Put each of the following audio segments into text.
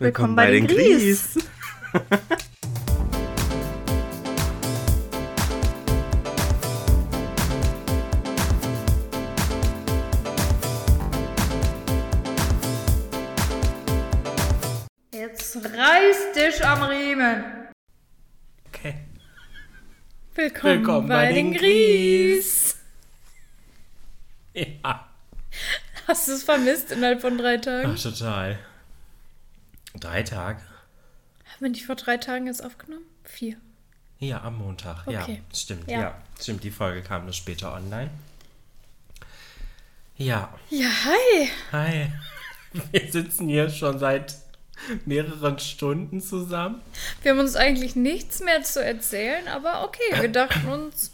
Willkommen, bei, den Gries. Jetzt reiß dich am Riemen. Okay. Willkommen, Willkommen bei, den Gries. Ja. Hast du es vermisst innerhalb von drei Tagen? Ach, total. Drei Tage? Haben wir nicht vor drei Tagen jetzt aufgenommen? Vier. Ja, am Montag. Ja, Okay. stimmt. Ja. Ja. stimmt. Die Folge kam nur später online. Ja, Ja, hi. hi. Wir sitzen hier schon seit mehreren Stunden zusammen. Wir haben uns eigentlich nichts mehr zu erzählen, aber okay, wir dachten uns,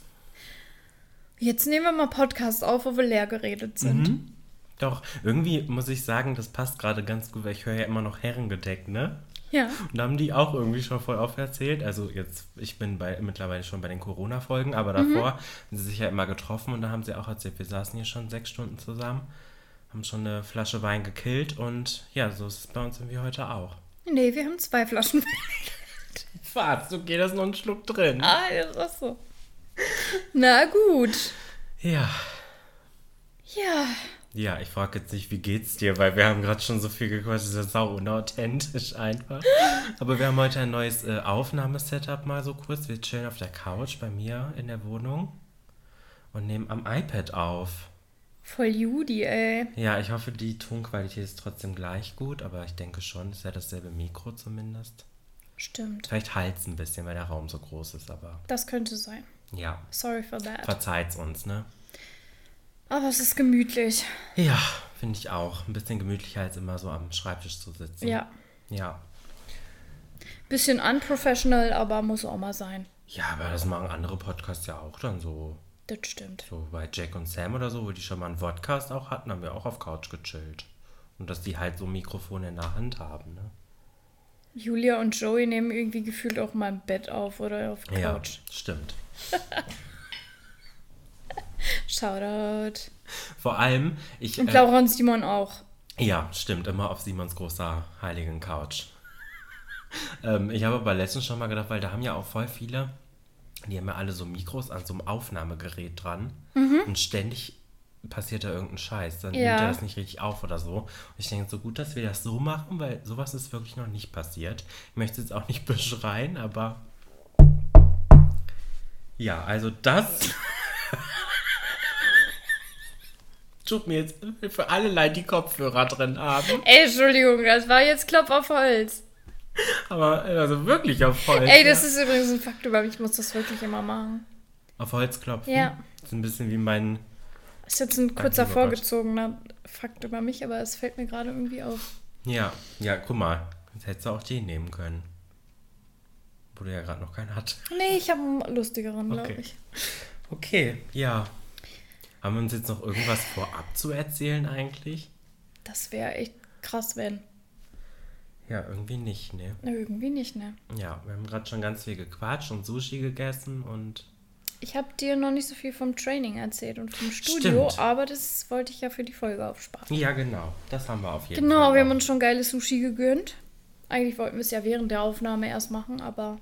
jetzt nehmen wir mal Podcast auf, wo wir leer geredet sind. Mhm. Doch, irgendwie muss ich sagen, das passt gerade ganz gut, weil ich höre ja immer noch Herrengedeck, ne? Ja. Und da haben die auch irgendwie schon voll oft erzählt. Also jetzt, ich bin bei, mittlerweile schon bei den Corona-Folgen, aber davor haben sie sich ja immer getroffen und da haben sie auch erzählt, wir saßen hier schon sechs Stunden zusammen, haben schon eine Flasche Wein gekillt und ja, so ist es bei uns irgendwie heute auch. Nee, wir haben zwei Flaschen. Was? Okay, da ist noch ein Schluck drin. ah, das ist so. Na gut. Ja. Ja. Ja, ich frage jetzt nicht, wie geht's dir, weil wir haben gerade schon so viel gequatscht, das ist sau unauthentisch einfach. Aber wir haben heute ein neues äh, Aufnahmesetup mal so kurz. Wir chillen auf der Couch bei mir in der Wohnung und nehmen am iPad auf. Voll Judy, ey. Ja, ich hoffe, die Tonqualität ist trotzdem gleich gut, aber ich denke schon, es ist ja dasselbe Mikro zumindest. Stimmt. Vielleicht halt's ein bisschen, weil der Raum so groß ist, aber Das könnte sein. ja, Sorry for that. verzeiht's uns, ne? Aber es ist gemütlich. Ja, finde ich auch. Ein bisschen gemütlicher als immer so am Schreibtisch zu sitzen. Ja. Ja. Bisschen unprofessional, aber muss auch mal sein. Ja, aber das machen andere Podcasts ja auch dann so. Das stimmt. So bei Jack und Sam oder so, wo die schon mal einen Podcast auch hatten, haben wir auch auf Couch gechillt. Und dass die halt so Mikrofone in der Hand haben, ne? Julia und Joey nehmen irgendwie gefühlt auch mal im Bett auf oder auf der Ja, Couch. stimmt. Shoutout. Vor allem, ich. Und äh, Laura und Simon auch. Ja, stimmt, immer auf Simons großer heiligen Couch. ähm, ich habe aber letztens schon mal gedacht, weil da haben ja auch voll viele, die haben ja alle so Mikros an so einem Aufnahmegerät dran und ständig passiert da irgendein Scheiß. Dann Ja. nimmt er das nicht richtig auf oder so. Und ich denke, so gut, dass wir das so machen, weil sowas ist wirklich noch nicht passiert. Ich möchte es jetzt auch nicht beschreien, aber ja, also das tut mir jetzt für alle leid, die Kopfhörer drin haben. Ey, Entschuldigung, das war jetzt Klopf auf Holz. Aber also wirklich auf Holz. Ey, das ja. ist übrigens ein Fakt über mich. Ich muss das wirklich immer machen. Auf Holz klopfen. Ja. Das ist ein bisschen wie mein. Ist jetzt ein kurzer vorgezogener Fakt über mich, aber es fällt mir gerade irgendwie auf. Ja, ja, guck mal. Jetzt hättest du auch den nehmen können. Wo du ja gerade noch keinen hat. Nee, ich habe einen lustigeren, glaube Okay. ich. Okay, ja. Haben wir uns jetzt noch irgendwas vorab zu erzählen eigentlich? Das wäre echt krass, wenn. Ja, irgendwie nicht, ne? Irgendwie nicht, ne? Ja, wir haben gerade schon ganz viel gequatscht und Sushi gegessen und Ich habe dir noch nicht so viel vom Training erzählt und vom Studio, Stimmt. aber das wollte ich ja für die Folge aufsparen. ja, genau. Das haben wir auf jeden Genau, Fall. wir haben uns schon geiles Sushi gegönnt. Eigentlich wollten wir es ja während der Aufnahme erst machen, aber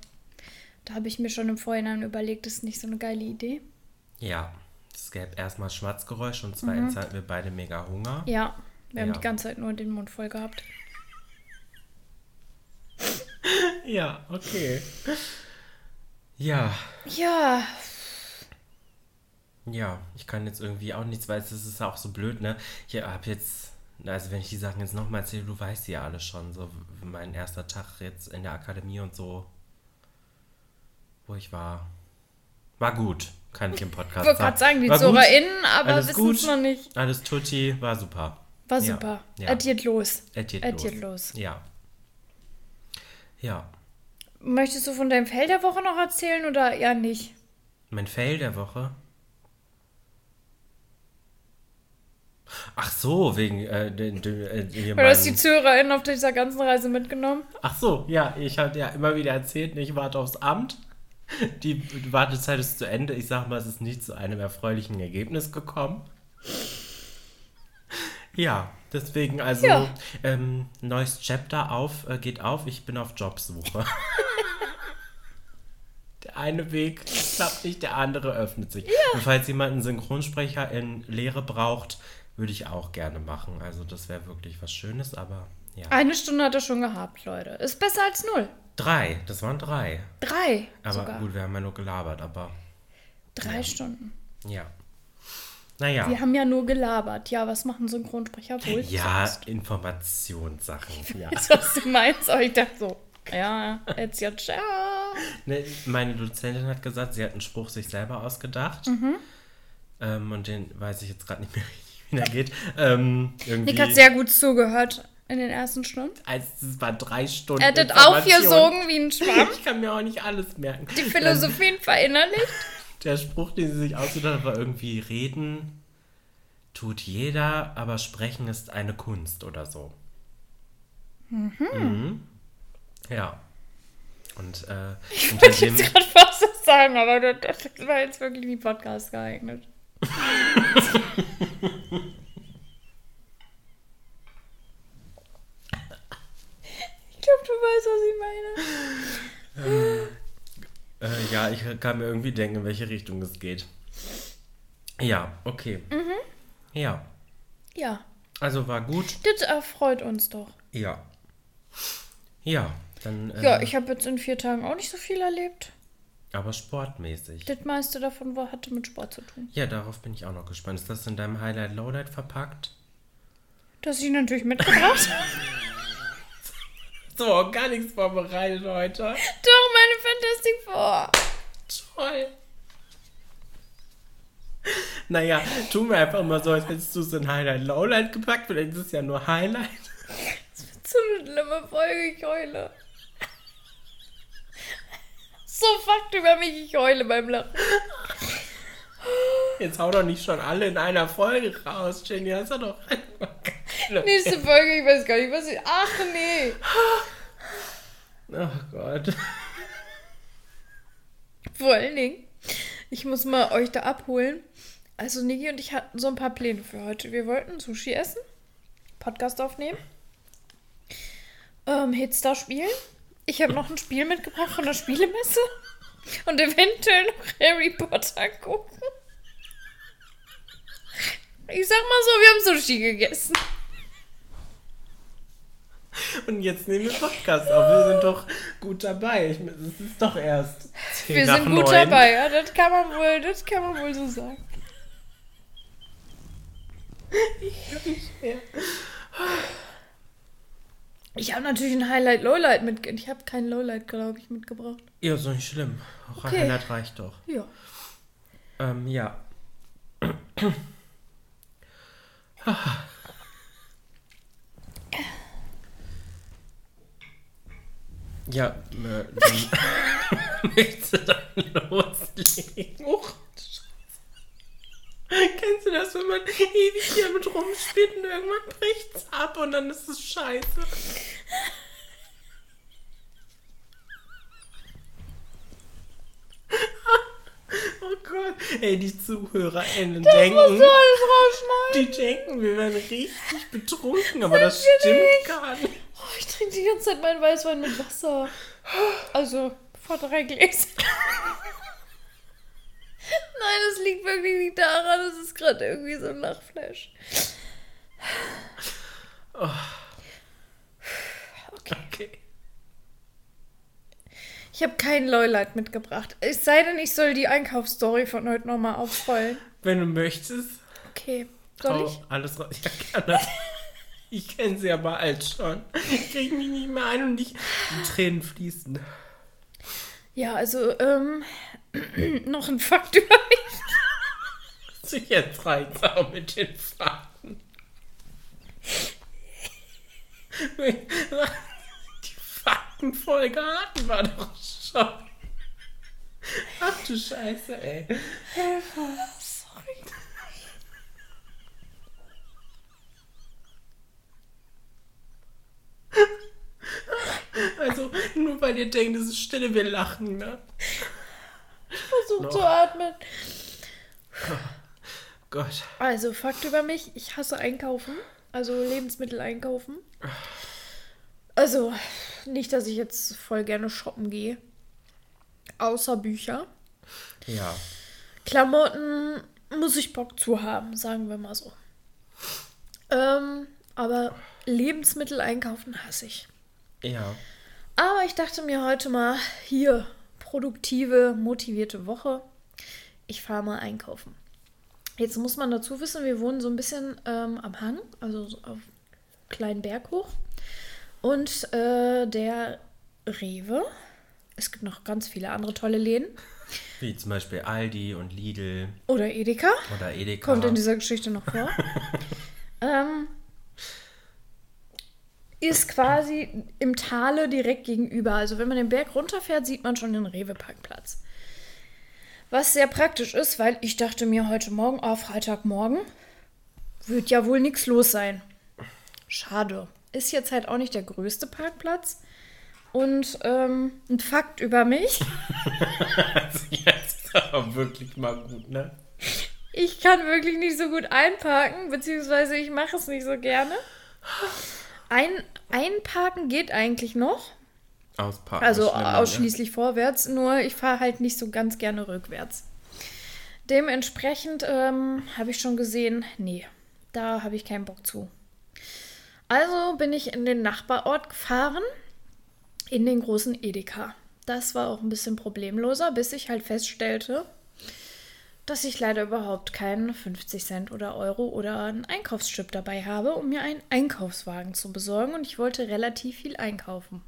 da habe ich mir schon im Vorhinein überlegt, das ist nicht so eine geile Idee. Ja, es gäbe erstmal Schmatzgeräusch und zweitens hatten wir beide mega Hunger. Mhm. Ja, wir haben Ja. die ganze Zeit nur den Mund voll gehabt. Ja, okay. Ja, Ja, ja, ich kann jetzt irgendwie auch nichts, weil es ist auch so blöd, ne? Ich habe jetzt, also wenn ich die Sachen jetzt nochmal erzähle, du weißt die ja alle schon, so mein erster Tag jetzt in der Akademie und so, wo ich war, war gut, kann ich im Podcast ich wollte gerade sagen, die ZuhörerInnen, aber alles wissen es noch nicht. alles tutti, war super. War Ja, super. ja. Addiert los. Addiert Addiert los. los. Ja. Ja, Möchtest du von deinem Fell der Woche noch erzählen oder eher nicht? mein Fail der Woche. Ach so, wegen äh, den, den, äh, Oder hast du die ZuhörerInnen auf dieser ganzen Reise mitgenommen? Ach so, ja, ich hatte ja immer wieder erzählt, ich warte aufs Amt. Die Wartezeit ist zu Ende. Ich sag mal, es ist nicht zu einem erfreulichen Ergebnis gekommen. Ja, deswegen also Ja. ähm, neues Chapter auf, äh, geht auf. Ich bin auf Jobsuche. der eine Weg klappt nicht, der andere öffnet sich. Und falls jemand einen Synchronsprecher in Lehre braucht, würde ich auch gerne machen. Also das wäre wirklich was Schönes, aber ja. Eine Stunde hat er schon gehabt, Leute. Ist besser als null. Drei, das waren drei. Drei Aber sogar. gut, wir haben ja nur gelabert, aber Drei Stunden. ja. Naja. Wir haben ja nur gelabert. Ja, was machen Synchronsprecher wohl? Ja, sonst? Informationssachen. Ja. Weißt du, was du meinst? Aber ich dachte so, ja, jetzt ja, ciao. Ne, meine Dozentin hat gesagt, sie hat einen Spruch sich selber ausgedacht. Mhm. Ähm, und den weiß ich jetzt gerade nicht mehr wie der geht. Ähm, irgendwie, Nick hat sehr gut zugehört in den ersten Stunden. also, es war drei Stunden. Er hat aufgesogen wie ein Schwamm. Ich kann mir auch nicht alles merken. Die Philosophien verinnerlicht. Der Spruch, den sie sich ausgedacht hat, war irgendwie: Reden tut jeder, aber Sprechen ist eine Kunst oder so. Mhm. Ja. Und äh, Ich wollte gerade fast was sagen, aber das, war jetzt wirklich nicht Podcast geeignet. glaube, du weißt, was ich meine. Äh, ja, ich kann mir irgendwie denken, in welche Richtung es geht. Ja, okay. Mhm. Ja, Ja, also war gut. das erfreut uns doch. Ja. Ja, dann. Äh, Ja, ich habe jetzt in vier Tagen auch nicht so viel erlebt. Aber sportmäßig. Das meiste davon war, hatte mit Sport zu tun. Ja, darauf bin ich auch noch gespannt. Ist das in deinem Highlight Lowlight verpackt? Das ich natürlich mitgebracht. So, gar nichts vorbereitet heute. Doch, meine Fantastic Four. Toll. Naja, tu mir einfach mal so, als hättest du es in Highlight Lowlight gepackt. Vielleicht ist es ja nur Highlight. So eine schlimme Folge, ich heule. So Fakt über mich, ich heule beim Lachen. Jetzt hau doch nicht schon alle in einer Folge raus, Jenny. Das ist doch. Nächste Folge, ich weiß gar nicht, was ich. Ach nee. Oh Gott. Vor allen Dingen, ich muss mal euch da abholen. Also Niki und ich hatten so ein paar Pläne für heute. Wir wollten Sushi essen, Podcast aufnehmen, ähm, Hitstar spielen. Ich habe noch ein Spiel mitgebracht von der Spielemesse und eventuell noch Harry Potter gucken. Ich sag mal so, wir haben Sushi gegessen. Und jetzt nehmen wir Podcast auf. Wir sind doch gut dabei. Ich, es ist doch erst. 10 Wir sind gut 9. dabei, ja, das kann man wohl, das kann man wohl so sagen. Ich habe natürlich ein Highlight, Lowlight mit. Ich habe kein Lowlight, glaube ich, mitgebracht. Ja, ist doch nicht schlimm. Auch Okay. Highlight reicht doch. Ja. Ähm, ja. Ja, äh, dann möchtest du dann loslegen? Oh, Scheiße. Kennst du das, wenn man ewig hier mit rumspielt und irgendwann bricht's ab und dann ist es scheiße? Oh Gott. Ey, die ZuhörerInnen denken, Alles rausschneiden. die denken, wir werden richtig betrunken, aber das wir stimmt nicht. gar nicht. Oh, ich trinke die ganze Zeit meinen Weißwein mit Wasser. Also, vor drei Gläsern. Nein, das liegt wirklich nicht daran. Das ist gerade irgendwie so ein Lachflash. Okay. Ich habe kein Lowlight mitgebracht. Es sei denn, ich soll die Einkaufsstory von heute nochmal aufrollen. Wenn du möchtest, Okay. Soll hau ich? alles raus. Ja, gerne. Ich kenne sie aber alt schon. Ich kriege mich nicht mehr ein und ich, die Tränen fließen. Ja, also, ähm, noch ein Fakt über mich. Also jetzt auch mit den Fakten. Die Faktenfolge hatten wir doch schon. Ach du Scheiße, ey. Sorry. Also, nur weil ihr denkt, es ist Stille, wir lachen, ne? Versuch Noch. zu atmen. Gott. Also, Fakt über mich. Ich hasse Einkaufen. also Lebensmittel einkaufen. Also nicht, dass ich jetzt voll gerne shoppen gehe. Außer Bücher. Ja. Klamotten muss ich Bock zu haben, sagen wir mal so. Ähm, aber Lebensmittel einkaufen hasse ich. Ja. Aber ich dachte mir heute mal, hier, produktive, motivierte Woche. Ich fahre mal einkaufen. Jetzt muss man dazu wissen, wir wohnen so ein bisschen ähm, am Hang, also so auf einen kleinen Berg hoch. Und äh, der Rewe, es gibt noch ganz viele andere tolle Läden. Wie zum Beispiel Aldi und Lidl Oder Edeka. oder Edeka. Kommt in dieser Geschichte noch vor. ähm, ist quasi im Tale direkt gegenüber. Also wenn man den Berg runterfährt, sieht man schon den Rewe-Parkplatz. Was sehr praktisch ist, weil ich dachte mir heute Morgen, oh, Freitagmorgen, wird ja wohl nichts los sein. Schade. Ist jetzt halt auch nicht der größte Parkplatz. Und ähm, ein Fakt über mich. Jetzt ist aber wirklich mal gut, ne? Ich kann wirklich nicht so gut einparken, beziehungsweise ich mache es nicht so gerne. Ein, einparken geht eigentlich noch. Ausparken. Also ne? ausschließlich vorwärts, nur ich fahre halt nicht so ganz gerne rückwärts. Dementsprechend ähm, habe ich schon gesehen, nee, da habe ich keinen Bock zu. Also bin ich in den Nachbarort gefahren, in den großen Edeka. Das war auch ein bisschen problemloser, bis ich halt feststellte, dass ich leider überhaupt keinen 50 Cent oder Euro oder einen Einkaufsstrip dabei habe, um mir einen Einkaufswagen zu besorgen. Und ich wollte relativ viel einkaufen.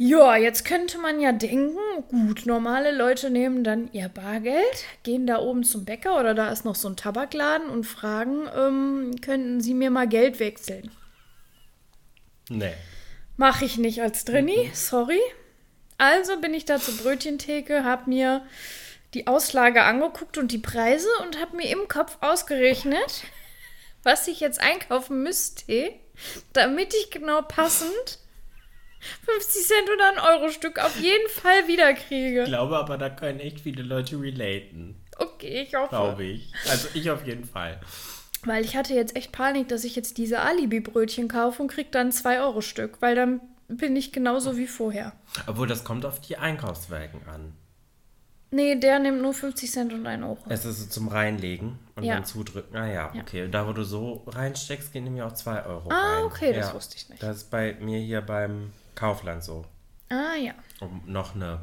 Ja, jetzt könnte man ja denken, gut, normale Leute nehmen dann ihr Bargeld, gehen da oben zum Bäcker oder da ist noch so ein Tabakladen und fragen, ähm, könnten Sie mir mal Geld wechseln? Nee. Mache ich nicht als Drini, sorry. Also bin ich da zur Brötchentheke, habe mir die Auslage angeguckt und die Preise und habe mir im Kopf ausgerechnet, was ich jetzt einkaufen müsste, damit ich genau passend 50 Cent oder ein Euro-Stück auf jeden Fall Ich wiederkriege. glaube aber, da können echt viele Leute relaten. Okay, ich hoffe. Glaube ich. Also ich auf jeden Fall. Weil ich hatte jetzt echt Panik, dass ich jetzt diese Alibi-Brötchen kaufe und krieg dann 2 Euro Stück, weil dann bin ich genauso wie vorher. Obwohl, das kommt auf die Einkaufswagen an. Nee, der nimmt nur 50 Cent und 1 Euro. Es ist so zum Reinlegen und Ja. dann zudrücken. Ah ja, Ja. okay. Und da, wo du so reinsteckst, gehen nämlich auch 2 Euro Ah, rein. okay, das Ja. wusste ich nicht. Das ist bei mir hier beim Kaufland so. Ah ja, Um noch eine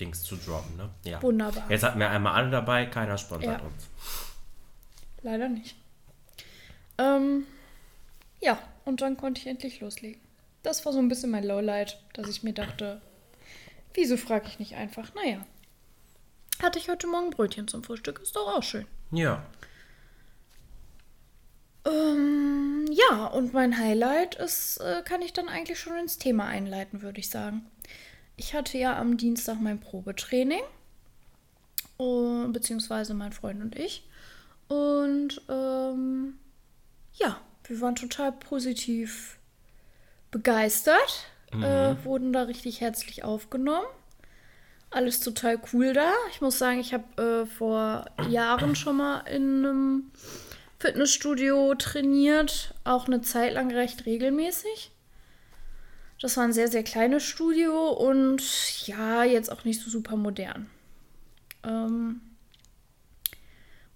Dings zu droppen, ne? Ja. wunderbar. Jetzt hatten wir einmal alle dabei, keiner sponsert Ja. uns. Leider nicht. Ähm, ja, und dann konnte ich endlich loslegen. Das war so ein bisschen mein Lowlight, dass ich mir dachte, wieso frage ich nicht einfach? Naja. Hatte ich heute Morgen Brötchen zum Frühstück, ist doch auch schön. Ja. Ähm, ja, und mein Highlight ist, äh, kann ich dann eigentlich schon ins Thema einleiten, würde ich sagen. Ich hatte ja am Dienstag mein Probetraining, äh, beziehungsweise mein Freund und ich. Und ähm, ja, wir waren total positiv begeistert, äh, wurden da richtig herzlich aufgenommen. Alles total cool da. Ich muss sagen, ich habe äh, vor Jahren schon mal in einem Fitnessstudio trainiert, auch eine Zeit lang recht regelmäßig. Das war ein sehr, sehr kleines Studio und ja, jetzt auch nicht so super modern. Ähm,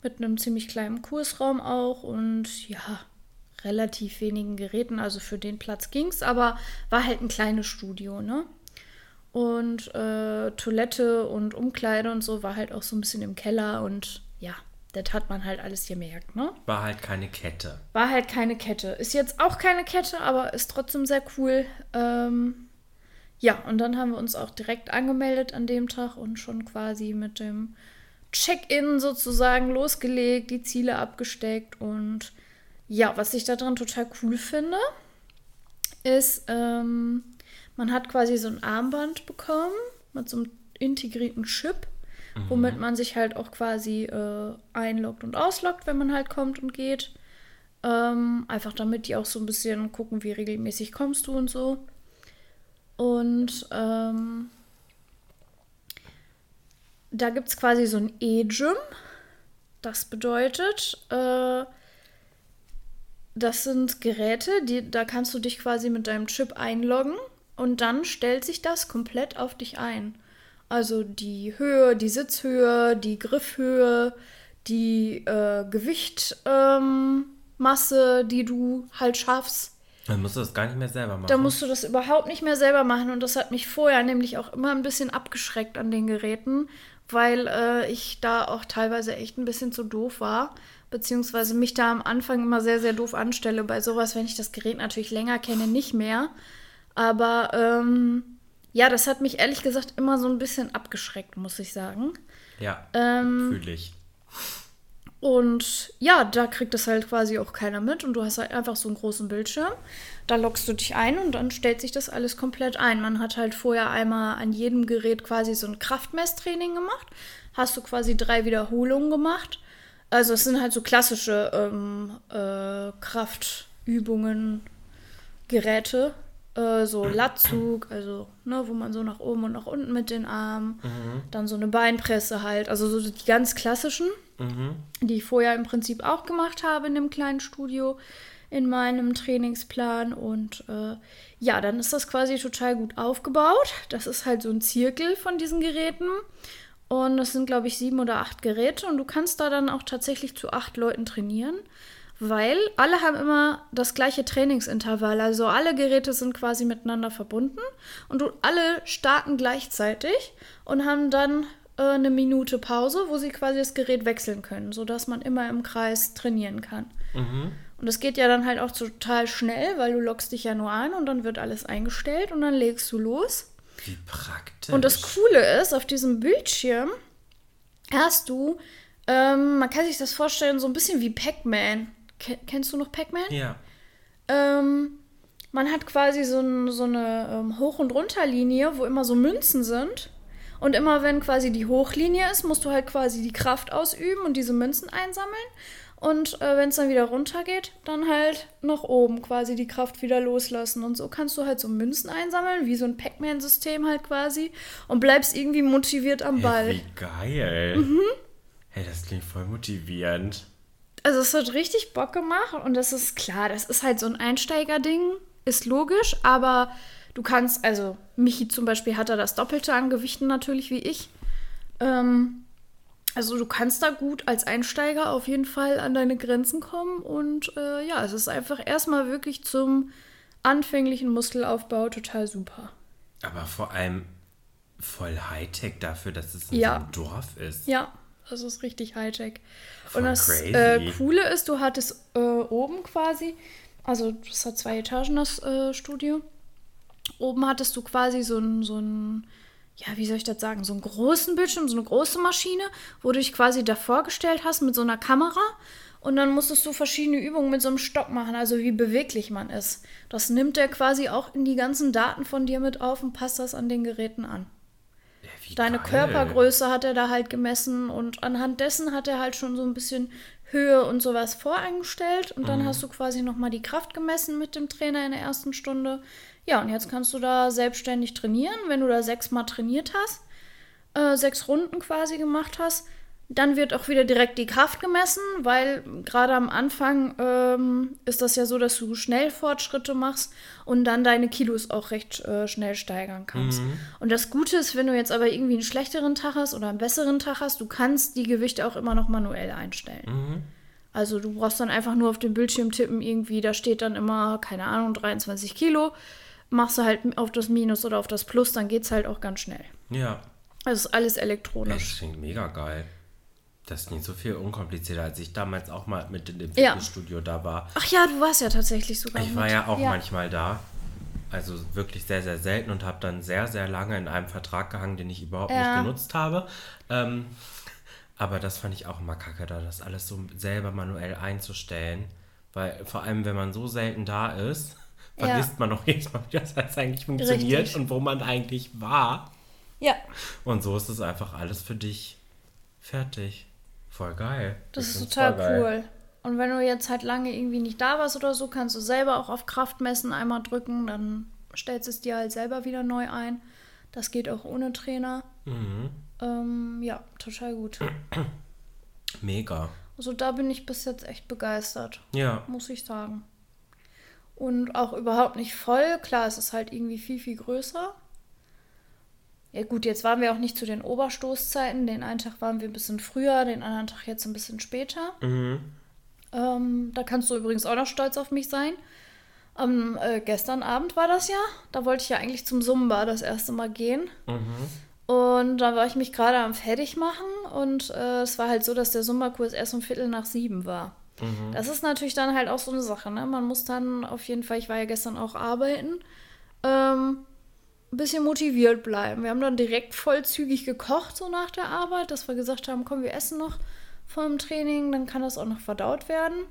mit einem ziemlich kleinen Kursraum auch und ja, relativ wenigen Geräten. Also für den Platz ging's, aber war halt ein kleines Studio, ne? Und äh, Toilette und Umkleide und so war halt auch so ein bisschen im Keller und ja, das hat man halt alles gemerkt, ne? War halt keine Kette. War halt keine Kette. Ist jetzt auch keine Kette, aber ist trotzdem sehr cool. Ähm, ja, und dann haben wir uns auch direkt angemeldet an dem Tag und schon quasi mit dem Check-in sozusagen losgelegt, die Ziele abgesteckt. Und ja, was ich daran total cool finde, ist, ähm, man hat quasi so ein Armband bekommen mit so einem integrierten Chip womit man sich halt auch quasi äh, einloggt und ausloggt, wenn man halt kommt und geht. Ähm, einfach damit die auch so ein bisschen gucken, wie regelmäßig kommst du und so. Und ähm, da gibt es quasi so ein E-Gym. Das bedeutet, äh, das sind Geräte, die, da kannst du dich quasi mit deinem Chip einloggen und dann stellt sich das komplett auf dich ein. Also die Höhe, die Sitzhöhe, die Griffhöhe, die äh, Gewichtmasse, ähm, die du halt schaffst. Dann musst du das gar nicht mehr selber machen. Da musst du das überhaupt nicht mehr selber machen. Und das hat mich vorher nämlich auch immer ein bisschen abgeschreckt an den Geräten, weil äh, ich da auch teilweise echt ein bisschen zu doof war. Beziehungsweise mich da am Anfang immer sehr, sehr doof anstelle. Bei sowas, wenn ich das Gerät natürlich länger kenne, nicht mehr. Aber ähm, ja, das hat mich ehrlich gesagt immer so ein bisschen abgeschreckt, muss ich sagen. Ja, Ähm, fühle ich. Und ja, da kriegt es halt quasi auch keiner mit und du hast halt einfach so einen großen Bildschirm. Da loggst du dich ein und dann stellt sich das alles komplett ein. Man hat halt vorher einmal an jedem Gerät quasi so ein Kraftmesstraining gemacht. Hast du quasi drei Wiederholungen gemacht. Also es sind halt so klassische ähm, äh, Kraftübungen, Geräte. Äh, so Latzug, also ne, wo man so nach oben und nach unten mit den Armen. Dann so eine Beinpresse halt. Also so die ganz klassischen die ich vorher im Prinzip auch gemacht habe in dem kleinen Studio in meinem Trainingsplan. Und äh, ja, dann ist das quasi total gut aufgebaut. Das ist halt so ein Zirkel von diesen Geräten. Und das sind, glaube ich, sieben oder acht Geräte. Und du kannst da dann auch tatsächlich zu acht Leuten trainieren, weil alle haben immer das gleiche Trainingsintervall. Also alle Geräte sind quasi miteinander verbunden. Und alle starten gleichzeitig und haben dann äh, eine Minute Pause, wo sie quasi das Gerät wechseln können, sodass man immer im Kreis trainieren kann. Und das geht ja dann halt auch total schnell, weil du loggst dich ja nur ein und dann wird alles eingestellt und dann legst du los. Wie praktisch. Und das Coole ist, auf diesem Bildschirm hast du, ähm, man kann sich das vorstellen, so ein bisschen wie Pac-Man. Ke- Kennst du noch Pac-Man? Ja. Ähm, man hat quasi so, ein, so eine ähm, Hoch- und Runterlinie, wo immer so Münzen sind. Und immer wenn quasi die Hochlinie ist, musst du halt quasi die Kraft ausüben und diese Münzen einsammeln. Und äh, wenn es dann wieder runter geht, dann halt nach oben quasi die Kraft wieder loslassen. Und so kannst du halt so Münzen einsammeln, wie so ein Pac-Man-System halt quasi. Und bleibst irgendwie motiviert am Ball. Hey, wie geil. Mhm. Hey, das klingt voll motivierend. Also es hat richtig Bock gemacht und das ist klar, das ist halt so ein Einsteigerding, ist logisch, aber du kannst, also Michi zum Beispiel hat da das Doppelte an Gewichten natürlich wie ich. Ähm, also du kannst da gut als Einsteiger auf jeden Fall an deine Grenzen kommen und äh, ja, es ist einfach erstmal wirklich zum anfänglichen Muskelaufbau total super. Aber vor allem voll Hightech dafür, dass es in Ja. so einem Dorf ist. Ja, das ist richtig Hightech. Voll Und das äh, Coole ist, du hattest äh, oben quasi, also das hat zwei Etagen, das äh, Studio. Oben hattest du quasi so ein, so ein, ja, wie soll ich das sagen, so einen großen Bildschirm, so eine große Maschine, wo du dich quasi davor gestellt hast mit so einer Kamera. Und dann musstest du verschiedene Übungen mit so einem Stock machen, also wie beweglich man ist. Das nimmt er quasi auch in die ganzen Daten von dir mit auf und passt das an den Geräten an. Deine geil. Körpergröße hat er da halt gemessen und anhand dessen hat er halt schon so ein bisschen Höhe und sowas voreingestellt und dann hast du quasi nochmal die Kraft gemessen mit dem Trainer in der ersten Stunde. Ja, und jetzt kannst du da selbstständig trainieren. Wenn du da sechsmal trainiert hast, äh, sechs Runden quasi gemacht hast, dann wird auch wieder direkt die Kraft gemessen, weil gerade am Anfang ähm, ist das ja so, dass du schnell Fortschritte machst und dann deine Kilos auch recht äh, schnell steigern kannst. Und das Gute ist, wenn du jetzt aber irgendwie einen schlechteren Tag hast oder einen besseren Tag hast, du kannst die Gewichte auch immer noch manuell einstellen. Also du brauchst dann einfach nur auf den Bildschirm tippen, irgendwie, da steht dann immer, keine Ahnung, 23 Kilo. Machst du halt auf das Minus oder auf das Plus, dann geht's halt auch ganz schnell. Ja, Also ist alles das elektronisch. klingt mega geil. Das klingt so viel unkomplizierter, als ich damals auch mal mit in dem Ja. Fitnessstudio da war. Ach ja, du warst ja tatsächlich sogar Ich war mit. ja auch manchmal da. Also wirklich sehr, sehr selten und habe dann sehr, sehr lange in einem Vertrag gehangen, den ich überhaupt Ja. nicht genutzt habe. Ähm, aber das fand ich auch immer kacke, da das alles so selber manuell einzustellen. Weil vor allem, wenn man so selten da ist, Ja. vergisst man auch jedes Mal, wie das alles eigentlich funktioniert Richtig. und wo man eigentlich war. Ja, Und so ist es einfach alles für dich fertig. Voll geil. das Ich ist total geil. cool. Und wenn du jetzt halt lange irgendwie nicht da warst oder so, kannst du selber auch auf Kraftmessen einmal drücken, dann stellst es dir halt selber wieder neu ein. Das geht auch ohne Trainer. Mhm. Ähm, ja, total gut. Mega. Also da bin ich bis jetzt echt begeistert, Ja. muss ich sagen. Und auch überhaupt nicht voll. Klar, es ist halt irgendwie viel, viel größer. Ja gut, jetzt waren wir auch nicht zu den Oberstoßzeiten. Den einen Tag waren wir ein bisschen früher, den anderen Tag jetzt ein bisschen später. Mhm. Ähm, da kannst du übrigens auch noch stolz auf mich sein. Am äh, gestern Abend war das ja. Da wollte ich ja eigentlich zum Zumba das erste Mal gehen. Und da war ich mich gerade am Fertigmachen und äh, es war halt so, dass der Zumba-Kurs erst um Viertel nach sieben war. Das ist natürlich dann halt auch so eine Sache, ne? Man muss dann auf jeden Fall, ich war ja gestern auch arbeiten, ähm, ein bisschen motiviert bleiben. Wir haben dann direkt vollzügig gekocht, so nach der Arbeit, dass wir gesagt haben, komm, wir essen noch vor dem Training, dann kann das auch noch verdaut werden.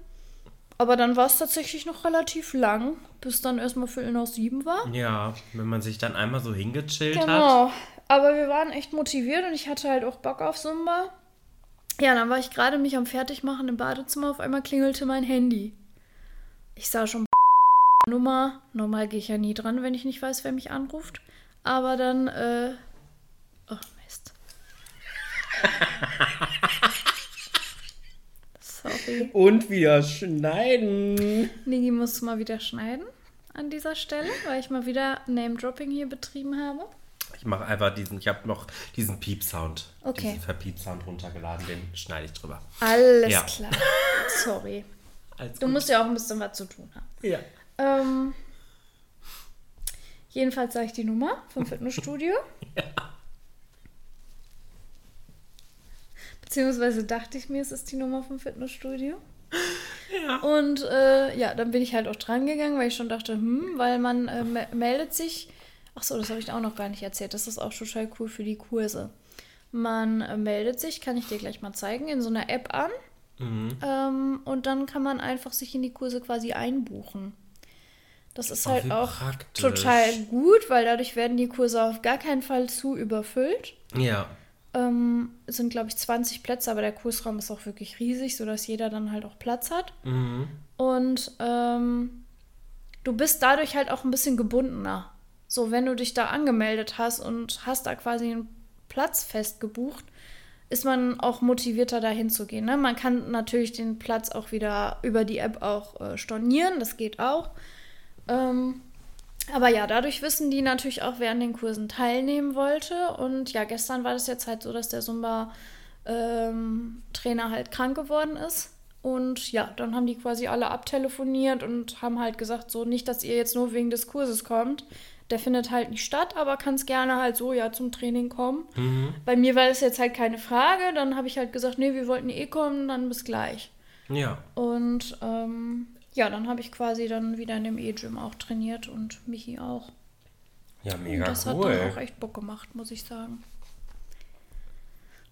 Aber dann war es tatsächlich noch relativ lang, bis dann erstmal Viertel nach sieben war. Ja, wenn man sich dann einmal so hingechillt hat. Genau. Aber wir waren echt motiviert und ich hatte halt auch Bock auf Zumba. Ja, dann war ich gerade mich am Fertigmachen im Badezimmer. Auf einmal klingelte mein Handy. Ich sah schon Nummer. Normal gehe ich ja nie dran, wenn ich nicht weiß, wer mich anruft. Aber dann, äh. Oh, Mist. Sorry. Und wieder schneiden. Niki muss mal wieder schneiden an dieser Stelle, weil ich mal wieder Name-Dropping hier betrieben habe. Ich mache einfach diesen, ich habe noch diesen Piep-Sound. Okay. Diesen Verpiep-Sound runtergeladen, den schneide ich drüber. Alles Ja. klar. Sorry. Alles Du gut. musst ja auch ein bisschen was zu tun haben. Ja. Ähm, jedenfalls sage ich die Nummer vom Fitnessstudio. Beziehungsweise dachte ich mir, es ist die Nummer vom Fitnessstudio. Ja. Und äh, ja, dann bin ich halt auch dran gegangen, weil ich schon dachte, hm, weil man äh, me- meldet sich. Ach so, das habe ich auch noch gar nicht erzählt. Das ist auch total cool für die Kurse. Man äh, meldet sich, kann ich dir gleich mal zeigen, in so einer App an. Mhm. Ähm, und dann kann man einfach sich in die Kurse quasi einbuchen. Das ist Oh, halt wie auch praktisch. total gut, weil dadurch werden die Kurse auf gar keinen Fall zu überfüllt. Ja. Ähm, es sind, glaube ich, 20 Plätze, aber der Kursraum ist auch wirklich riesig, sodass jeder dann halt auch Platz hat. Mhm. Und ähm, du bist dadurch halt auch ein bisschen gebundener. So, wenn du dich da angemeldet hast und hast da quasi einen Platz festgebucht, ist man auch motivierter dahin zu gehen. Ne? Man kann natürlich den Platz auch wieder über die App auch äh, stornieren, das geht auch. Ähm, aber ja, dadurch wissen die natürlich auch, wer an den Kursen teilnehmen wollte. Und ja, gestern war das jetzt halt so, dass der Zumba-Trainer halt krank geworden ist. Und ja, dann haben die quasi alle abtelefoniert und haben halt gesagt, so nicht, dass ihr jetzt nur wegen des Kurses kommt. Der findet halt nicht statt, aber kann es gerne halt so ja zum Training kommen. Bei mir war das jetzt halt keine Frage. Dann habe ich halt gesagt, nee, wir wollten eh kommen, dann bis gleich. Ja. Und ähm, ja, dann habe ich quasi dann wieder in dem E-Gym auch trainiert und Michi auch. Ja, Und mega das hat dann cool. auch echt Bock gemacht, muss ich sagen.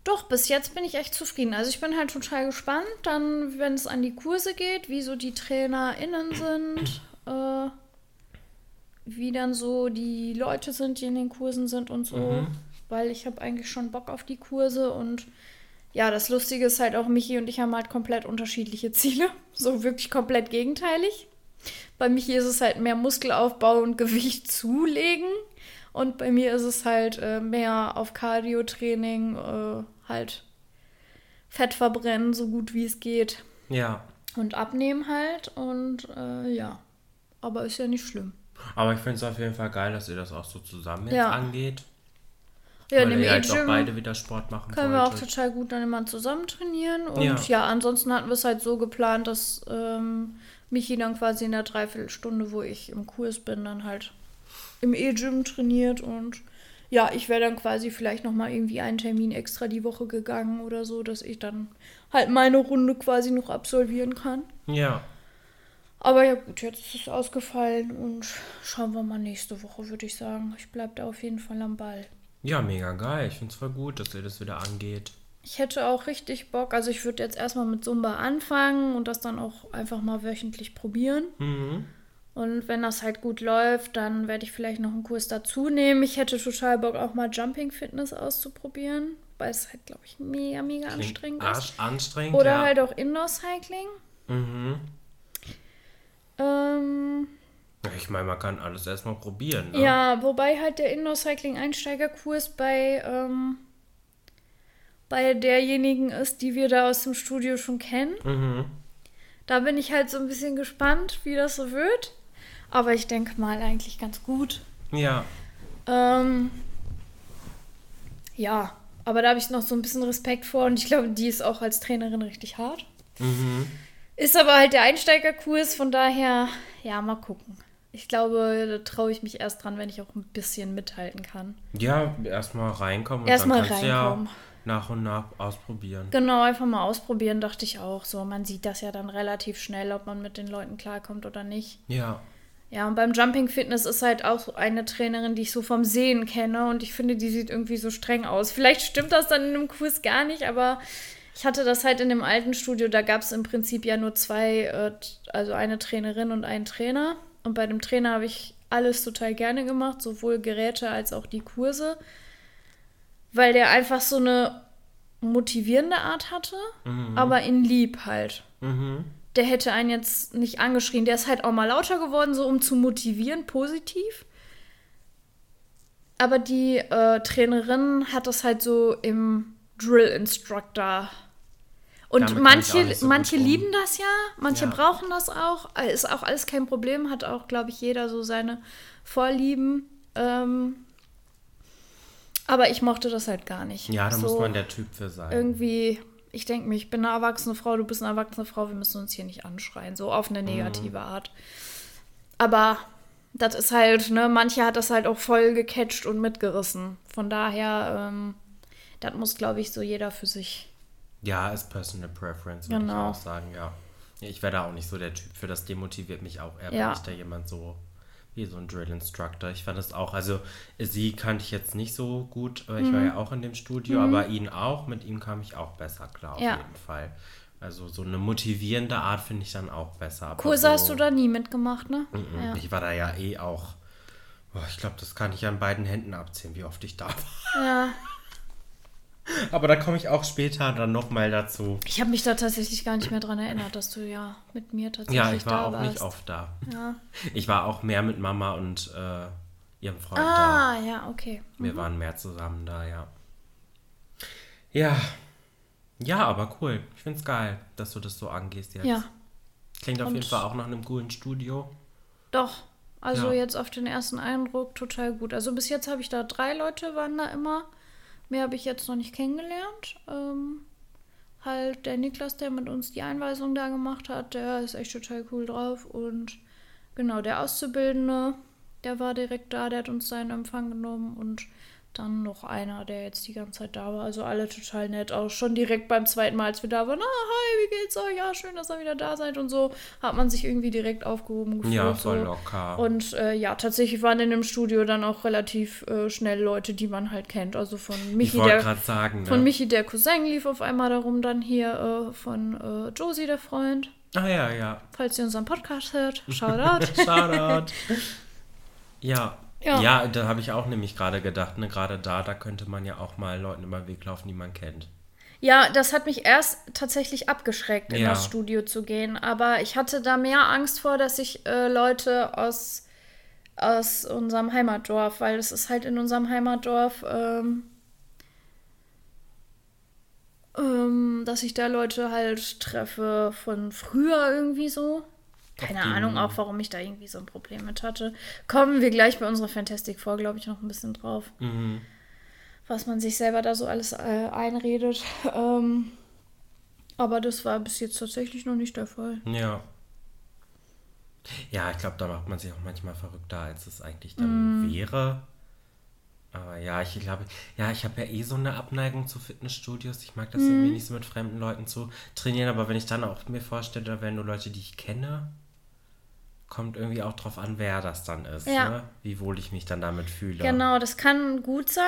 Doch, bis jetzt bin ich echt zufrieden. Also ich bin halt total gespannt, dann, wenn es an die Kurse geht, wie so die TrainerInnen sind, äh, wie dann so die Leute sind, die in den Kursen sind und so. Mhm. Weil ich habe eigentlich schon Bock auf die Kurse und ja, das Lustige ist halt auch, Michi und ich haben halt komplett unterschiedliche Ziele. So wirklich komplett gegenteilig. Bei Michi ist es halt mehr Muskelaufbau und Gewicht zulegen. Und bei mir ist es halt äh, mehr auf Cardio-Training, äh, halt Fett verbrennen, so gut wie es geht. Ja. Und abnehmen halt. Und äh, ja, aber ist ja nicht schlimm. Aber ich finde es auf jeden Fall geil, dass ihr das auch so zusammen jetzt Ja. angeht. Ja, weil ihr halt auch beide wieder Sport machen können wir auch wolltet. total gut dann immer zusammen trainieren. Und Ja. ja, ansonsten hatten wir es halt so geplant, dass ähm, Michi dann quasi in der Dreiviertelstunde, wo ich im Kurs bin, dann halt im E-Gym trainiert und ja, ich wäre dann quasi vielleicht nochmal irgendwie einen Termin extra die Woche gegangen oder so, dass ich dann halt meine Runde quasi noch absolvieren kann. Ja. Aber ja gut, jetzt ist es ausgefallen und schauen wir mal nächste Woche, würde ich sagen. Ich bleibe da auf jeden Fall am Ball. Ja, mega geil. Ich finde es voll gut, dass ihr das wieder angeht. Ich hätte auch richtig Bock, also ich würde jetzt erstmal mit Zumba anfangen und das dann auch einfach mal wöchentlich probieren. Mhm. Und wenn das halt gut läuft, dann werde ich vielleicht noch einen Kurs dazu nehmen. Ich hätte total Bock, auch mal Jumping Fitness auszuprobieren, weil es halt, glaube ich, mega, mega Klingt anstrengend ist. anstrengend. Oder ja. halt auch Indoor Cycling. Mhm. Ähm, Ich meine, man kann alles erstmal probieren. Ne? Ja, wobei halt der Indoor Cycling Einsteigerkurs bei ähm, bei derjenigen ist, die wir da aus dem Studio schon kennen. Mhm. Da bin ich halt so ein bisschen gespannt, wie das so wird. Aber ich denke mal eigentlich ganz gut. Ja. Ähm, ja, aber da habe ich noch so ein bisschen Respekt vor und ich glaube, die ist auch als Trainerin richtig hart. Mhm. Ist aber halt der Einsteigerkurs, von daher, ja, mal gucken. Ich glaube, da traue ich mich erst dran, wenn ich auch ein bisschen mithalten kann. Ja, erstmal reinkommen und Erstmal dann kannst reinkommen. du ja nach und nach ausprobieren. Genau, einfach mal ausprobieren, dachte ich auch. So, man sieht das ja dann relativ schnell, ob man mit den Leuten klarkommt oder nicht. Ja. Ja, und beim Jumping Fitness ist halt auch so eine Trainerin, die ich so vom Sehen kenne und ich finde, die sieht irgendwie so streng aus. Vielleicht stimmt das dann in einem Kurs gar nicht, aber ich hatte das halt in dem alten Studio, da gab es im Prinzip ja nur zwei, äh, also eine Trainerin und einen Trainer. Und bei dem Trainer habe ich alles total gerne gemacht, sowohl Geräte als auch die Kurse, weil der einfach so eine motivierende Art hatte, aber in lieb halt Mhm. der hätte einen jetzt nicht angeschrien. Der ist halt auch mal lauter geworden, so um zu motivieren, positiv. Aber die äh, Trainerin hat das halt so im Drill Instructor. Und Damit manche, so manche lieben das ja, manche Ja. brauchen das auch. Äh, Ist auch alles kein Problem, hat auch, glaube ich, jeder so seine Vorlieben. Ähm, aber ich mochte das halt gar nicht. Ja, da so muss man der Typ für sein. irgendwie, ich denke mir, ich bin eine erwachsene Frau, du bist eine erwachsene Frau, wir müssen uns hier nicht anschreien, so auf eine negative Art. Aber das ist halt, ne, manche hat das halt auch voll gecatcht und mitgerissen. Von daher, ähm, das muss, glaube ich, so jeder für sich. Ja, ist Personal Preference, würde Genau. ich auch sagen, ja. Ich wäre da auch nicht so der Typ für, das demotiviert mich auch eher, Ja. wenn ich da jemand so wie so ein Drill Instructor. Ich fand das auch, also sie kannte ich jetzt nicht so gut, ich war Mhm. ja auch in dem Studio, aber ihn auch, mit ihm kam ich auch besser klar, auf Ja. jeden Fall. Also so eine motivierende Art finde ich dann auch besser. aber Kurse so, hast du da nie mitgemacht, ne? Mhm. Ja. Ich war da ja eh auch, boah, ich glaube, das kann ich an beiden Händen abzählen, wie oft ich da war. ja. Aber da komme ich auch später dann nochmal dazu. Ich habe mich da tatsächlich gar nicht mehr dran erinnert, dass du ja mit mir tatsächlich Ja, ich war da auch warst. nicht oft da. Ja. Ich war auch mehr mit Mama und äh, ihrem Freund Ah, ja, okay. da. Wir waren mehr zusammen da, ja. Ja. Ja, aber cool. Ich find's geil, dass du das so angehst jetzt. Ja, Klingt auf Und- jeden Fall auch nach einem coolen Studio. Doch. Also Ja. jetzt auf den ersten Eindruck total gut. Also bis jetzt habe ich da drei Leute waren da immer. Mehr habe ich jetzt noch nicht kennengelernt. Ähm, halt der Niklas, der mit uns die Einweisung da gemacht hat, der ist echt total cool drauf. Und genau, der Auszubildende, der war direkt da, der hat uns seinen Empfang genommen und dann noch einer, der jetzt die ganze Zeit da war. Also alle total nett. Auch schon direkt beim zweiten Mal, als wir da waren. Ah, hi, wie geht's euch? Ja, schön, dass ihr wieder da seid und so. Hat man sich irgendwie direkt aufgehoben gefühlt. Ja, voll so. locker. Und äh, ja, tatsächlich waren in dem Studio dann auch relativ äh, schnell Leute, die man halt kennt. Also von ich Michi, der, sagen, ne? von Michi, der Cousin, lief auf einmal darum, dann hier äh, von äh, Josie, der Freund. Ah ja, ja. Falls ihr unseren Podcast hört, Shoutout. Shoutout. ja. Ja. Ja, da habe ich auch nämlich gerade gedacht, ne, gerade da, da könnte man ja auch mal Leuten über den Weg laufen, die man kennt. Ja, das hat mich erst tatsächlich abgeschreckt, in Ja. das Studio zu gehen. Aber ich hatte da mehr Angst vor, dass ich äh, Leute aus, aus unserem Heimatdorf, weil es ist halt in unserem Heimatdorf, ähm, ähm, dass ich da Leute halt treffe von früher irgendwie so. Keine Ahnung auch, warum ich da irgendwie so ein Problem mit hatte. Kommen wir gleich bei unserer Fantastic vor, glaube ich, noch ein bisschen drauf Mhm. was man sich selber da so alles äh, einredet. Ähm, aber das war bis jetzt tatsächlich noch nicht der Fall. Ja. Ja, ich glaube, da macht man sich auch manchmal verrückter, als es eigentlich dann Mm. wäre. Aber ja, ich glaube, ja, ich habe ja eh so eine Abneigung zu Fitnessstudios. Ich mag das Mm. irgendwie nicht so mit fremden Leuten zu trainieren, aber wenn ich dann auch mir vorstelle, da wären nur Leute, die ich kenne, kommt irgendwie auch drauf an, wer das dann ist, Ja. ne? wie wohl ich mich dann damit fühle. Genau, das kann gut sein.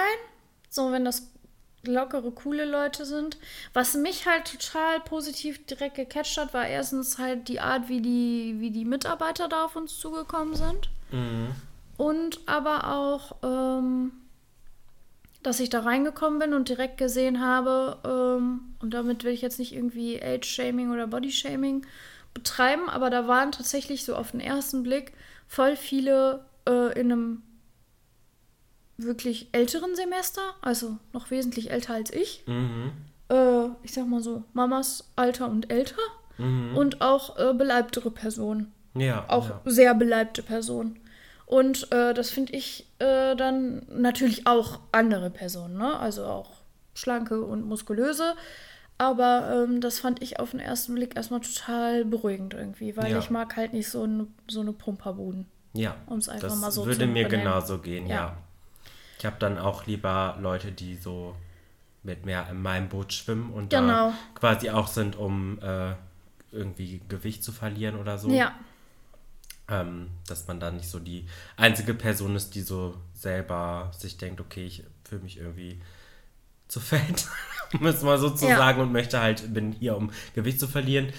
So, wenn das lockere, coole Leute sind. Was mich halt total positiv direkt gecatcht hat, war erstens halt die Art, wie die, wie die Mitarbeiter da auf uns zugekommen sind. Mhm. Und aber auch, ähm, dass ich da reingekommen bin und direkt gesehen habe, ähm, und damit will ich jetzt nicht irgendwie Age-Shaming oder Body-Shaming betreiben, aber da waren tatsächlich so auf den ersten Blick voll viele äh, in einem wirklich älteren Semester, also noch wesentlich älter als ich. Mhm. äh, ich sag mal so, Mamas Alter und älter und auch äh, beleibtere Personen. Ja. Auch ja. sehr beleibte Personen. Und äh, das finde ich äh, dann natürlich auch andere Personen, ne? Also auch schlanke und muskulöse. Aber ähm, das fand ich auf den ersten Blick erstmal total beruhigend irgendwie, weil Ja. ich mag halt nicht so eine so eine Pumperbuden. Ja, Um's einfach das mal so würde zu mir benennen. genauso gehen, ja. Ja. Ich habe dann auch lieber Leute, die so mit mehr in meinem Boot schwimmen und Genau. da quasi auch sind, um äh, irgendwie Gewicht zu verlieren oder so. Ja, Ähm, dass man da nicht so die einzige Person ist, die so selber sich denkt, okay, ich fühle mich irgendwie zu fett, um es mal so zu Ja. sagen, und möchte halt, bin hier, um Gewicht zu verlieren.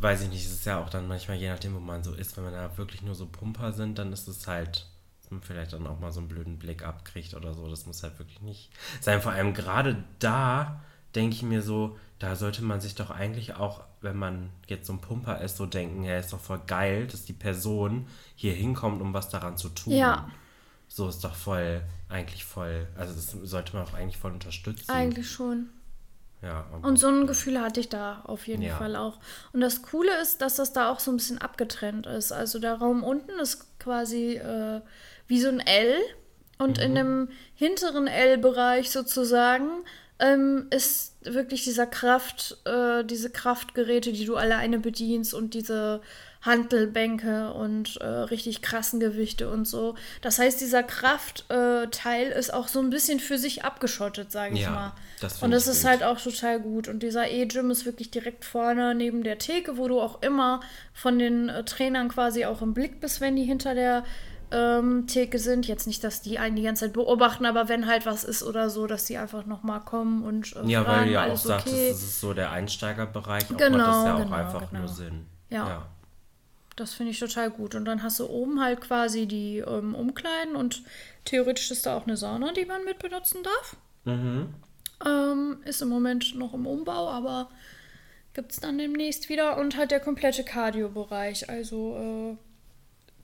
Weiß ich nicht, es ist ja auch dann manchmal, je nachdem, wo man so ist, wenn man da wirklich nur so Pumper sind, dann ist es halt, dass man vielleicht dann auch mal so einen blöden Blick abkriegt oder so. Das muss halt wirklich nicht sein. Vor allem gerade da denke ich mir so, da sollte man sich doch eigentlich auch, wenn man jetzt so ein Pumper ist, so denken, ja, ist doch voll geil, dass die Person hier hinkommt, um was daran zu tun. Ja. So ist doch voll, eigentlich voll, also das sollte man auch eigentlich voll unterstützen. eigentlich schon. Ja, Und so ein Gefühl hatte ich da auf jeden Ja. Fall auch. Und das Coole ist, dass das da auch so ein bisschen abgetrennt ist. Also der Raum unten ist quasi äh, wie so ein L. Und Mhm. in dem hinteren L-Bereich sozusagen ähm, ist wirklich dieser Kraft, äh, diese Kraftgeräte, die du alleine bedienst und diese Hantelbänke und äh, richtig krassen Gewichte und so. Das heißt, dieser Kraftteil äh, ist auch so ein bisschen für sich abgeschottet, sage ich Ja, mal. das und das ist gut. halt auch total gut. Und dieser E-Gym ist wirklich direkt vorne neben der Theke, wo du auch immer von den äh, Trainern quasi auch im Blick bist, wenn die hinter der ähm, Theke sind. Jetzt nicht, dass die einen die ganze Zeit beobachten, aber wenn halt was ist oder so, dass die einfach nochmal kommen und äh, Ja, weil du ja auch sagtest, okay. es ist so der Einsteigerbereich, auch macht Genau, das ja auch genau, einfach genau. nur Sinn. Ja. Das finde ich total gut. Und dann hast du oben halt quasi die ähm, Umkleiden und theoretisch ist da auch eine Sauna, die man mit benutzen darf. Mhm. Ähm, ist im Moment noch im Umbau, aber gibt es dann demnächst wieder. Und halt der komplette Cardio-Bereich, also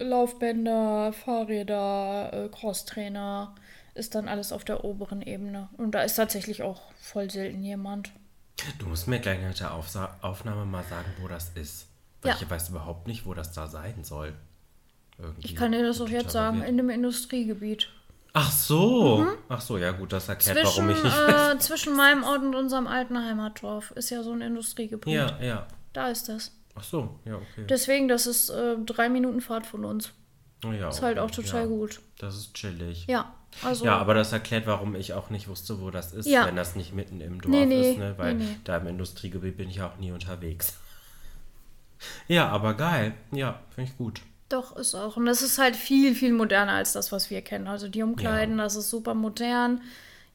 äh, Laufbänder, Fahrräder, äh, Crosstrainer, ist dann alles auf der oberen Ebene. Und da ist tatsächlich auch voll selten jemand. Du musst mir gleich nach der Aufsa Aufnahme mal sagen, wo das ist. Weil Ja. ich weiß überhaupt nicht, wo das da sein soll. Irgendwie Ich kann dir das auch jetzt sagen, in dem Industriegebiet. Ach so. Ach so, ja gut, das erklärt, Zwischen, warum ich nicht äh, zwischen meinem Ort und unserem alten Heimatdorf ist ja so ein Industriegebiet. Ja, ja. Da ist das. Ach so, ja, okay. Deswegen, das ist äh, drei Minuten Fahrt von uns. Oh, ja, Ist halt okay, auch total ja. gut. Das ist chillig. Ja, also. Ja, aber das erklärt, warum ich auch nicht wusste, wo das ist, Ja. wenn das nicht mitten im Dorf Nee, nee, ist, ne? Weil nee. da im Industriegebiet bin ich auch nie unterwegs. Ja, aber geil. Ja, finde ich gut. Doch, ist auch. Und das ist halt viel, viel moderner als das, was wir kennen. Also die Umkleiden, das ist super modern.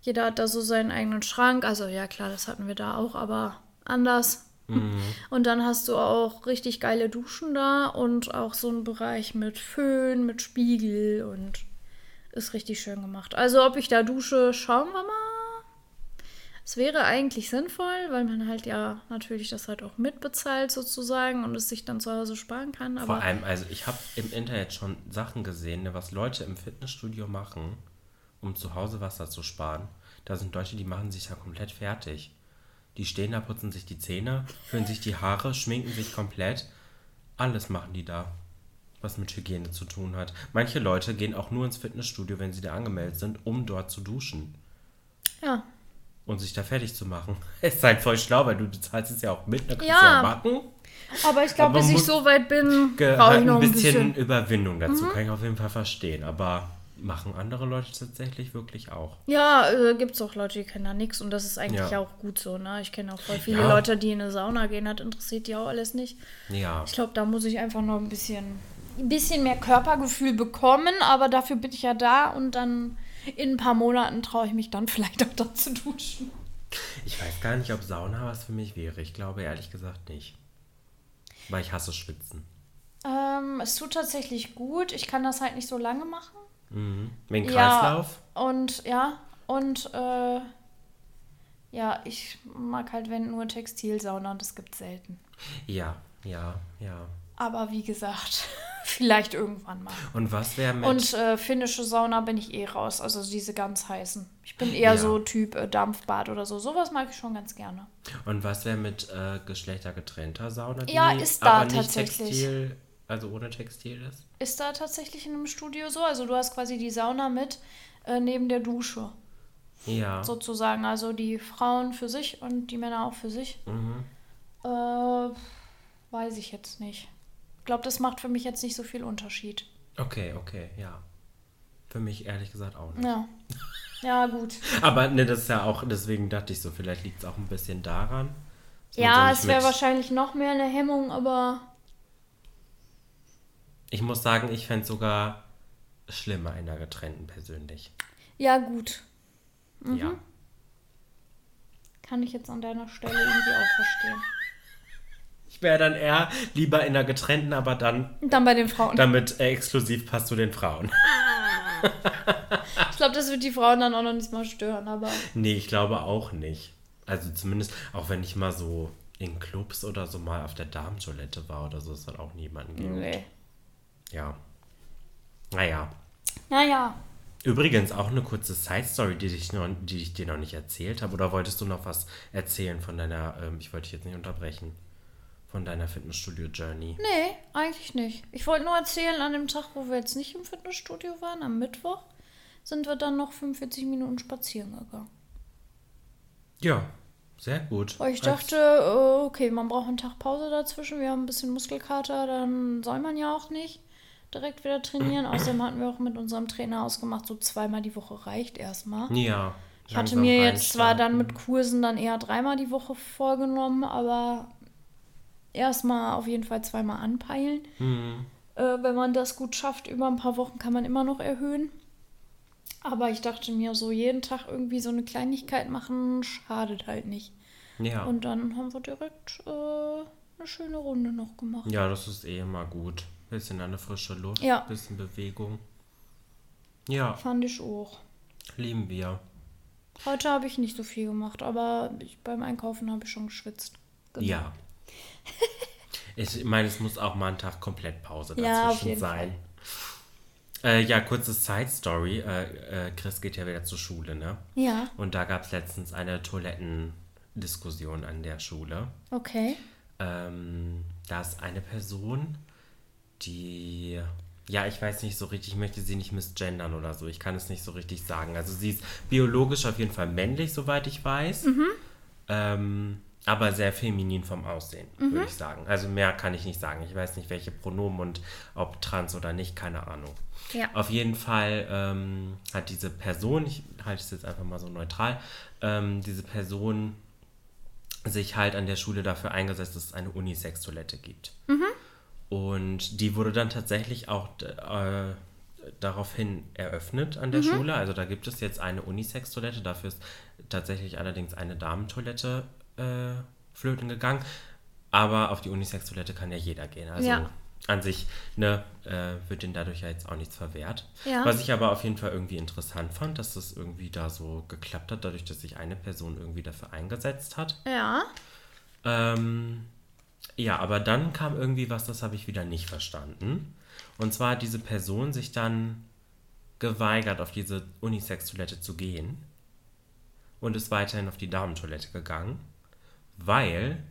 Jeder hat da so seinen eigenen Schrank. Also ja, klar, das hatten wir da auch, aber anders. Und dann hast du auch richtig geile Duschen da und auch so einen Bereich mit Föhn, mit Spiegel und ist richtig schön gemacht. Also ob ich da dusche, schauen wir mal. Es wäre eigentlich sinnvoll, weil man halt ja natürlich das halt auch mitbezahlt sozusagen und es sich dann zu Hause sparen kann. Aber Vor allem, also ich habe im Internet schon Sachen gesehen, ne, was Leute im Fitnessstudio machen, um zu Hause Wasser zu sparen. Da sind Leute, die machen sich ja komplett fertig. Die stehen da, putzen sich die Zähne, föhnen sich die Haare, schminken sich komplett. Alles machen die da, was mit Hygiene zu tun hat. Manche Leute gehen auch nur ins Fitnessstudio, wenn sie da angemeldet sind, um dort zu duschen ja, und sich da fertig zu machen. Ist halt voll schlau, weil du bezahlst es ja auch mit, dann kannst Ja. ja machen. aber ich glaube, bis ich so weit bin, brauche halt ich noch ein bisschen, bisschen. Mhm. Überwindung dazu, kann ich auf jeden Fall verstehen. Aber machen andere Leute tatsächlich wirklich auch. Ja, äh, gibt es auch Leute, die kennen da nichts und das ist eigentlich Ja. auch gut so. Ne? Ich kenne auch voll viele Ja. Leute, die in eine Sauna gehen, das interessiert die auch alles nicht. Ja, Ich glaube, da muss ich einfach noch ein bisschen, ein bisschen mehr Körpergefühl bekommen, aber dafür bin ich ja da und dann in ein paar Monaten traue ich mich dann vielleicht auch da zu duschen. ich weiß gar nicht, ob Sauna was für mich wäre. Ich glaube ehrlich gesagt nicht. Weil ich hasse Schwitzen. Ähm, es tut tatsächlich gut. Ich kann das halt nicht so lange machen. Mhm. Wegen Ja. Kreislauf? Und ja, und äh, ja, ich mag halt, wenn nur Textilsauna und das gibt selten. Ja, ja, ja. Aber wie gesagt, Vielleicht irgendwann mal. Und was wäre mit. Und äh, finnische Sauna bin ich eh raus. Also diese ganz heißen. Ich bin eher Ja. so Typ äh, Dampfbad oder so. Sowas mag ich schon ganz gerne. Und was wäre mit äh, geschlechtergetrennter Sauna? Ja, ist da tatsächlich. Textil, also ohne Textil ist? Ist da tatsächlich in einem Studio so? Also du hast quasi die Sauna mit äh, neben der Dusche. Ja. Sozusagen. Also die Frauen für sich und die Männer auch für sich. Mhm. Äh, weiß ich jetzt nicht. Ich glaube, das macht für mich jetzt nicht so viel Unterschied. Okay, okay, ja. Für mich ehrlich gesagt auch nicht. Ja. Ja, gut. Aber ne, das ist ja auch, deswegen dachte ich so, vielleicht liegt es auch ein bisschen daran. Ja, es wäre wahrscheinlich noch mehr eine Hemmung, aber Ich muss sagen, ich fände es sogar schlimmer in der getrennten persönlich. ja, gut. Mhm. Ja. Kann ich jetzt an deiner Stelle irgendwie auch verstehen. Ich wäre dann eher lieber in der getrennten, aber dann dann bei den Frauen. damit äh, exklusiv passt zu den Frauen. Ich glaube, das wird die Frauen dann auch noch nicht mal stören, aber. Nee, ich glaube auch nicht. Also zumindest, auch wenn ich mal so in Clubs oder so mal auf der Damentoilette war oder so, ist dann auch niemanden gegeben. Nee. Ja. Naja. Naja. Übrigens auch eine kurze Side-Story, die, ich noch- die ich dir noch nicht erzählt habe. Oder wolltest du noch was erzählen von deiner, ähm, ich wollte dich jetzt nicht unterbrechen, von deiner Fitnessstudio-Journey? Nee, eigentlich nicht. Ich wollte nur erzählen, an dem Tag, wo wir jetzt nicht im Fitnessstudio waren, am Mittwoch, sind wir dann noch 45 Minuten spazieren gegangen. Ja, sehr gut. Weil ich dachte, äh, okay, man braucht einen Tag Pause dazwischen, wir haben ein bisschen Muskelkater, dann soll man ja auch nicht direkt wieder trainieren. Außerdem hatten wir auch mit unserem Trainer ausgemacht, so zweimal die Woche reicht erstmal. Ja. Ich hatte mir jetzt zwar dann mit Kursen dann eher dreimal die Woche vorgenommen, aber erstmal auf jeden Fall zweimal anpeilen. Hm. Äh, wenn man das gut schafft, über ein paar Wochen kann man immer noch erhöhen. Aber ich dachte mir, so jeden Tag irgendwie so eine Kleinigkeit machen, schadet halt nicht. Ja. Und dann haben wir direkt äh, eine schöne Runde noch gemacht. ja, das ist eh immer gut. Bisschen an der frische Luft, Ja. bisschen Bewegung. Ja, Fand ich auch. lieben wir. Heute habe ich nicht so viel gemacht, aber ich, beim Einkaufen habe ich schon geschwitzt. Genau. Ja. Ich meine, es muss auch mal ein Tag komplett Pause dazwischen Ja, sein. Äh, ja, kurze Side-Story. Äh, äh, Chris geht ja wieder zur Schule, ne? Ja, Und da gab es letztens eine Toilettendiskussion an der Schule. okay. Ähm, da ist eine Person, die, ja, ich weiß nicht so richtig, ich möchte sie nicht misgendern oder so. Ich kann es nicht so richtig sagen. Also sie ist biologisch auf jeden Fall männlich, soweit ich weiß. Ähm, aber sehr feminin vom Aussehen, würde ich sagen. Also mehr kann ich nicht sagen. Ich weiß nicht, welche Pronomen und ob trans oder nicht, keine Ahnung. Ja. Auf jeden Fall ähm, hat diese Person, ich halte es jetzt einfach mal so neutral, ähm, diese Person sich halt an der Schule dafür eingesetzt, dass es eine Unisex-Toilette gibt. Und die wurde dann tatsächlich auch äh, daraufhin eröffnet an der Schule. Also da gibt es jetzt eine Unisex-Toilette, dafür ist tatsächlich allerdings eine Damentoilette äh, flöten gegangen. Aber auf die Unisex-Toilette kann ja jeder gehen. Also Ja. an sich ne, äh, wird denen dadurch ja jetzt auch nichts verwehrt. Ja. Was ich aber auf jeden Fall irgendwie interessant fand, dass das irgendwie da so geklappt hat, dadurch, dass sich eine Person irgendwie dafür eingesetzt hat. Ja. Ähm, ja, aber dann kam irgendwie was, das habe ich wieder nicht verstanden. Und zwar hat diese Person sich dann geweigert, auf diese Unisex-Toilette zu gehen und ist weiterhin auf die Damentoilette gegangen, weil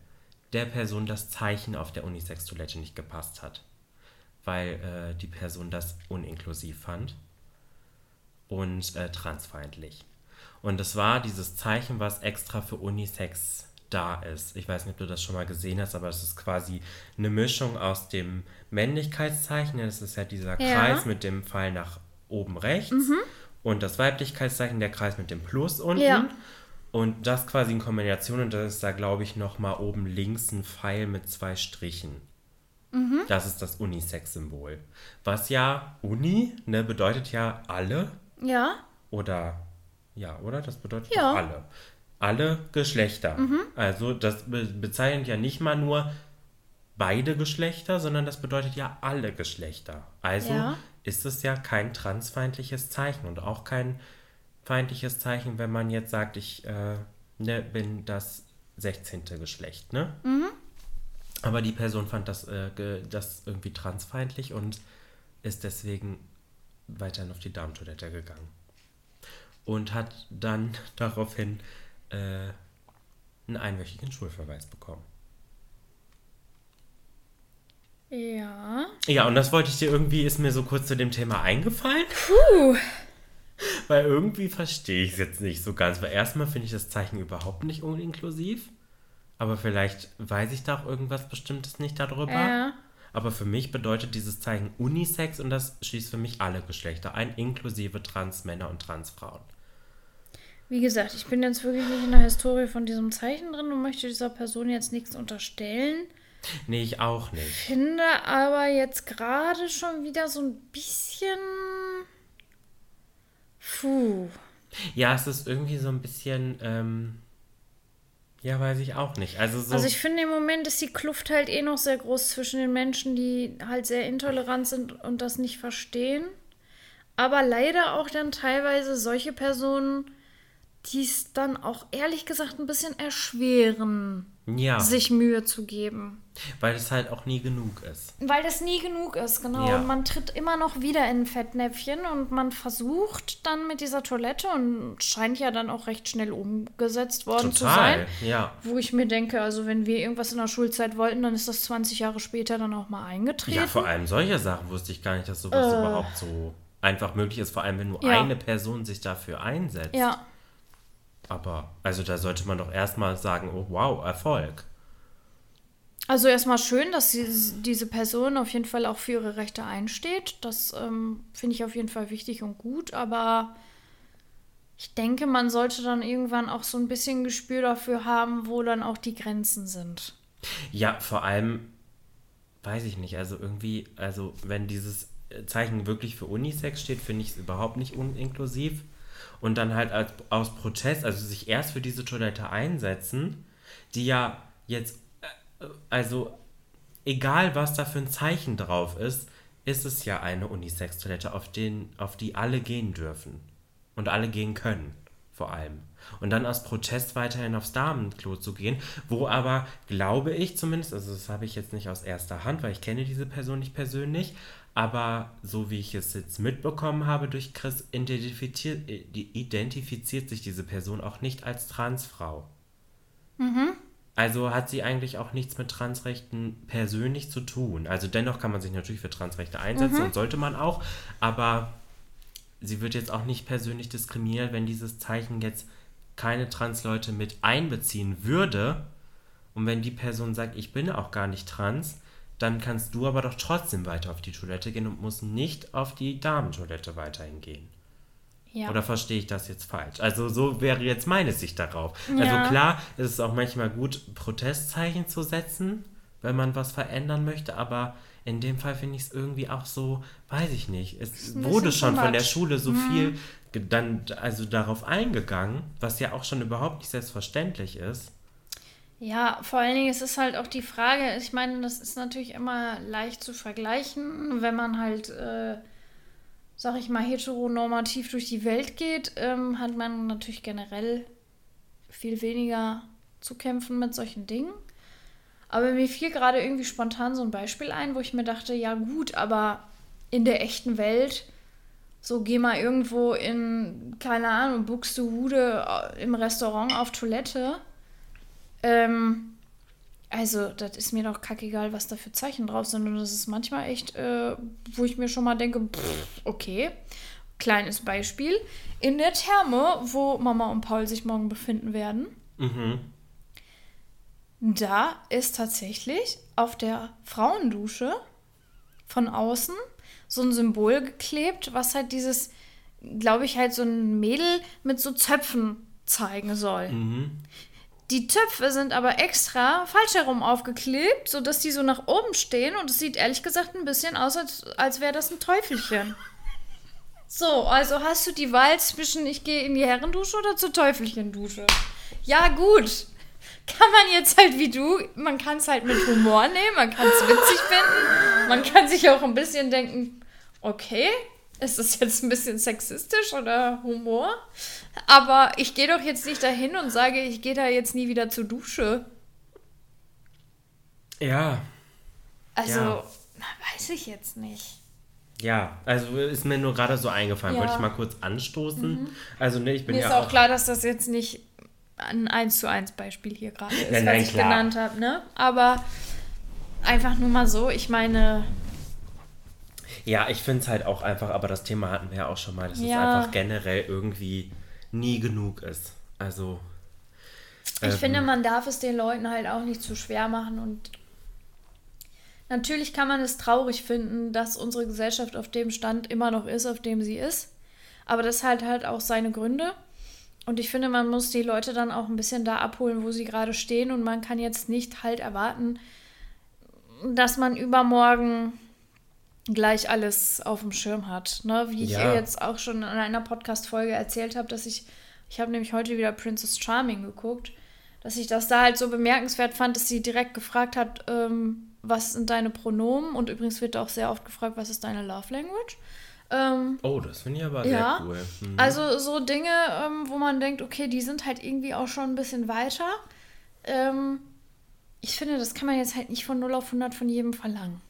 der Person das Zeichen auf der Unisex-Toilette nicht gepasst hat. Weil äh, die Person das uninklusiv fand und äh, transfeindlich. Und es war dieses Zeichen, was extra für Unisex da ist. Ich weiß nicht, ob du das schon mal gesehen hast, aber es ist quasi eine Mischung aus dem Männlichkeitszeichen, das ist ja dieser Ja. Kreis mit dem Pfeil nach oben rechts und das Weiblichkeitszeichen, der Kreis mit dem Plus unten. Ja. Und das quasi in Kombination und das ist da, glaube ich, nochmal oben links ein Pfeil mit zwei Strichen. Das ist das Unisex-Symbol. Was ja Uni, ne, bedeutet ja alle Ja. oder ja, oder? Das bedeutet Ja. alle. Alle Geschlechter. Also das be bezeichnet ja nicht mal nur beide Geschlechter, sondern das bedeutet ja alle Geschlechter. Also Ja. ist es ja kein transfeindliches Zeichen und auch kein feindliches Zeichen, wenn man jetzt sagt, ich äh, ne, bin das 16. Geschlecht, ne? Aber die Person fand das, äh, das irgendwie transfeindlich und ist deswegen weiterhin auf die Darmtoilette gegangen. Und hat dann daraufhin äh, einen einwöchigen Schulverweis bekommen. Ja. Ja, und das wollte ich dir irgendwie, ist mir so kurz zu dem Thema eingefallen. Puh. Weil irgendwie verstehe ich es jetzt nicht so ganz. Weil erstmal finde ich das Zeichen überhaupt nicht uninklusiv. Aber vielleicht weiß ich da auch irgendwas Bestimmtes nicht darüber. Ja. Aber für mich bedeutet dieses Zeichen Unisex und das schließt für mich alle Geschlechter ein, inklusive Transmänner und Transfrauen. Wie gesagt, ich bin jetzt wirklich nicht in der Historie von diesem Zeichen drin und möchte dieser Person jetzt nichts unterstellen. Nee, ich auch nicht. Finde aber jetzt gerade schon wieder so ein bisschen. Puh. Ja, es ist irgendwie so ein bisschen. Ähm ja, weiß ich auch nicht. Also, so also ich finde im Moment ist die Kluft halt eh noch sehr groß zwischen den Menschen, die halt sehr intolerant sind und das nicht verstehen. Aber leider auch dann teilweise solche Personen, die es dann auch ehrlich gesagt ein bisschen erschweren ja. sich Mühe zu geben. Weil es halt auch nie genug ist. Weil es nie genug ist, genau. Ja. Und man tritt immer noch wieder in ein Fettnäpfchen und man versucht dann mit dieser Toilette und scheint ja dann auch recht schnell umgesetzt worden Total, zu sein. Ja. Wo ich mir denke, also wenn wir irgendwas in der Schulzeit wollten, dann ist das 20 Jahre später dann auch mal eingetreten. Ja, vor allem solche Sachen wusste ich gar nicht, dass sowas äh, überhaupt so einfach möglich ist. Vor allem, wenn nur ja. eine Person sich dafür einsetzt. Ja. Aber, also da sollte man doch erstmal sagen, oh wow, Erfolg. Also erstmal schön, dass sie, diese Person auf jeden Fall auch für ihre Rechte einsteht. Das ähm, finde ich auf jeden Fall wichtig und gut, aber ich denke, man sollte dann irgendwann auch so ein bisschen Gespür dafür haben, wo dann auch die Grenzen sind. Ja, vor allem, weiß ich nicht, also irgendwie, also wenn dieses Zeichen wirklich für Unisex steht, finde ich es überhaupt nicht uninklusiv und dann halt als, aus Protest, also sich erst für diese Toilette einsetzen, die ja jetzt, äh, also egal was da für ein Zeichen drauf ist, ist es ja eine Unisex-Toilette, auf, auf die alle gehen dürfen. Und alle gehen können, vor allem. Und dann aus Protest weiterhin aufs Damenklo zu gehen, wo aber, glaube ich zumindest, also das habe ich jetzt nicht aus erster Hand, weil ich kenne diese Person nicht persönlich, aber so wie ich es jetzt mitbekommen habe durch Chris, identifiziert, identifiziert sich diese Person auch nicht als Transfrau. Mhm. Also hat sie eigentlich auch nichts mit Transrechten persönlich zu tun. Also dennoch kann man sich natürlich für Transrechte einsetzen mhm. und sollte man auch, aber sie wird jetzt auch nicht persönlich diskriminiert, wenn dieses Zeichen jetzt keine Transleute mit einbeziehen würde. Und wenn die Person sagt, ich bin auch gar nicht trans, dann kannst du aber doch trotzdem weiter auf die Toilette gehen und musst nicht auf die Damentoilette weiterhin gehen. Ja. Oder verstehe ich das jetzt falsch? Also so wäre jetzt meine Sicht darauf. Also ja. Also klar, es ist auch manchmal gut, Protestzeichen zu setzen, wenn man was verändern möchte, aber in dem Fall finde ich es irgendwie auch so, weiß ich nicht. Es wurde schon von der Schule so mhm. viel dann also darauf eingegangen, was ja auch schon überhaupt nicht selbstverständlich ist. Ja, vor allen Dingen ist es halt auch die Frage, ich meine, das ist natürlich immer leicht zu vergleichen, wenn man halt, äh, sag ich mal, heteronormativ durch die Welt geht, ähm, hat man natürlich generell viel weniger zu kämpfen mit solchen Dingen. Aber mir fiel gerade irgendwie spontan so ein Beispiel ein, wo ich mir dachte, ja gut, aber in der echten Welt, so geh mal irgendwo in, keine Ahnung, Buxtehude äh, im Restaurant auf Toilette ähm, also, das ist mir doch kackegal, was da für Zeichen drauf sind. Und das ist manchmal echt, äh, wo ich mir schon mal denke, pff, okay. Kleines Beispiel. In der Therme, wo Mama und Paul sich morgen befinden werden, mhm. da ist tatsächlich auf der Frauendusche von außen so ein Symbol geklebt, was halt dieses, glaube ich, halt so ein Mädel mit so Zöpfen zeigen soll. Mhm. Die Töpfe sind aber extra falsch herum aufgeklebt, sodass die so nach oben stehen und es sieht ehrlich gesagt ein bisschen aus, als, als wäre das ein Teufelchen. So, also hast du die Wahl zwischen ich gehe in die Herrendusche oder zur Teufelchendusche? Ja, gut. Kann man jetzt halt wie du, man kann es halt mit Humor nehmen, man kann es witzig finden, man kann sich auch ein bisschen denken, okay, ist das jetzt ein bisschen sexistisch oder Humor? Aber ich gehe doch jetzt nicht dahin und sage, ich gehe da jetzt nie wieder zur Dusche. Ja. Also, Ja. weiß ich jetzt nicht. Ja, also ist mir nur gerade so eingefallen. Ja. Mhm. Wollte ich mal kurz anstoßen. Also, ne, ich bin Mir ja ist auch klar, dass das jetzt nicht ein 1 zu 1 Beispiel hier gerade ist, Nein, was nein, ich klar. genannt habe, ne? Aber einfach nur mal so, ich meine, Ja, ich finde es halt auch einfach, aber das Thema hatten wir ja auch schon mal, dass es Ja. einfach generell irgendwie nie genug ist. Also. ich ähm, finde, man darf es den Leuten halt auch nicht zu schwer machen und natürlich kann man es traurig finden, dass unsere Gesellschaft auf dem Stand immer noch ist, auf dem sie ist. Aber das hat halt auch seine Gründe. Und ich finde, man muss die Leute dann auch ein bisschen da abholen, wo sie gerade stehen. Und man kann jetzt nicht halt erwarten, dass man übermorgen gleich alles auf dem Schirm hat. Ne? Wie ich Ja. jetzt auch schon in einer Podcast-Folge erzählt habe, dass ich, ich habe nämlich heute wieder Princess Charming geguckt, dass ich das da halt so bemerkenswert fand, dass sie direkt gefragt hat, ähm, was sind deine Pronomen? Und übrigens wird auch sehr oft gefragt, was ist deine Love Language? Ähm, Oh, das finde ich aber Ja. sehr cool. Mhm. also so Dinge, ähm, wo man denkt, okay, die sind halt irgendwie auch schon ein bisschen weiter. Ähm, ich finde, das kann man jetzt halt nicht von 0 auf 100 von jedem verlangen.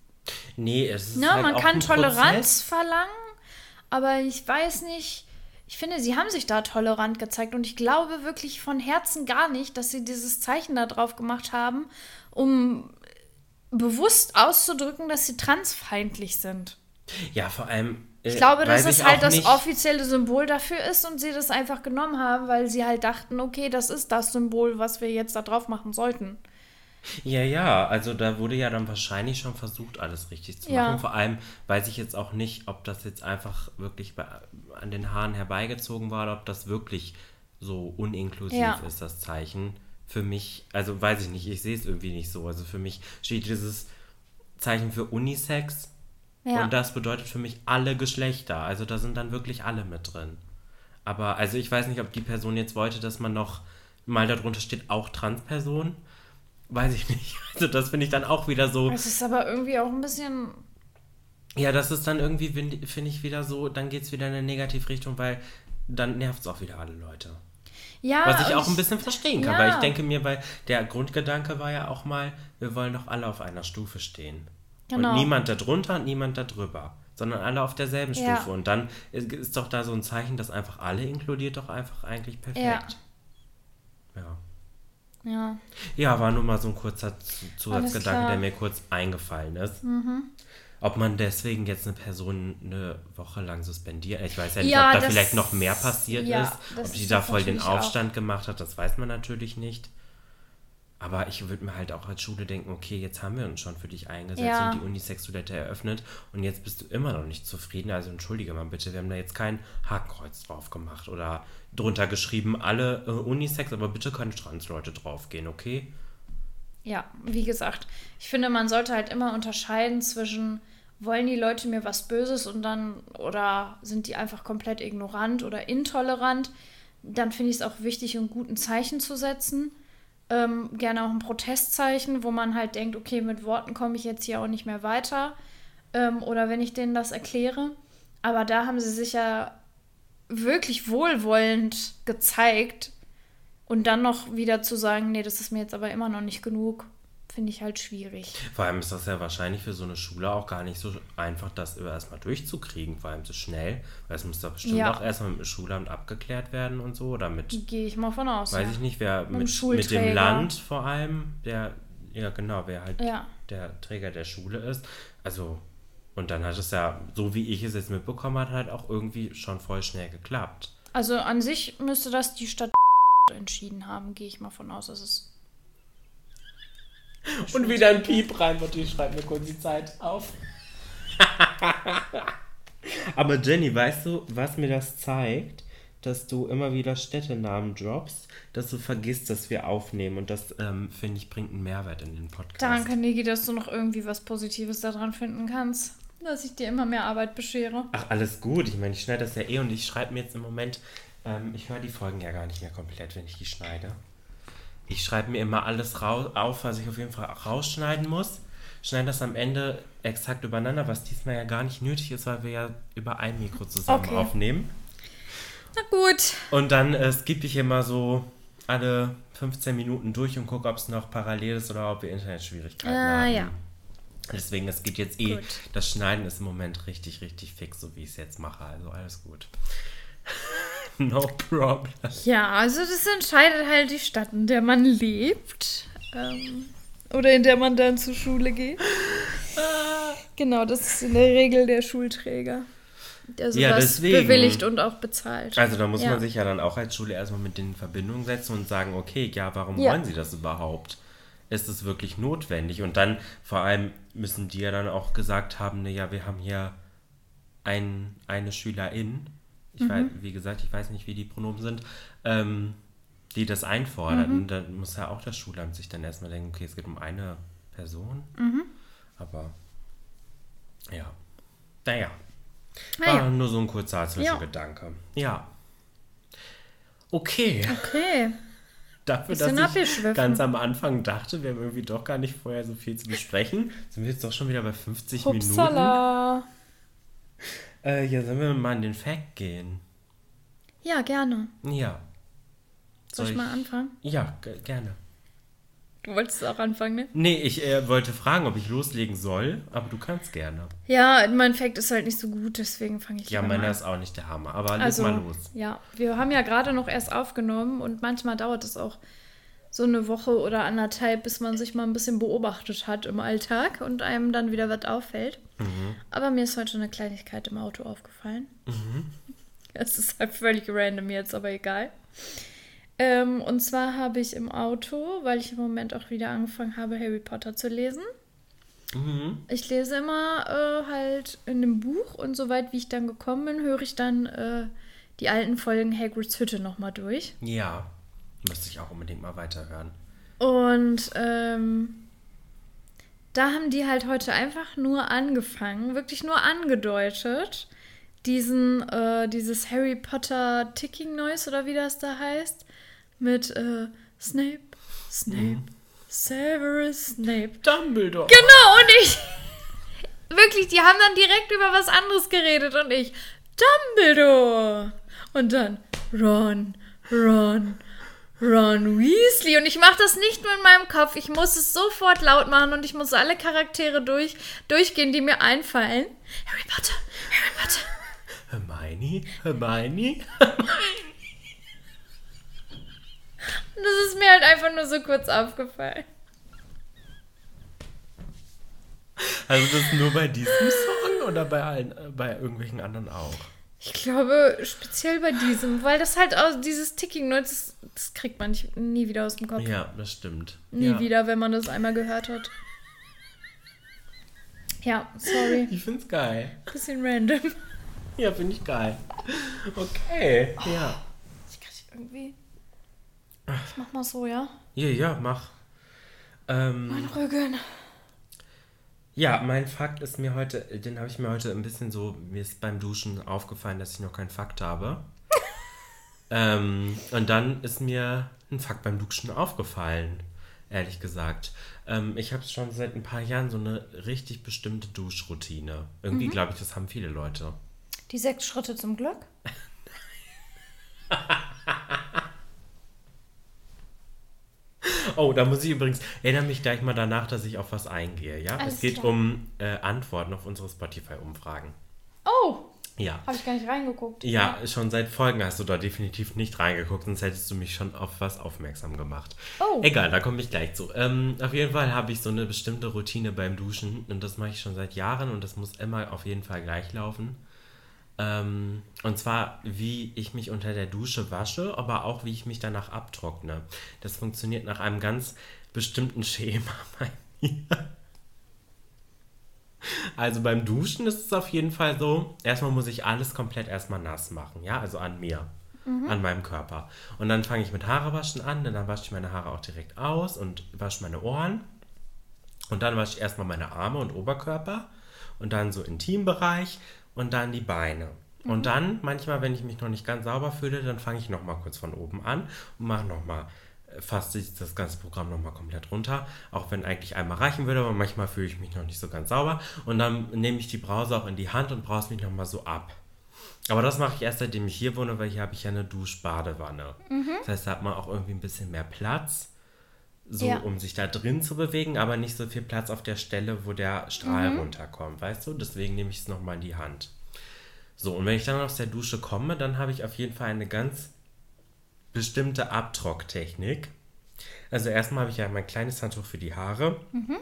Nee, es ist Ne, halt man kann Toleranz Prozess. verlangen, aber ich weiß nicht. Ich finde, sie haben sich da tolerant gezeigt und ich glaube wirklich von Herzen gar nicht, dass sie dieses Zeichen da drauf gemacht haben, um bewusst auszudrücken, dass sie transfeindlich sind. Ja, vor allem. äh, Ich glaube, dass es halt das offizielle Symbol dafür ist und sie das einfach genommen haben, weil sie halt dachten, okay, das ist das Symbol, was wir jetzt da drauf machen sollten. Ja, ja, also da wurde ja dann wahrscheinlich schon versucht, alles richtig zu Ja. machen. Vor allem weiß ich jetzt auch nicht, ob das jetzt einfach wirklich bei, an den Haaren herbeigezogen war oder ob das wirklich so uninklusiv Ja. ist, das Zeichen. Für mich, also weiß ich nicht, ich sehe es irgendwie nicht so. Also für mich steht dieses Zeichen für Unisex Ja. und das bedeutet für mich alle Geschlechter. Also da sind dann wirklich alle mit drin. Aber also ich weiß nicht, ob die Person jetzt wollte, dass man noch mal darunter steht, auch Transperson. Weiß ich nicht. Also das finde ich dann auch wieder so. Es ist aber irgendwie auch ein bisschen. Ja, das ist dann irgendwie, finde find ich, wieder so, dann geht es wieder in eine Negativrichtung, weil dann nervt es auch wieder alle Leute. Ja, Was ich auch ein bisschen verstehen kann, ja. weil ich denke mir, weil der Grundgedanke war ja auch mal, wir wollen doch alle auf einer Stufe stehen. Genau. Und niemand da drunter und niemand da drüber, sondern alle auf derselben Ja. Stufe. Und dann ist, doch da so ein Zeichen, das einfach alle inkludiert, doch einfach eigentlich perfekt. Ja. Ja. Ja, war nur mal so ein kurzer Zu- Zusatzgedanke. Mhm. der mir kurz eingefallen ist. Ob man deswegen jetzt eine Person eine Woche lang suspendiert, ich weiß ja nicht, Ja, ob da das- vielleicht noch mehr passiert ja, ist, ob die da voll den natürlich auch. Aufstand gemacht hat, das weiß man natürlich nicht. Aber ich würde mir halt auch als Schule denken, okay, jetzt haben wir uns schon für dich eingesetzt Ja. und die Unisex-Toilette eröffnet und jetzt bist du immer noch nicht zufrieden. Also entschuldige mal bitte, wir haben da jetzt kein Hakenkreuz drauf gemacht oder drunter geschrieben, alle äh, Unisex, aber bitte können Transleute draufgehen, okay? Ja, wie gesagt, ich finde, man sollte halt immer unterscheiden zwischen, wollen die Leute mir was Böses und dann, oder sind die einfach komplett ignorant oder intolerant. Dann finde ich es auch wichtig, ein guten Zeichen zu setzen. Ähm, gerne auch ein Protestzeichen, wo man halt denkt, okay, mit Worten komme ich jetzt hier auch nicht mehr weiter. Ähm, oder wenn ich denen das erkläre. Aber da haben sie sich ja wirklich wohlwollend gezeigt. Und dann noch wieder zu sagen, nee, das ist mir jetzt aber immer noch nicht genug, finde ich halt schwierig. Vor allem ist das ja wahrscheinlich für so eine Schule auch gar nicht so einfach, das erstmal durchzukriegen, vor allem so schnell. Weil es muss doch bestimmt Ja. auch erstmal mit dem Schulamt abgeklärt werden und so. Oder mit, Gehe ich mal von aus. weiß ja. ich nicht, wer mit, mit dem. Land vor allem, der, ja genau, wer halt Ja. der Träger der Schule ist. Also, und dann hat es ja, so wie ich es jetzt mitbekommen habe, halt auch irgendwie schon voll schnell geklappt. Also an sich müsste das die Stadt entschieden haben, gehe ich mal von aus. dass es Und wieder ein Piep rein, Mutti, schreib mir kurz die Zeit auf. Aber Jenny, weißt du, was mir das zeigt? Dass du immer wieder Städtenamen droppst, dass du vergisst, dass wir aufnehmen. Und das, ähm, finde ich, bringt einen Mehrwert in den Podcast. Danke, Niki, dass du noch irgendwie was Positives daran finden kannst. Dass ich dir immer mehr Arbeit beschere. Ach, alles gut. Ich meine, ich schneide das ja eh und ich schreibe mir jetzt im Moment, ähm, ich höre die Folgen ja gar nicht mehr komplett, wenn ich die schneide. Ich schreibe mir immer alles auf, was ich auf jeden Fall rausschneiden muss. Schneide das am Ende exakt übereinander, was diesmal ja gar nicht nötig ist, weil wir ja über ein Mikro zusammen Okay. aufnehmen. Na gut. Und dann äh, skippe ich immer so alle 15 Minuten durch und gucke, ob es noch parallel ist oder ob wir Internetschwierigkeiten Ah, haben. ja. Deswegen, es geht jetzt eh, Gut. das Schneiden ist im Moment richtig, richtig fix, so wie ich es jetzt mache. Also alles gut. no problem. Ja, also das entscheidet halt die Stadt, in der man lebt. Ähm, oder in der man dann zur Schule geht. Genau, das ist in der Regel der Schulträger, der sowas Ja, deswegen. bewilligt und auch bezahlt. Also da muss Ja. man sich ja dann auch als Schule erstmal mit denen in Verbindung setzen und sagen, okay, ja, warum Ja. wollen sie das überhaupt? Ist es wirklich notwendig? Und dann vor allem müssen die ja dann auch gesagt haben, ne, ja, wir haben hier ein, eine Schülerin, ich Mhm. weiß, wie gesagt, ich weiß nicht, wie die Pronomen sind, ähm, die das einfordert. Mhm. Dann muss ja auch das Schulamt sich dann erstmal denken, okay, es geht um eine Person. Mhm. Aber ja, naja. Naja. War nur so ein kurzer Zwischengedanke. Ja. Okay. Okay. Dafür, dass ich ganz am Anfang dachte, wir haben irgendwie doch gar nicht vorher so viel zu besprechen, sind wir jetzt doch schon wieder bei 50 Minuten. Upsala. Äh, ja, sollen wir mal in den Fact gehen? Ja, gerne. Ja. Soll ich mal anfangen? Ja, ge- gerne. Du wolltest auch anfangen, ne? Nee, ich äh, wollte fragen, ob ich loslegen soll, aber du kannst gerne. Ja, mein Fact ist halt nicht so gut, deswegen fange ich Ja, lieber mal meiner an. ist auch nicht der Hammer, aber leg Also, mal los. ja, wir haben ja gerade noch erst aufgenommen und manchmal dauert es auch so eine Woche oder anderthalb, bis man sich mal ein bisschen beobachtet hat im Alltag und einem dann wieder was auffällt. Mhm. Aber mir ist heute eine Kleinigkeit im Auto aufgefallen. Es ist halt völlig random jetzt, aber egal. Ähm, und zwar habe ich im Auto, weil ich im Moment auch wieder angefangen habe, Harry Potter zu lesen. Mhm. Ich lese immer äh, halt in dem Buch und soweit wie ich dann gekommen bin, höre ich dann äh, die alten Folgen Hagrids Hütte nochmal durch. Ja, müsste ich auch unbedingt mal weiterhören. Und ähm, da haben die halt heute einfach nur angefangen, wirklich nur angedeutet, diesen, äh, dieses Harry Potter Ticking Noise oder wie das da heißt, mit äh, Snape, Snape, Severus Snape. Dumbledore. Genau, und ich. Wirklich, die haben dann direkt über was anderes geredet und ich. Dumbledore! Und dann Ron, Ron, Ron Weasley. Und ich mache das nicht nur in meinem Kopf. Ich muss es sofort laut machen und ich muss alle Charaktere durch, durchgehen, die mir einfallen. Harry Potter, Harry Potter. Hermione? Hermione? Und das ist mir halt einfach nur so kurz aufgefallen. Also das nur bei diesem Song oder bei allen, äh, bei irgendwelchen anderen auch? Ich glaube, speziell bei diesem, weil das halt auch dieses Ticking Noise, das, das kriegt man nicht, nie wieder aus dem Kopf. Ja, das stimmt. Nie ja. wieder, wenn man das einmal gehört hat. Ja, sorry. Ich find's geil. Bisschen random. Ja, finde ich geil. Okay. Ja. Ich krieg irgendwie. Ich mach mal so, ja? Ja, ja, mach. Ähm, Mein Rücken. ja, mein Fakt ist mir heute, den habe ich mir heute ein bisschen so, mir ist beim Duschen aufgefallen, dass ich noch keinen Fakt habe. ähm, und dann ist mir ein Fakt beim Duschen aufgefallen, ehrlich gesagt. Ähm, ich habe schon seit ein paar Jahren so eine richtig bestimmte Duschroutine. Irgendwie glaube ich, das haben viele Leute. Die sechs Schritte zum Glück. Oh, da muss ich übrigens, erinnere mich gleich mal danach, dass ich auf was eingehe, ja? Alles es geht klar. um äh, Antworten auf unsere Spotify-Umfragen. Oh, Ja. habe ich gar nicht reingeguckt. Ja, schon seit Folgen hast du da definitiv nicht reingeguckt, sonst hättest du mich schon auf was aufmerksam gemacht. Oh. Egal, da komme ich gleich zu. Ähm, auf jeden Fall habe ich so eine bestimmte Routine beim Duschen und das mache ich schon seit Jahren und das muss immer auf jeden Fall gleich laufen. Ähm, und zwar, wie ich mich unter der Dusche wasche, aber auch wie ich mich danach abtrockne. Das funktioniert nach einem ganz bestimmten Schema bei mir. Also beim Duschen ist es auf jeden Fall so, erstmal muss ich alles komplett erstmal nass machen, ja, also an mir, an meinem Körper. Und dann fange ich mit Haarewaschen an, denn dann wasche ich meine Haare auch direkt aus und wasche meine Ohren. Und dann wasche ich erstmal meine Arme und Oberkörper und dann so Intimbereich und dann die Beine. Und dann, manchmal, wenn ich mich noch nicht ganz sauber fühle, dann fange ich nochmal kurz von oben an und mache nochmal, fasse ich das ganze Programm nochmal komplett runter. Auch wenn eigentlich einmal reichen würde, aber manchmal fühle ich mich noch nicht so ganz sauber. Und dann nehme ich die Brause auch in die Hand und brause mich nochmal so ab. Aber das mache ich erst seitdem ich hier wohne, weil hier habe ich ja eine Duschbadewanne. Mhm. Das heißt, da hat man auch irgendwie ein bisschen mehr Platz, so ja. um sich da drin zu bewegen, aber nicht so viel Platz auf der Stelle, wo der Strahl mhm. runterkommt, weißt du? Deswegen nehme ich es nochmal in die Hand. So, und wenn ich dann aus der Dusche komme, dann habe ich auf jeden Fall eine ganz bestimmte Abtrocktechnik. Also erstmal habe ich ja mein kleines Handtuch für die Haare. Mhm.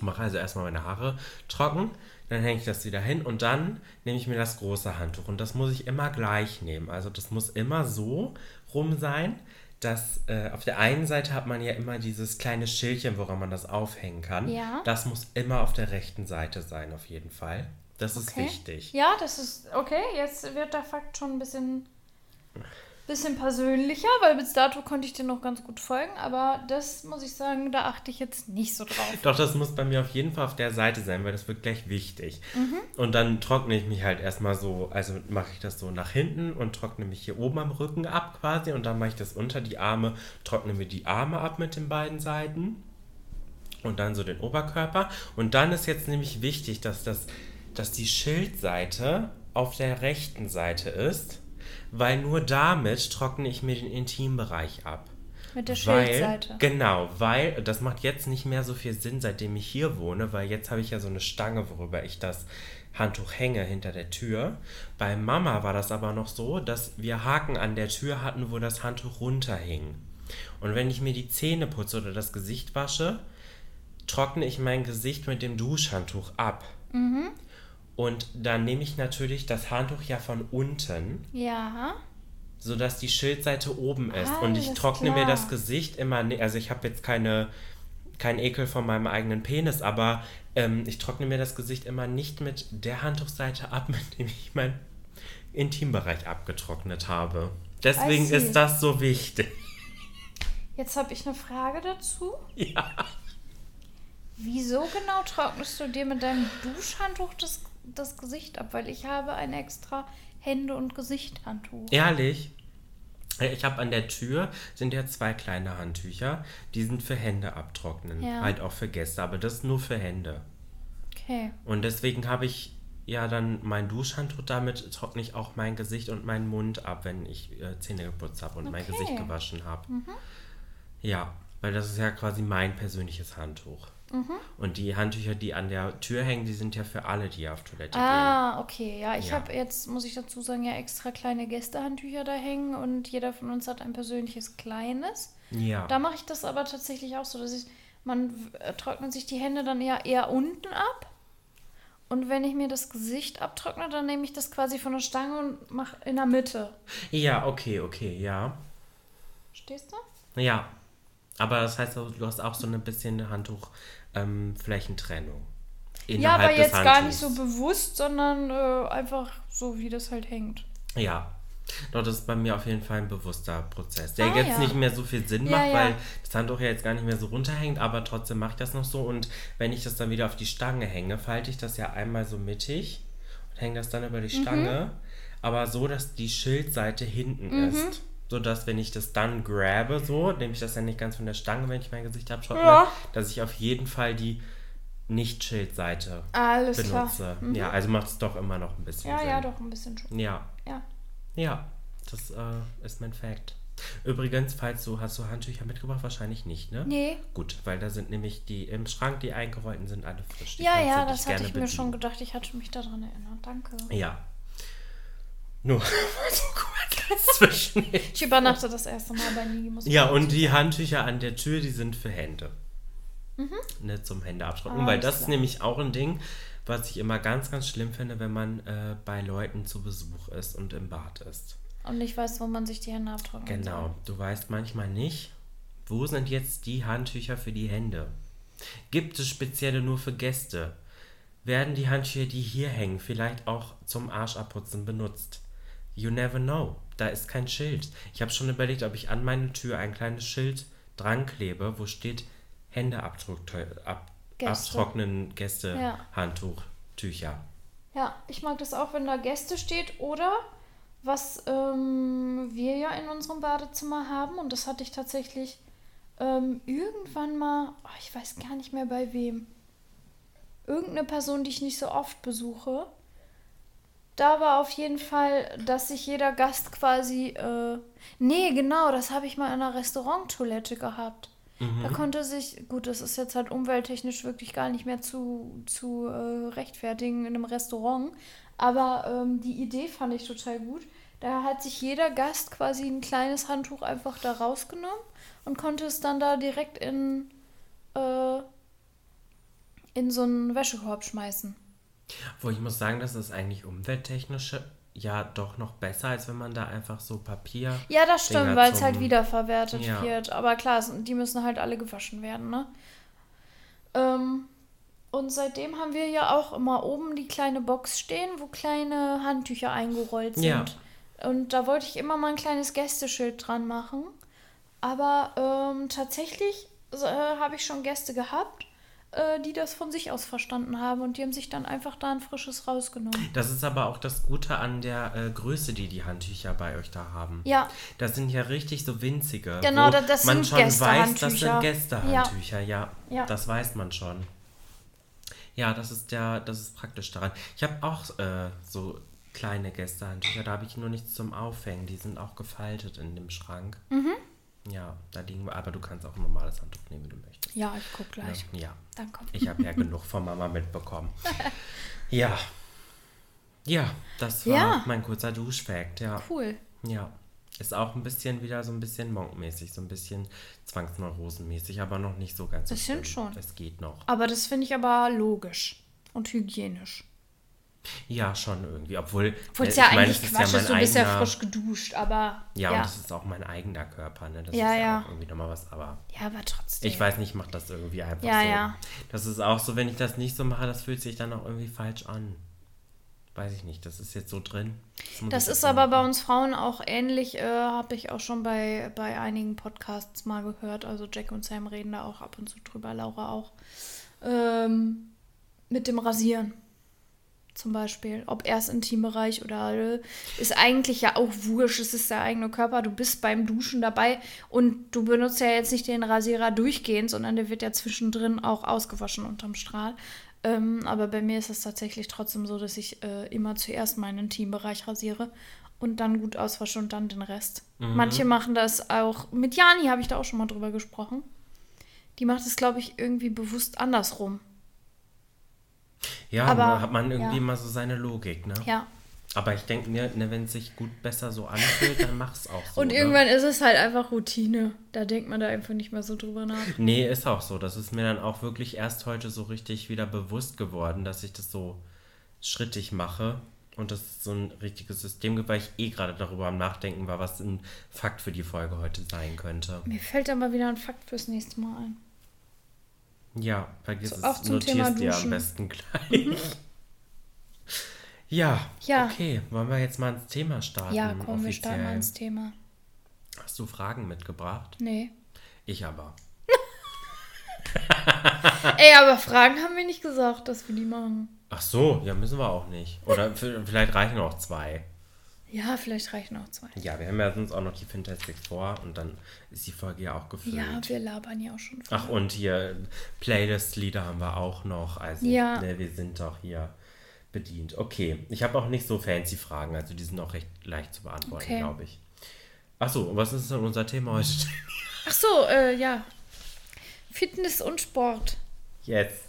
Mache also erstmal meine Haare trocken, dann hänge ich das wieder hin und dann nehme ich mir das große Handtuch. Und das muss ich immer gleich nehmen. Also das muss immer so rum sein, dass äh, auf der einen Seite hat man ja immer dieses kleine Schildchen, woran man das aufhängen kann. Ja. Das muss immer auf der rechten Seite sein, auf jeden Fall. Das okay. ist wichtig. Ja, das ist okay. Jetzt wird der Fakt schon ein bisschen bisschen persönlicher, weil bis dato konnte ich dir noch ganz gut folgen, aber das muss ich sagen, da achte ich jetzt nicht so drauf. Doch, das muss bei mir auf jeden Fall auf der Seite sein, weil das wird gleich wichtig. Mhm. Und dann trockne ich mich halt erstmal so, also mache ich das so nach hinten und trockne mich hier oben am Rücken ab quasi und dann mache ich das unter die Arme, trockne mir die Arme ab mit den beiden Seiten und dann so den Oberkörper. Und dann ist jetzt nämlich wichtig, dass das, dass die Schildseite auf der rechten Seite ist weil nur damit trockne ich mir den Intimbereich ab. Mit der Schildseite. Genau, weil das macht jetzt nicht mehr so viel Sinn, seitdem ich hier wohne, weil jetzt habe ich ja so eine Stange, worüber ich das Handtuch hänge hinter der Tür. Bei Mama war das aber noch so, dass wir Haken an der Tür hatten, wo das Handtuch runterhing. Und wenn ich mir die Zähne putze oder das Gesicht wasche, trockne ich mein Gesicht mit dem Duschhandtuch ab. Mhm. Und dann nehme ich natürlich das Handtuch ja von unten. Ja. Sodass die Schildseite oben ist. Ah, und ich trockne klar. mir das Gesicht immer. Also ich habe jetzt keine, keinen Ekel von meinem eigenen Penis, aber ähm, ich trockne mir das Gesicht immer nicht mit der Handtuchseite ab, mit dem ich meinen Intimbereich abgetrocknet habe. Deswegen ist das so wichtig. Jetzt habe ich eine Frage dazu. Ja. Wieso genau trocknest du dir mit deinem Duschhandtuch das das Gesicht ab, weil ich habe ein extra Hände- und Gesichthandtuch. Ehrlich? Ich habe an der Tür sind ja zwei kleine Handtücher, die sind für Hände abtrocknen, ja. halt auch für Gäste, aber das ist nur für Hände. Okay. Und deswegen habe ich ja dann mein Duschhandtuch, damit trockne ich auch mein Gesicht und meinen Mund ab, wenn ich äh, Zähne geputzt habe und okay. mein Gesicht gewaschen habe. Mhm. Ja, weil das ist ja quasi mein persönliches Handtuch. Mhm. Und die Handtücher, die an der Tür hängen, die sind ja für alle, die auf Toilette ah, gehen. Ah, okay. Ja, ich ja. habe jetzt, muss ich dazu sagen, ja extra kleine Gästehandtücher da hängen und jeder von uns hat ein persönliches kleines. Ja. Da mache ich das aber tatsächlich auch so, dass ich, man äh, trocknet sich die Hände dann eher, eher unten ab. Und wenn ich mir das Gesicht abtrockne, dann nehme ich das quasi von der Stange und mache in der Mitte. Ja, okay, okay, ja. Stehst du? Ja. Aber das heißt, du hast auch so ein bisschen Handtuch ähm, Flächentrennung. Ja, aber jetzt gar nicht so bewusst, sondern äh, einfach so, wie das halt hängt. Ja. Doch, das ist bei mir auf jeden Fall ein bewusster Prozess, der ah, jetzt ja. nicht mehr so viel Sinn macht, ja, ja. weil das Handtuch ja jetzt gar nicht mehr so runterhängt, aber trotzdem mache ich das noch so. Und wenn ich das dann wieder auf die Stange hänge, falte ich das ja einmal so mittig und hänge das dann über die mhm. Stange, mhm. aber so, dass die Schildseite hinten mhm. ist sodass, wenn ich das dann grabe, so, nehme ich das ja nicht ganz von der Stange, wenn ich mein Gesicht abschotte, ja. dass ich auf jeden Fall die Nicht-Schildseite benutze. Mhm. Ja, also macht es doch immer noch ein bisschen ja, Sinn. Ja, ja, doch ein bisschen schon. Ja. Ja. Ja, das äh, ist mein Fact. Übrigens, falls du hast du Handtücher mitgebracht, wahrscheinlich nicht, ne? Nee. Gut, weil da sind nämlich die im Schrank, die eingerollten sind alle frisch. Die ja, ja, das hatte ich mir schon gedacht. Ich hatte mich daran erinnert. Danke. Ja. Nur so kurz zwischen. ich übernachte das erste Mal bei Nie. Ja, und die Handtücher an der Tür, die sind für Hände. Mhm. Ne, zum Hände abtrocknen. Ah, weil das klar. ist nämlich auch ein Ding, was ich immer ganz, ganz schlimm finde, wenn man äh, bei Leuten zu Besuch ist und im Bad ist. Und nicht weiß, wo man sich die Hände abtrocknen Genau. Soll. Du weißt manchmal nicht, wo sind jetzt die Handtücher für die Hände? Gibt es spezielle nur für Gäste? Werden die Handtücher, die hier hängen, vielleicht auch zum Arschabputzen benutzt? You never know. Da ist kein Schild. Ich habe schon überlegt, ob ich an meine Tür ein kleines Schild dran klebe, wo steht Händeabdruck, ab, Gäste. abtrocknen Gäste, ja. Handtuch, Tücher. Ja, ich mag das auch, wenn da Gäste steht oder was ähm, wir ja in unserem Badezimmer haben und das hatte ich tatsächlich ähm, irgendwann mal, oh, ich weiß gar nicht mehr bei wem, irgendeine Person, die ich nicht so oft besuche, da war auf jeden Fall, dass sich jeder Gast quasi. Äh, nee, genau, das habe ich mal in einer Restauranttoilette gehabt. Da konnte sich, gut, das ist jetzt halt umwelttechnisch wirklich gar nicht mehr zu, zu äh, rechtfertigen in einem Restaurant, aber ähm, die Idee fand ich total gut. Da hat sich jeder Gast quasi ein kleines Handtuch einfach da rausgenommen und konnte es dann da direkt in, äh, in so einen Wäschekorb schmeißen. Wo ich muss sagen, das ist eigentlich umwelttechnisch ja doch noch besser, als wenn man da einfach so Papier. Ja, das stimmt, weil es halt wiederverwertet Ja. wird. Aber klar, die müssen halt alle gewaschen werden, ne? Ähm, und seitdem haben wir ja auch immer oben die kleine Box stehen, wo kleine Handtücher eingerollt sind. Ja. Und da wollte ich immer mal ein kleines Gästeschild dran machen. Aber ähm, tatsächlich äh, habe ich schon Gäste gehabt, äh, die das von sich aus verstanden haben und die haben sich dann einfach da ein frisches rausgenommen. Das ist aber auch das Gute an der äh, Größe, die die Handtücher bei euch da haben. Ja, Das sind ja richtig so winzige. Genau, wo da- das man sind schon weiß, das sind Gästehandtücher, ja. Ja. Das weiß man schon. Ja, das ist ja, das ist praktisch daran. Ich habe auch äh, so kleine Gästehandtücher, da habe ich nur nichts zum Aufhängen. Die sind auch gefaltet in dem Schrank. Mhm. Ja, da liegen wir, aber du kannst auch ein normales Handtuch nehmen, wie du möchtest. ja, ich guck gleich. Ja, ja. Danke. Ich habe ja genug von Mama mitbekommen. Ja. Ja, das war Ja. mein kurzer Duschfact, ja. Cool. Ja. Ist auch ein bisschen wieder so ein bisschen monkmäßig, so ein bisschen zwangsneurosenmäßig, aber noch nicht so ganz so Bisschen schlimm. schon. Es geht noch. Aber das finde ich aber logisch und hygienisch. Ja, schon irgendwie. Obwohl, Obwohl äh, es ja ich meine, eigentlich ist Quatsch ja ist, mein du bist ja eigener- frisch geduscht, aber Ja, ja, und das ist auch mein eigener Körper, ne? Das Ja, ist ja. auch irgendwie nochmal was, aber ja, aber trotzdem. ich weiß nicht, ich mache das irgendwie einfach Ja, so. ja. Das ist auch so, wenn ich das nicht so mache, das fühlt sich dann auch irgendwie falsch an. Weiß ich nicht, das ist jetzt so drin. Das ich ist aber bei machen. uns Frauen auch ähnlich, äh, habe ich auch schon bei, bei einigen Podcasts mal gehört. Also Jack und Sam reden da auch ab und zu drüber, Laura auch. Ähm, mit dem Rasieren zum Beispiel. Ob erst Intimbereich oder ist eigentlich ja auch wurscht. Es ist der eigene Körper. Du bist beim Duschen dabei und du benutzt ja jetzt nicht den Rasierer durchgehend, sondern der wird ja zwischendrin auch ausgewaschen unterm Strahl. Ähm, aber bei mir ist es tatsächlich trotzdem so, dass ich äh, immer zuerst meinen Intimbereich rasiere und dann gut auswasche und dann den Rest. Manche machen das auch. Mit Jani habe ich da auch schon mal drüber gesprochen. Die macht es, glaube ich, irgendwie bewusst andersrum. Ja, aber- da hat man irgendwie ja. mal so seine Logik, ne? Ja. Aber ich denke mir, ne, wenn es sich gut besser so anfühlt, dann mach's auch so. Und ne? irgendwann ist es halt einfach Routine. Da denkt man da einfach nicht mehr so drüber nach. Nee, ist auch so. Das ist mir dann auch wirklich erst heute so richtig wieder bewusst geworden, dass ich das so schrittig mache und dass es so ein richtiges System gibt, weil ich eh gerade darüber am Nachdenken war, was ein Fakt für die Folge heute sein könnte. Mir fällt dann mal wieder ein Fakt fürs nächste Mal ein. Ja, vergiss So, es. auch zum Thema Notierst dir am besten gleich. ja, Ja. okay. Wollen wir jetzt mal ins Thema starten? Ja, komm, wir starten mal ins Thema. Hast du Fragen mitgebracht? Nee. Ich aber. Ey, aber Fragen haben wir nicht gesagt, dass wir die machen. Ach so, ja, müssen wir auch nicht. Oder vielleicht reichen auch zwei. Ja, vielleicht reichen auch zwei. Ja, wir haben ja sonst auch noch die Fantastic vor und dann ist die Folge ja auch gefüllt. Ja, wir labern ja auch schon. Ach, und hier Playlist-Lieder haben wir auch noch. Also, Ja. ne, wir sind doch hier bedient. Okay, ich habe auch nicht so fancy Fragen, also die sind auch recht leicht zu beantworten, Okay. glaube ich. Ach so, und was ist denn unser Thema heute? Ach so, äh, ja. Fitness und Sport. Jetzt.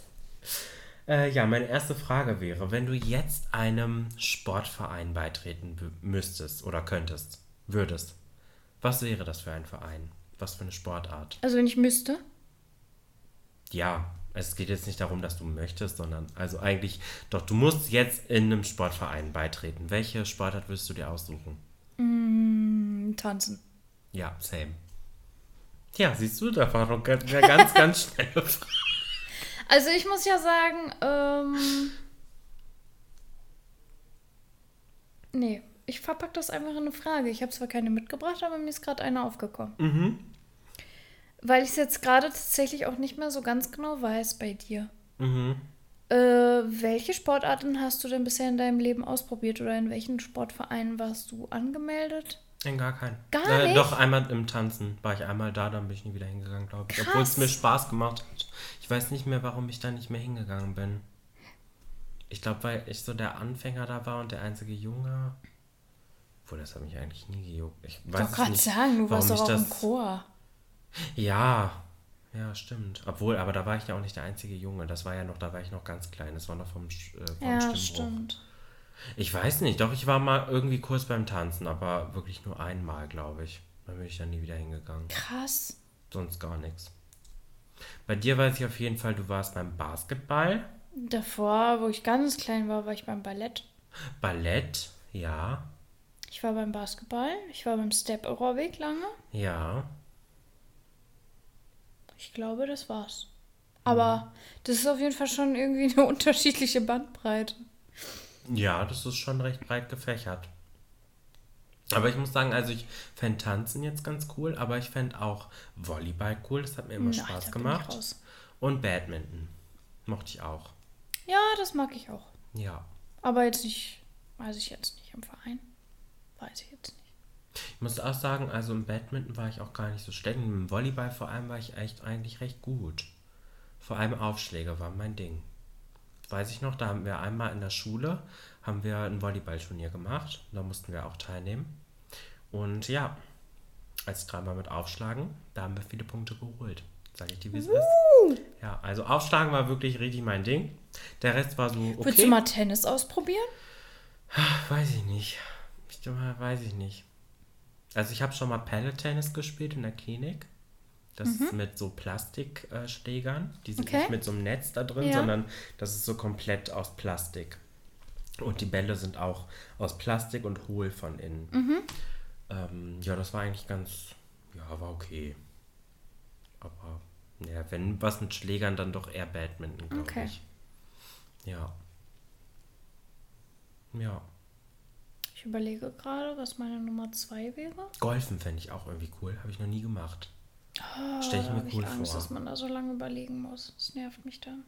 Äh, ja, meine erste Frage wäre, wenn du jetzt einem Sportverein beitreten müsstest oder könntest, würdest, was wäre das für ein Verein? Was für eine Sportart? Also wenn ich müsste. Ja, es geht jetzt nicht darum, dass du möchtest, sondern also eigentlich, doch, du musst jetzt in einem Sportverein beitreten. Welche Sportart würdest du dir aussuchen? Mm, tanzen. Ja, same. Ja, siehst du, da war ganz, eine ganz, ganz schnelle Frage. Also ich muss ja sagen, ähm. Nee, ich verpack das einfach in eine Frage. Ich habe zwar keine mitgebracht, aber mir ist gerade eine aufgekommen. Mhm. Weil ich es jetzt gerade tatsächlich auch nicht mehr so ganz genau weiß bei dir. Mhm. Äh, welche Sportarten hast du denn bisher in deinem Leben ausprobiert oder in welchen Sportvereinen warst du angemeldet? In gar keinen. Gar äh, nicht? Doch, einmal im Tanzen war ich einmal da, dann bin ich nie wieder hingegangen, glaube ich. Obwohl es mir Spaß gemacht hat. Ich weiß nicht mehr, warum ich da nicht mehr hingegangen bin. Ich glaube, weil ich so der Anfänger da war und der einzige Junge. Obwohl, das hat mich eigentlich nie gejuckt. Ich weiß Doch gerade sagen, du warst doch auch im Chor. Ja, ja, stimmt. Obwohl, aber da war ich ja auch nicht der einzige Junge. Das war ja noch, da war ich noch ganz klein. Das war noch vom, äh, vom Ja, Stimmbruch. stimmt. Ich weiß nicht, doch ich war mal irgendwie kurz beim Tanzen, aber wirklich nur einmal, glaube ich. Dann bin ich dann nie wieder hingegangen. Krass. Sonst gar nichts. Bei dir weiß ich auf jeden Fall, du warst beim Basketball, Davor, wo ich ganz klein war, war ich beim Ballett. Ballett, ja, Ich war beim Basketball. Ich war beim Step Aerobic lange. ja. Ich glaube, das war's. Aber das ist auf jeden Fall schon irgendwie eine unterschiedliche Bandbreite. Ja, das ist schon recht breit gefächert. Aber ich muss sagen, also ich fände Tanzen jetzt ganz cool, aber ich fände auch Volleyball cool, das hat mir immer Na, Spaß gemacht. Und Badminton. Mochte ich auch. Ja, das mag ich auch. Ja. Aber jetzt nicht, weiß ich jetzt nicht im Verein. Weiß ich jetzt nicht. Ich muss auch sagen, also im Badminton war ich auch gar nicht so schlecht. Im Volleyball vor allem war ich echt eigentlich recht gut. Vor allem Aufschläge war mein Ding. Weiß ich noch, da haben wir einmal in der Schule haben wir ein Volleyballturnier gemacht. Da mussten wir auch teilnehmen. Und ja, als dreimal mit Aufschlagen, da haben wir viele Punkte geholt. Sag ich dir, wie es ist. Ja, also Aufschlagen war wirklich richtig mein Ding. Der Rest war so okay. Willst du mal Tennis ausprobieren? Weiß ich nicht. Ich weiß ich nicht. Also ich habe schon mal Pallet-Tennis gespielt in der Klinik. Das ist mit so Plastikschlägern. Die sind Mhm. Okay. nicht mit so einem Netz da drin, Ja. sondern das ist so komplett aus Plastik. Und die Bälle sind auch aus Plastik und hohl von innen. Mhm. Ähm, ja, das war eigentlich ganz, ja, war okay. Aber ja, wenn was mit Schlägern, dann doch eher Badminton, glaube Okay. ich. Ja. Ja. Ich überlege gerade, was meine Nummer zwei wäre. Golfen fände ich auch irgendwie cool. Habe ich noch nie gemacht. Oh, Stell ich da mir cool Angst, vor. dass man da so lange überlegen muss. Das nervt mich dann.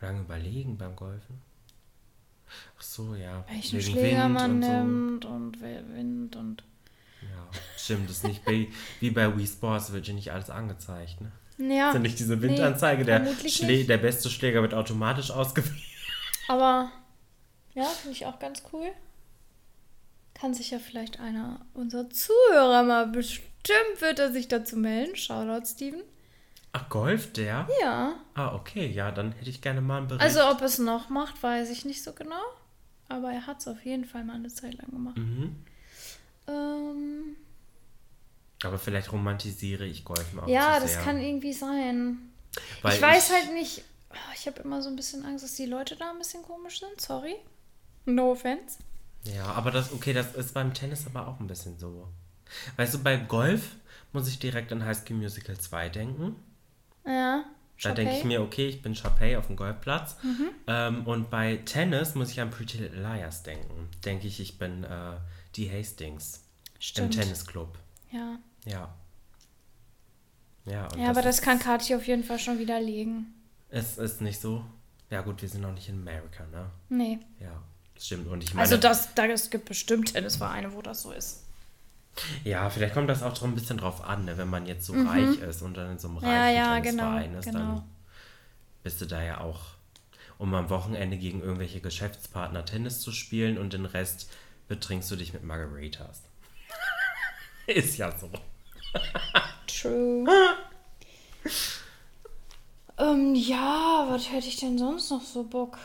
Lange überlegen beim Golfen. Ach so, ja. Welchen Wegen Schläger Wind man und so. nimmt und wer- Wind und. Ja, stimmt. Das ist nicht bei, wie bei Wii Sports, wird ja nicht alles angezeigt. Ne? Ja, Sind nicht diese nee, Windanzeige, der, Schlä nicht. der beste Schläger wird automatisch ausgewählt. aber ja, finde ich auch ganz cool. Kann sich ja vielleicht einer unserer Zuhörer mal bestimmt, wird er sich dazu melden. Shoutout, Steven. Ach, Golf, der? Ja. Ah, okay, ja, dann hätte ich gerne mal einen Bericht. Also, ob er es noch macht, weiß ich nicht so genau. Aber er hat es auf jeden Fall mal eine Zeit lang gemacht. mhm. Ähm, Aber vielleicht romantisiere ich Golfen auch ja, das kann irgendwie sein. Weil ich weiß halt nicht. oh, Ich habe immer so ein bisschen Angst, dass die Leute da ein bisschen komisch sind. Sorry. No offense. Ja, aber das, okay, das ist beim Tennis aber auch ein bisschen so. Weißt du, bei Golf muss ich direkt an High School Musical 2 denken. Ja. Da denke ich mir, okay, ich bin Chapey auf dem Golfplatz. Mhm. Ähm, und bei Tennis muss ich an Pretty Little Liars denken. Denke ich, ich bin äh, die Hastings Stimmt. im Tennisclub. Ja. Ja. Ja, Ja, aber das kann Kathi auf jeden Fall schon widerlegen. Es ist nicht so. Ja, gut, wir sind noch nicht in Amerika, ne? Nee. Ja, stimmt. Und ich meine, Also das, da, es gibt bestimmt Tennisvereine, wo das so ist. Ja, vielleicht kommt das auch drauf ein bisschen drauf an, ne? wenn man jetzt so reich ist und dann in so einem reichen Mhm. Ja, ja, Tennisverein genau, ist, genau. dann bist du da ja auch, um am Wochenende gegen irgendwelche Geschäftspartner Tennis zu spielen und den Rest betrinkst du dich mit Margaritas. ist ja so. True. ähm, ja, was hätte ich denn sonst noch so Bock?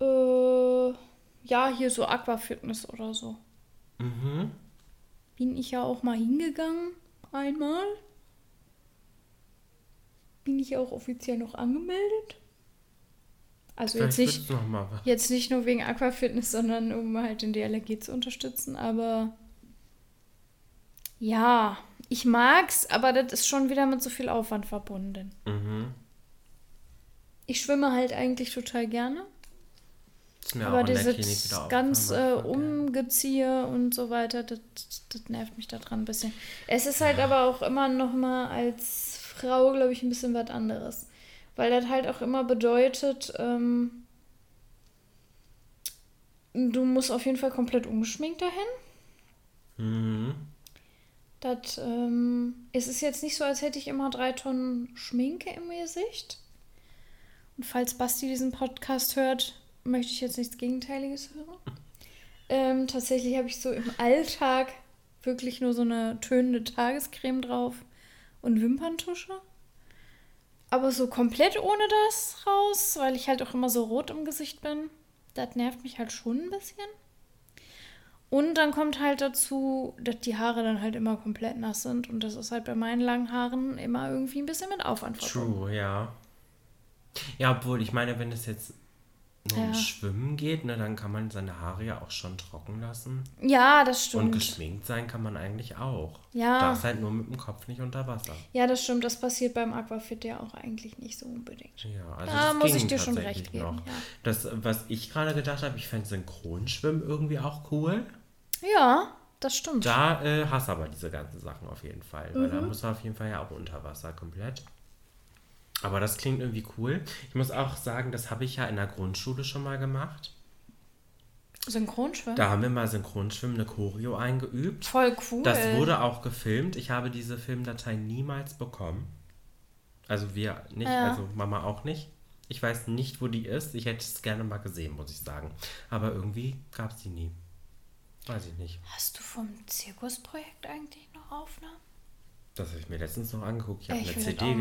Äh, ja, hier so Aquafitness oder so. Mhm. Bin ich ja auch mal hingegangen. Einmal. Bin ich auch offiziell noch angemeldet. Also jetzt nicht, jetzt nicht nur wegen Aquafitness, sondern um halt den DLRG zu unterstützen. Aber ja, ich mag's, aber das ist schon wieder mit so viel Aufwand verbunden. Mhm. Ich schwimme halt eigentlich total gerne. Aber dieses ganz äh, ja. Umgeziehe und so weiter, das, das nervt mich da dran ein bisschen. Es ist halt aber auch immer noch mal als Frau, glaube ich, ein bisschen was anderes. Weil das halt auch immer bedeutet, ähm, du musst auf jeden Fall komplett ungeschminkt dahin. Mhm. Das, ähm, es ist jetzt nicht so, als hätte ich immer drei Tonnen Schminke im Gesicht. Und falls Basti diesen Podcast hört, möchte ich jetzt nichts Gegenteiliges hören. Ähm, tatsächlich habe ich so im Alltag wirklich nur so eine tönende Tagescreme drauf und Wimperntusche. Aber so komplett ohne das raus, weil ich halt auch immer so rot im Gesicht bin. Das nervt mich halt schon ein bisschen. Und dann kommt halt dazu, dass die Haare dann halt immer komplett nass sind. Und das ist halt bei meinen langen Haaren immer irgendwie ein bisschen mit Aufwand. True, ja. Ja, obwohl, ich meine, wenn es jetzt Ja. Schwimmen geht, ne, dann kann man seine Haare ja auch schon trocken lassen. Ja, das Und stimmt. geschminkt sein kann man eigentlich auch. Ja. Darf halt nur mit dem Kopf nicht unter Wasser. Ja, das stimmt. Das passiert beim Aquafit ja auch eigentlich nicht so unbedingt. Ja, also Da das muss ich dir schon recht geben, noch. ja. Das, was ich gerade gedacht habe, ich fände Synchronschwimmen irgendwie auch cool. Ja, das stimmt. Da äh, hast du aber diese ganzen Sachen auf jeden Fall. Weil Mhm. da muss er auf jeden Fall ja auch unter Wasser komplett. Aber das klingt irgendwie cool. Ich muss auch sagen, das habe ich ja in der Grundschule schon mal gemacht. Synchronschwimmen? Da haben wir mal Synchronschwimmen eine Choreo eingeübt. Voll cool. Das wurde auch gefilmt. Ich habe diese Filmdatei niemals bekommen. Also wir nicht, Ja. also Mama auch nicht. Ich weiß nicht, wo die ist. Ich hätte es gerne mal gesehen, muss ich sagen. Aber irgendwie gab es die nie. Weiß ich nicht. Hast du vom Zirkusprojekt eigentlich noch Aufnahmen? Das habe ich mir letztens noch angeguckt. Ich habe eine CD.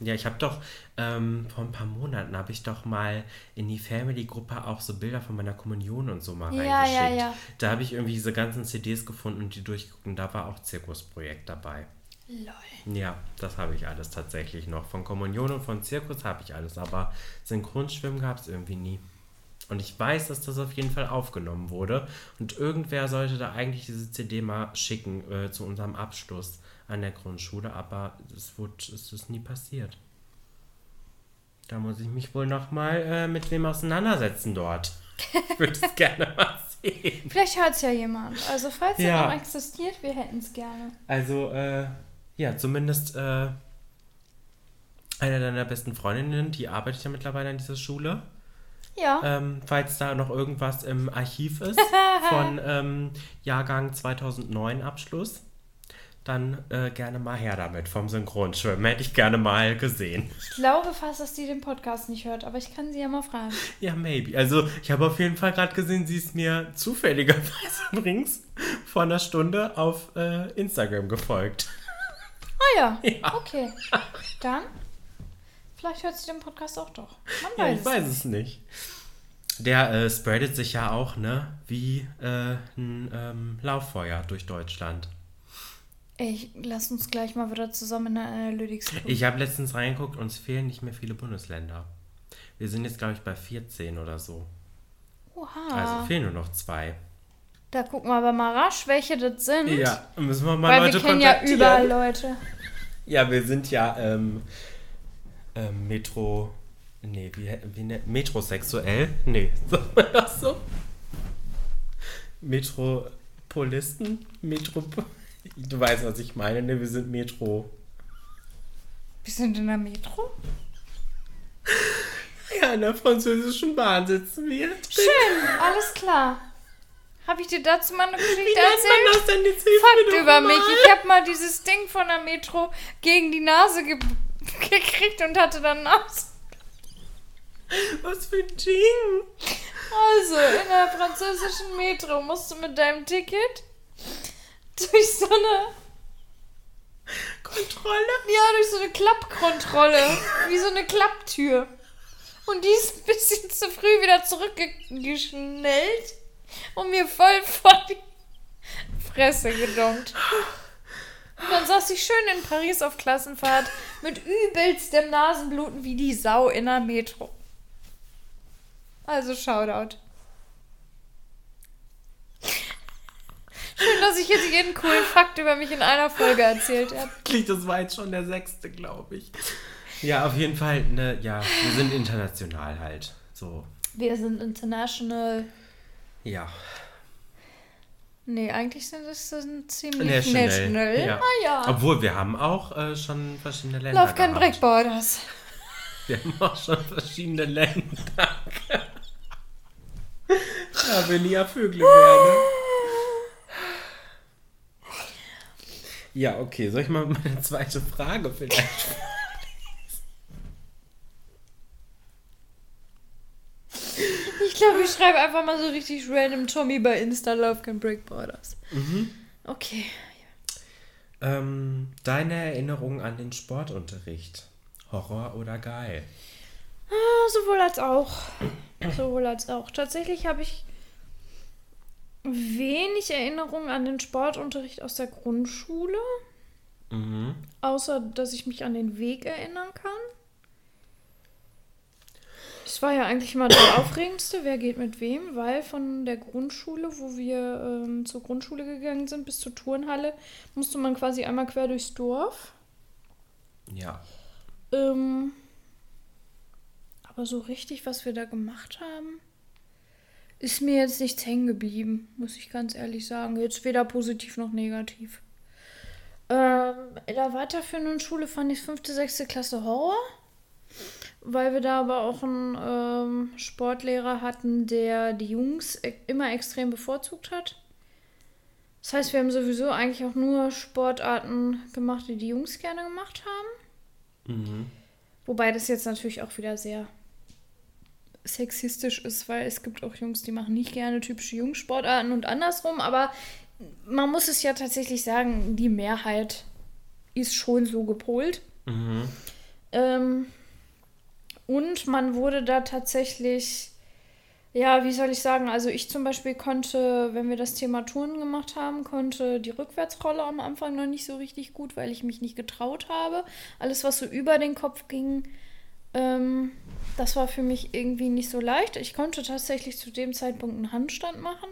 Ja, ich habe doch ähm, vor ein paar Monaten habe ich doch mal in die Family-Gruppe auch so Bilder von meiner Kommunion und so mal Ja, ja, reingeschickt. ja. Da habe ich irgendwie diese ganzen CDs gefunden und die durchgeguckt und da war auch Zirkusprojekt dabei. Lol. Ja, das habe ich alles tatsächlich noch. Von Kommunion und von Zirkus habe ich alles, aber Synchronschwimmen gab es irgendwie nie. Und ich weiß, dass das auf jeden Fall aufgenommen wurde. Und irgendwer sollte da eigentlich diese CD mal schicken äh, zu unserem Abschluss an der Grundschule, aber es, wurde, es ist nie passiert. Da muss ich mich wohl nochmal äh, mit wem auseinandersetzen dort. Ich würde es gerne mal sehen. Vielleicht hört es ja jemand. Also falls Ja. noch existiert, wir hätten es gerne. Also, äh, ja, zumindest äh, eine deiner besten Freundinnen, die arbeitet ja mittlerweile an dieser Schule. Ja. Ähm, falls da noch irgendwas im Archiv ist von ähm, Jahrgang 2009 Abschluss, dann äh, gerne mal her damit vom Synchronschwimmen. Hätte ich gerne mal gesehen. Ich glaube fast, dass die den Podcast nicht hört, aber ich kann sie ja mal fragen. Ja, maybe. Also, ich habe auf jeden Fall gerade gesehen, sie ist mir zufälligerweise übrigens vor einer Stunde auf äh, Instagram gefolgt. Ah ja. Ja. Okay. Dann, vielleicht hört sie den Podcast auch doch. Man Ja, weiß ich es weiß nicht. es nicht. Der äh, spreadet sich ja auch, ne? Wie äh, ein ähm, Lauffeuer durch Deutschland. Ey, lass uns gleich mal wieder zusammen in der Analytics gucken. Ich habe letztens reingeguckt, uns fehlen nicht mehr viele Bundesländer. Wir sind jetzt, glaube ich, bei 14 oder so. Oha. Also fehlen nur noch zwei. da gucken wir aber mal rasch, welche das sind. Ja, müssen wir mal Weil Leute wir kennen ja überall Leute. Ja, wir sind ja ähm, ähm, Metro. Nee, wie, wie ne, Metrosexuell? Nee, sagt man das so? Metropolisten? Metro. Du weißt, was ich meine, ne? Wir sind Metro. Wir sind in der Metro. Ja, in der französischen Bahn sitzen wir. Schön, alles klar. Habe ich dir dazu mal eine Geschichte Wie erzählt? man das denn? Jetzt Fakt über mal. mich. Ich habe mal dieses Ding von der Metro gegen die Nase ge gekriegt und hatte dann Nase. Was für ein Ding. Also, in der französischen Metro musst du mit deinem Ticket durch so eine, Kontrolle? ja, durch so eine Klappkontrolle, wie so eine Klapptür. Und die ist ein bisschen zu früh wieder zurückgeschnellt und mir voll vor die Fresse gedonkt. Und dann saß ich schön in Paris auf Klassenfahrt mit übelstem Nasenbluten wie die Sau in der Metro. Also Shoutout. Schön, dass ich jetzt jeden coolen Fakt über mich in einer Folge erzählt habe. Das war jetzt schon der sechste, glaube ich. Ja, auf jeden Fall, ne, ja, wir sind international halt. So, Wir sind international. ja. Nee, eigentlich sind es sind ziemlich National. national. Ja. Ah ja. Obwohl, wir haben auch äh, schon verschiedene Länder Love can break borders. Wir haben auch schon verschiedene Länder. ja, wenn ich ja Vögel wäre. Ja, okay. Soll ich mal meine zweite Frage vielleicht? Schreibe einfach mal so richtig random Tommy bei Insta Love Can Break Borders. Mhm. Okay. Ähm, deine Erinnerung an den Sportunterricht? Horror oder geil? Ah, sowohl als auch. sowohl als auch. Tatsächlich habe ich wenig Erinnerungen an den Sportunterricht aus der Grundschule. Mhm. Außer, dass ich mich an den Weg erinnern kann. Das war ja eigentlich immer der aufregendste, wer geht mit wem, weil von der Grundschule, wo wir ähm, zur Grundschule gegangen sind, bis zur Turnhalle, musste man quasi einmal quer durchs Dorf. Ja. Ähm, aber so richtig, was wir da gemacht haben, ist mir jetzt nichts hängen geblieben, muss ich ganz ehrlich sagen. Jetzt weder positiv noch negativ. Ähm, in der weiterführenden Schule fand ich fünfte, sechste Klasse Horror. Weil wir da aber auch einen ähm, Sportlehrer hatten, der die Jungs e immer extrem bevorzugt hat. Das heißt, wir haben sowieso eigentlich auch nur Sportarten gemacht, die die Jungs gerne gemacht haben. Mhm. Wobei das jetzt natürlich auch wieder sehr sexistisch ist, weil es gibt auch Jungs, die machen nicht gerne typische Jungsportarten und andersrum, aber man muss es ja tatsächlich sagen, die Mehrheit ist schon so gepolt. Mhm. Ähm, und man wurde da tatsächlich, ja, wie soll ich sagen, also ich zum Beispiel konnte, wenn wir das Thema Touren gemacht haben, konnte die Rückwärtsrolle am Anfang noch nicht so richtig gut, weil ich mich nicht getraut habe. Alles, was so über den Kopf ging, ähm, das war für mich irgendwie nicht so leicht. Ich konnte tatsächlich zu dem Zeitpunkt einen Handstand machen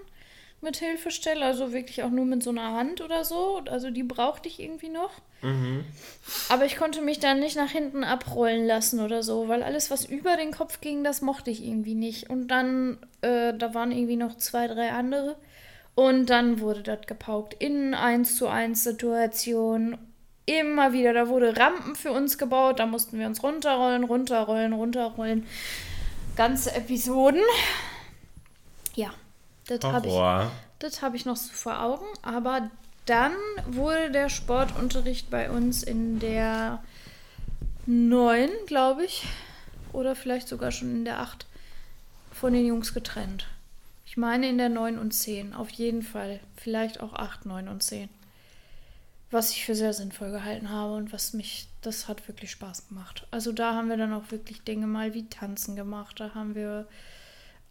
mit Hilfestelle, also wirklich auch nur mit so einer Hand oder so. Also die brauchte ich irgendwie noch. Mhm. Aber ich konnte mich dann nicht nach hinten abrollen lassen oder so, weil alles, was über den Kopf ging, das mochte ich irgendwie nicht. Und dann, äh, da waren irgendwie noch zwei, drei andere. Und dann wurde das gepaukt in 1 zu 1 Situation. Immer wieder, da wurde Rampen für uns gebaut, da mussten wir uns runterrollen, runterrollen, runterrollen. Ganze Episoden. Ja, das habe ich, hab ich noch so vor Augen. Aber dann wurde der Sportunterricht bei uns in der 9, glaube ich, oder vielleicht sogar schon in der 8 von den Jungs getrennt. Ich meine in der 9 und 10, auf jeden Fall. Vielleicht auch 8, 9 und 10. Was ich für sehr sinnvoll gehalten habe und was mich, das hat wirklich Spaß gemacht. Also da haben wir dann auch wirklich Dinge mal wie Tanzen gemacht. Da haben wir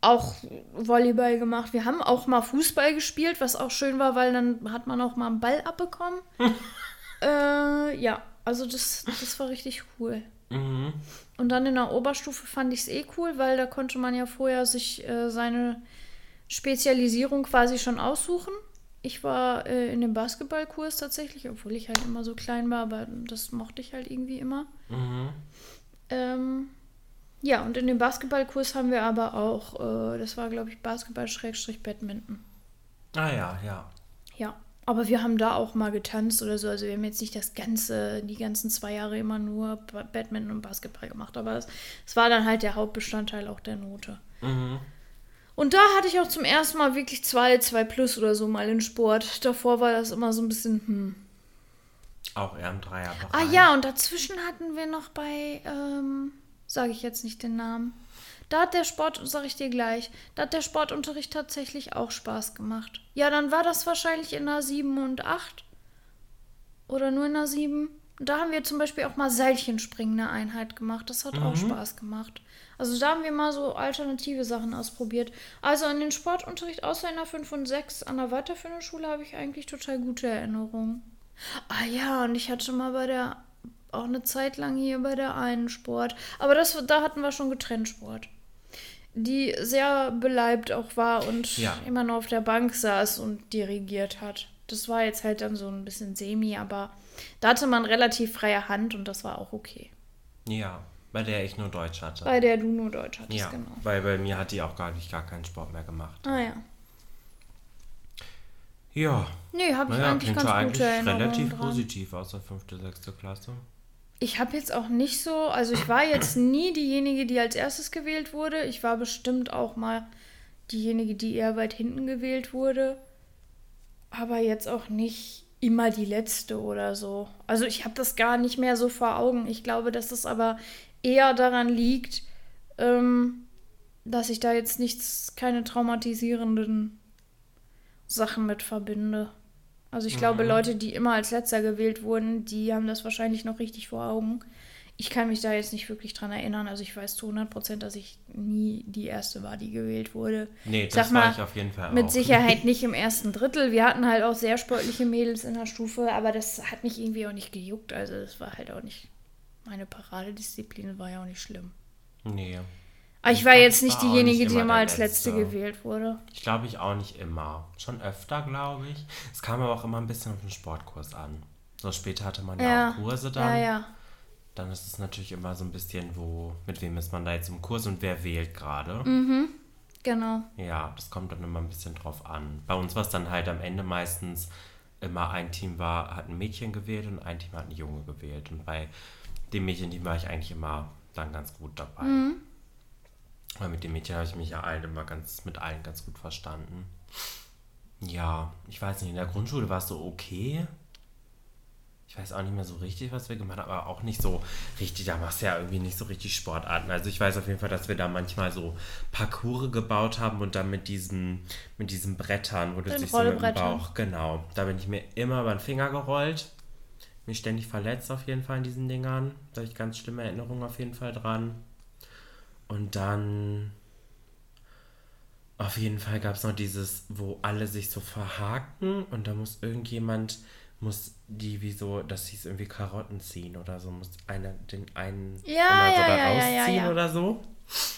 auch Volleyball gemacht. Wir haben auch mal Fußball gespielt, was auch schön war, weil dann hat man auch mal einen Ball abbekommen. äh, ja, also das, das war richtig cool. Mhm. Und dann in der Oberstufe fand ich es eh cool, weil da konnte man ja vorher sich äh, seine Spezialisierung quasi schon aussuchen. Ich war äh, in dem Basketballkurs tatsächlich, obwohl ich halt immer so klein war, aber das mochte ich halt irgendwie immer. Mhm. Ähm, ja, und in dem Basketballkurs haben wir aber auch, äh, das war glaube ich Basketball-Badminton. Ah ja, ja. Ja, aber wir haben da auch mal getanzt oder so. Also wir haben jetzt nicht das ganze, die ganzen zwei Jahre immer nur Badminton und Basketball gemacht. Aber es, es war dann halt der Hauptbestandteil auch der Note. Mhm. Und da hatte ich auch zum ersten Mal wirklich zwei, zwei plus oder so mal in Sport. Davor war das immer so ein bisschen, hm. Auch eher im Dreierbereich. Ah ja, und dazwischen hatten wir noch bei, ähm, sage ich jetzt nicht den Namen. Da hat der Sport, sage ich dir gleich, da hat der Sportunterricht tatsächlich auch Spaß gemacht. Ja, dann war das wahrscheinlich in der 7 und 8. Oder nur in der 7. Und da haben wir zum Beispiel auch mal Seilchenspringen eine Einheit gemacht. Das hat mhm. auch Spaß gemacht. Also da haben wir mal so alternative Sachen ausprobiert. Also an den Sportunterricht außer in der 5 und 6 an der weiterführenden Schule habe ich eigentlich total gute Erinnerungen. Ah ja, und ich hatte mal bei der auch eine Zeit lang hier bei der einen Sport. Aber das, da hatten wir schon getrennt Sport. Die sehr beleibt auch war und ja. immer nur auf der Bank saß und dirigiert hat. Das war jetzt halt dann so ein bisschen semi, aber da hatte man relativ freie Hand und das war auch okay. Ja, bei der ich nur Deutsch hatte. Bei der du nur Deutsch hattest, ja, genau. Weil bei mir hat die auch gar nicht gar keinen Sport mehr gemacht. Ah ja. Ja. Nee, habe ich naja, eigentlich ganz eigentlich gute Erinnerungen relativ dran. positiv aus der 5., 6. Klasse ich habe jetzt auch nicht so, also ich war jetzt nie diejenige, die als erstes gewählt wurde. Ich war bestimmt auch mal diejenige, die eher weit hinten gewählt wurde. Aber jetzt auch nicht immer die letzte oder so. Also ich habe das gar nicht mehr so vor Augen. Ich glaube, dass es aber eher daran liegt, ähm, dass ich da jetzt nichts, keine traumatisierenden Sachen mit verbinde. Also ich glaube, Mhm. Leute, die immer als letzter gewählt wurden, die haben das wahrscheinlich noch richtig vor Augen. Ich kann mich da jetzt nicht wirklich dran erinnern. Also ich weiß zu 100 Prozent, dass ich nie die Erste war, die gewählt wurde. Nee, Ich das sag war mal, ich auf jeden Fall Mit auch. Sicherheit nicht im ersten Drittel. Wir hatten halt auch sehr sportliche Mädels in der Stufe, aber das hat mich irgendwie auch nicht gejuckt. Also das war halt auch nicht meine Paradedisziplin, war ja auch nicht schlimm. Nee. Aber ich Ich war jetzt ich nicht war diejenige, nicht die immer als Letzte Letzte. gewählt wurde. Ich glaube ich auch nicht immer. Schon öfter, glaube ich. Es kam aber auch immer ein bisschen auf den Sportkurs an. So später hatte man ja, Ja, auch Kurse dann. ja, ja. Dann ist es natürlich immer so ein bisschen, wo, mit wem ist man da jetzt im Kurs und wer wählt gerade. Mhm. Genau. Ja, das kommt dann immer ein bisschen drauf an. Bei uns war es dann halt am Ende meistens immer ein Team war, hat ein Mädchen gewählt und ein Team hat einen Junge gewählt. Und bei dem Mädchenteam war ich eigentlich immer dann ganz gut dabei. Weil mit dem Mädchen habe ich mich ja allen immer ganz, mit allen ganz gut verstanden. Ja, ich weiß nicht, in der Grundschule war es so okay. Ich weiß auch nicht mehr so richtig, was wir gemacht haben, aber auch nicht so richtig, da machst du ja irgendwie nicht so richtig Sportarten. Also ich weiß auf jeden Fall, dass wir da manchmal so Parcours gebaut haben und dann mit diesen, mit diesen Brettern, wo du dich so mit dem. Bauch, genau, da bin ich mir immer über den Finger gerollt. Mich ständig verletzt auf jeden Fall in diesen Dingern. Da habe ich ganz schlimme Erinnerungen auf jeden Fall dran. Und dann auf jeden Fall gab es noch dieses, wo alle sich so verhaken und da muss irgendjemand, muss die wie so, das hieß irgendwie Karotten ziehen oder so, muss einer den einen Ja, immer so ja, da ja, ja, rausziehen ja, ja. oder so.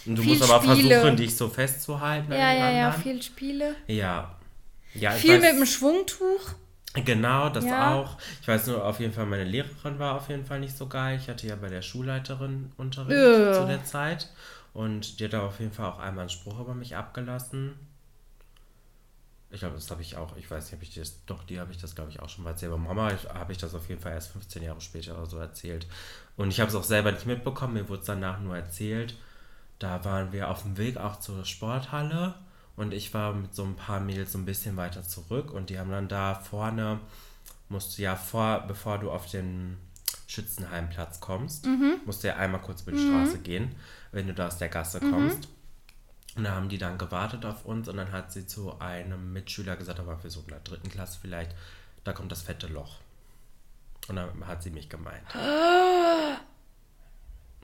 Und du Viel musst aber Spiele. versuchen, dich so festzuhalten. Ja, ja, ja, viel Spiele. Ja. Ja, Viel weiß- mit dem Schwungtuch. Genau, das Ja. auch. Ich weiß nur, auf jeden Fall, meine Lehrerin war auf jeden Fall nicht so geil. Ich hatte ja bei der Schulleiterin Unterricht Ja. zu der Zeit. Und die hat da auf jeden Fall auch einmal einen Spruch über mich abgelassen. Ich glaube, das habe ich auch, ich weiß nicht, habe ich das, doch, die habe ich das, glaube ich, auch schon mal erzählt. Aber Mama habe ich das auf jeden Fall erst 15 Jahre später oder so erzählt. Und ich habe es auch selber nicht mitbekommen, mir wurde es danach nur erzählt. Da waren wir auf dem Weg auch zur Sporthalle und ich war mit so ein paar Mädels so ein bisschen weiter zurück und die haben dann da vorne, musst du ja vor, bevor du auf den Schützenheimplatz kommst, musst du ja einmal kurz über die Straße gehen, wenn du da aus der Gasse kommst. Und da haben die dann gewartet auf uns und dann hat sie zu einem Mitschüler gesagt, waren wir so in der dritten Klasse vielleicht, da kommt das fette Loch. Und dann hat sie mich gemeint.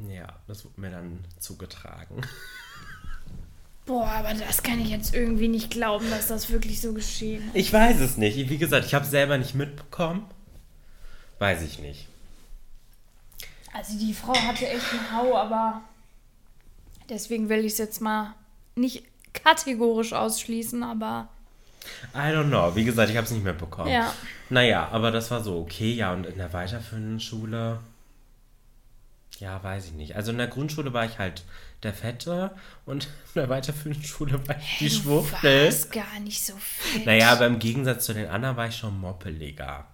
Ja, das wurde mir dann zugetragen. Boah, aber das kann ich jetzt irgendwie nicht glauben, dass das wirklich so geschehen ist. Ich weiß es nicht. Wie gesagt, ich habe es selber nicht mitbekommen. Weiß ich nicht. Also die Frau hatte echt einen Hau, aber deswegen will ich es jetzt mal nicht kategorisch ausschließen, aber I don't know. Wie gesagt, ich habe es nicht mitbekommen. ja. Naja, aber das war so okay. Ja, und in der weiterführenden Schule, ja, weiß ich nicht. Also in der Grundschule war ich halt der Fette und in der weiterführenden Schule war ich die Du Schwuchtel. warst gar nicht so fit. Naja, aber im Gegensatz zu den anderen war ich schon moppeliger.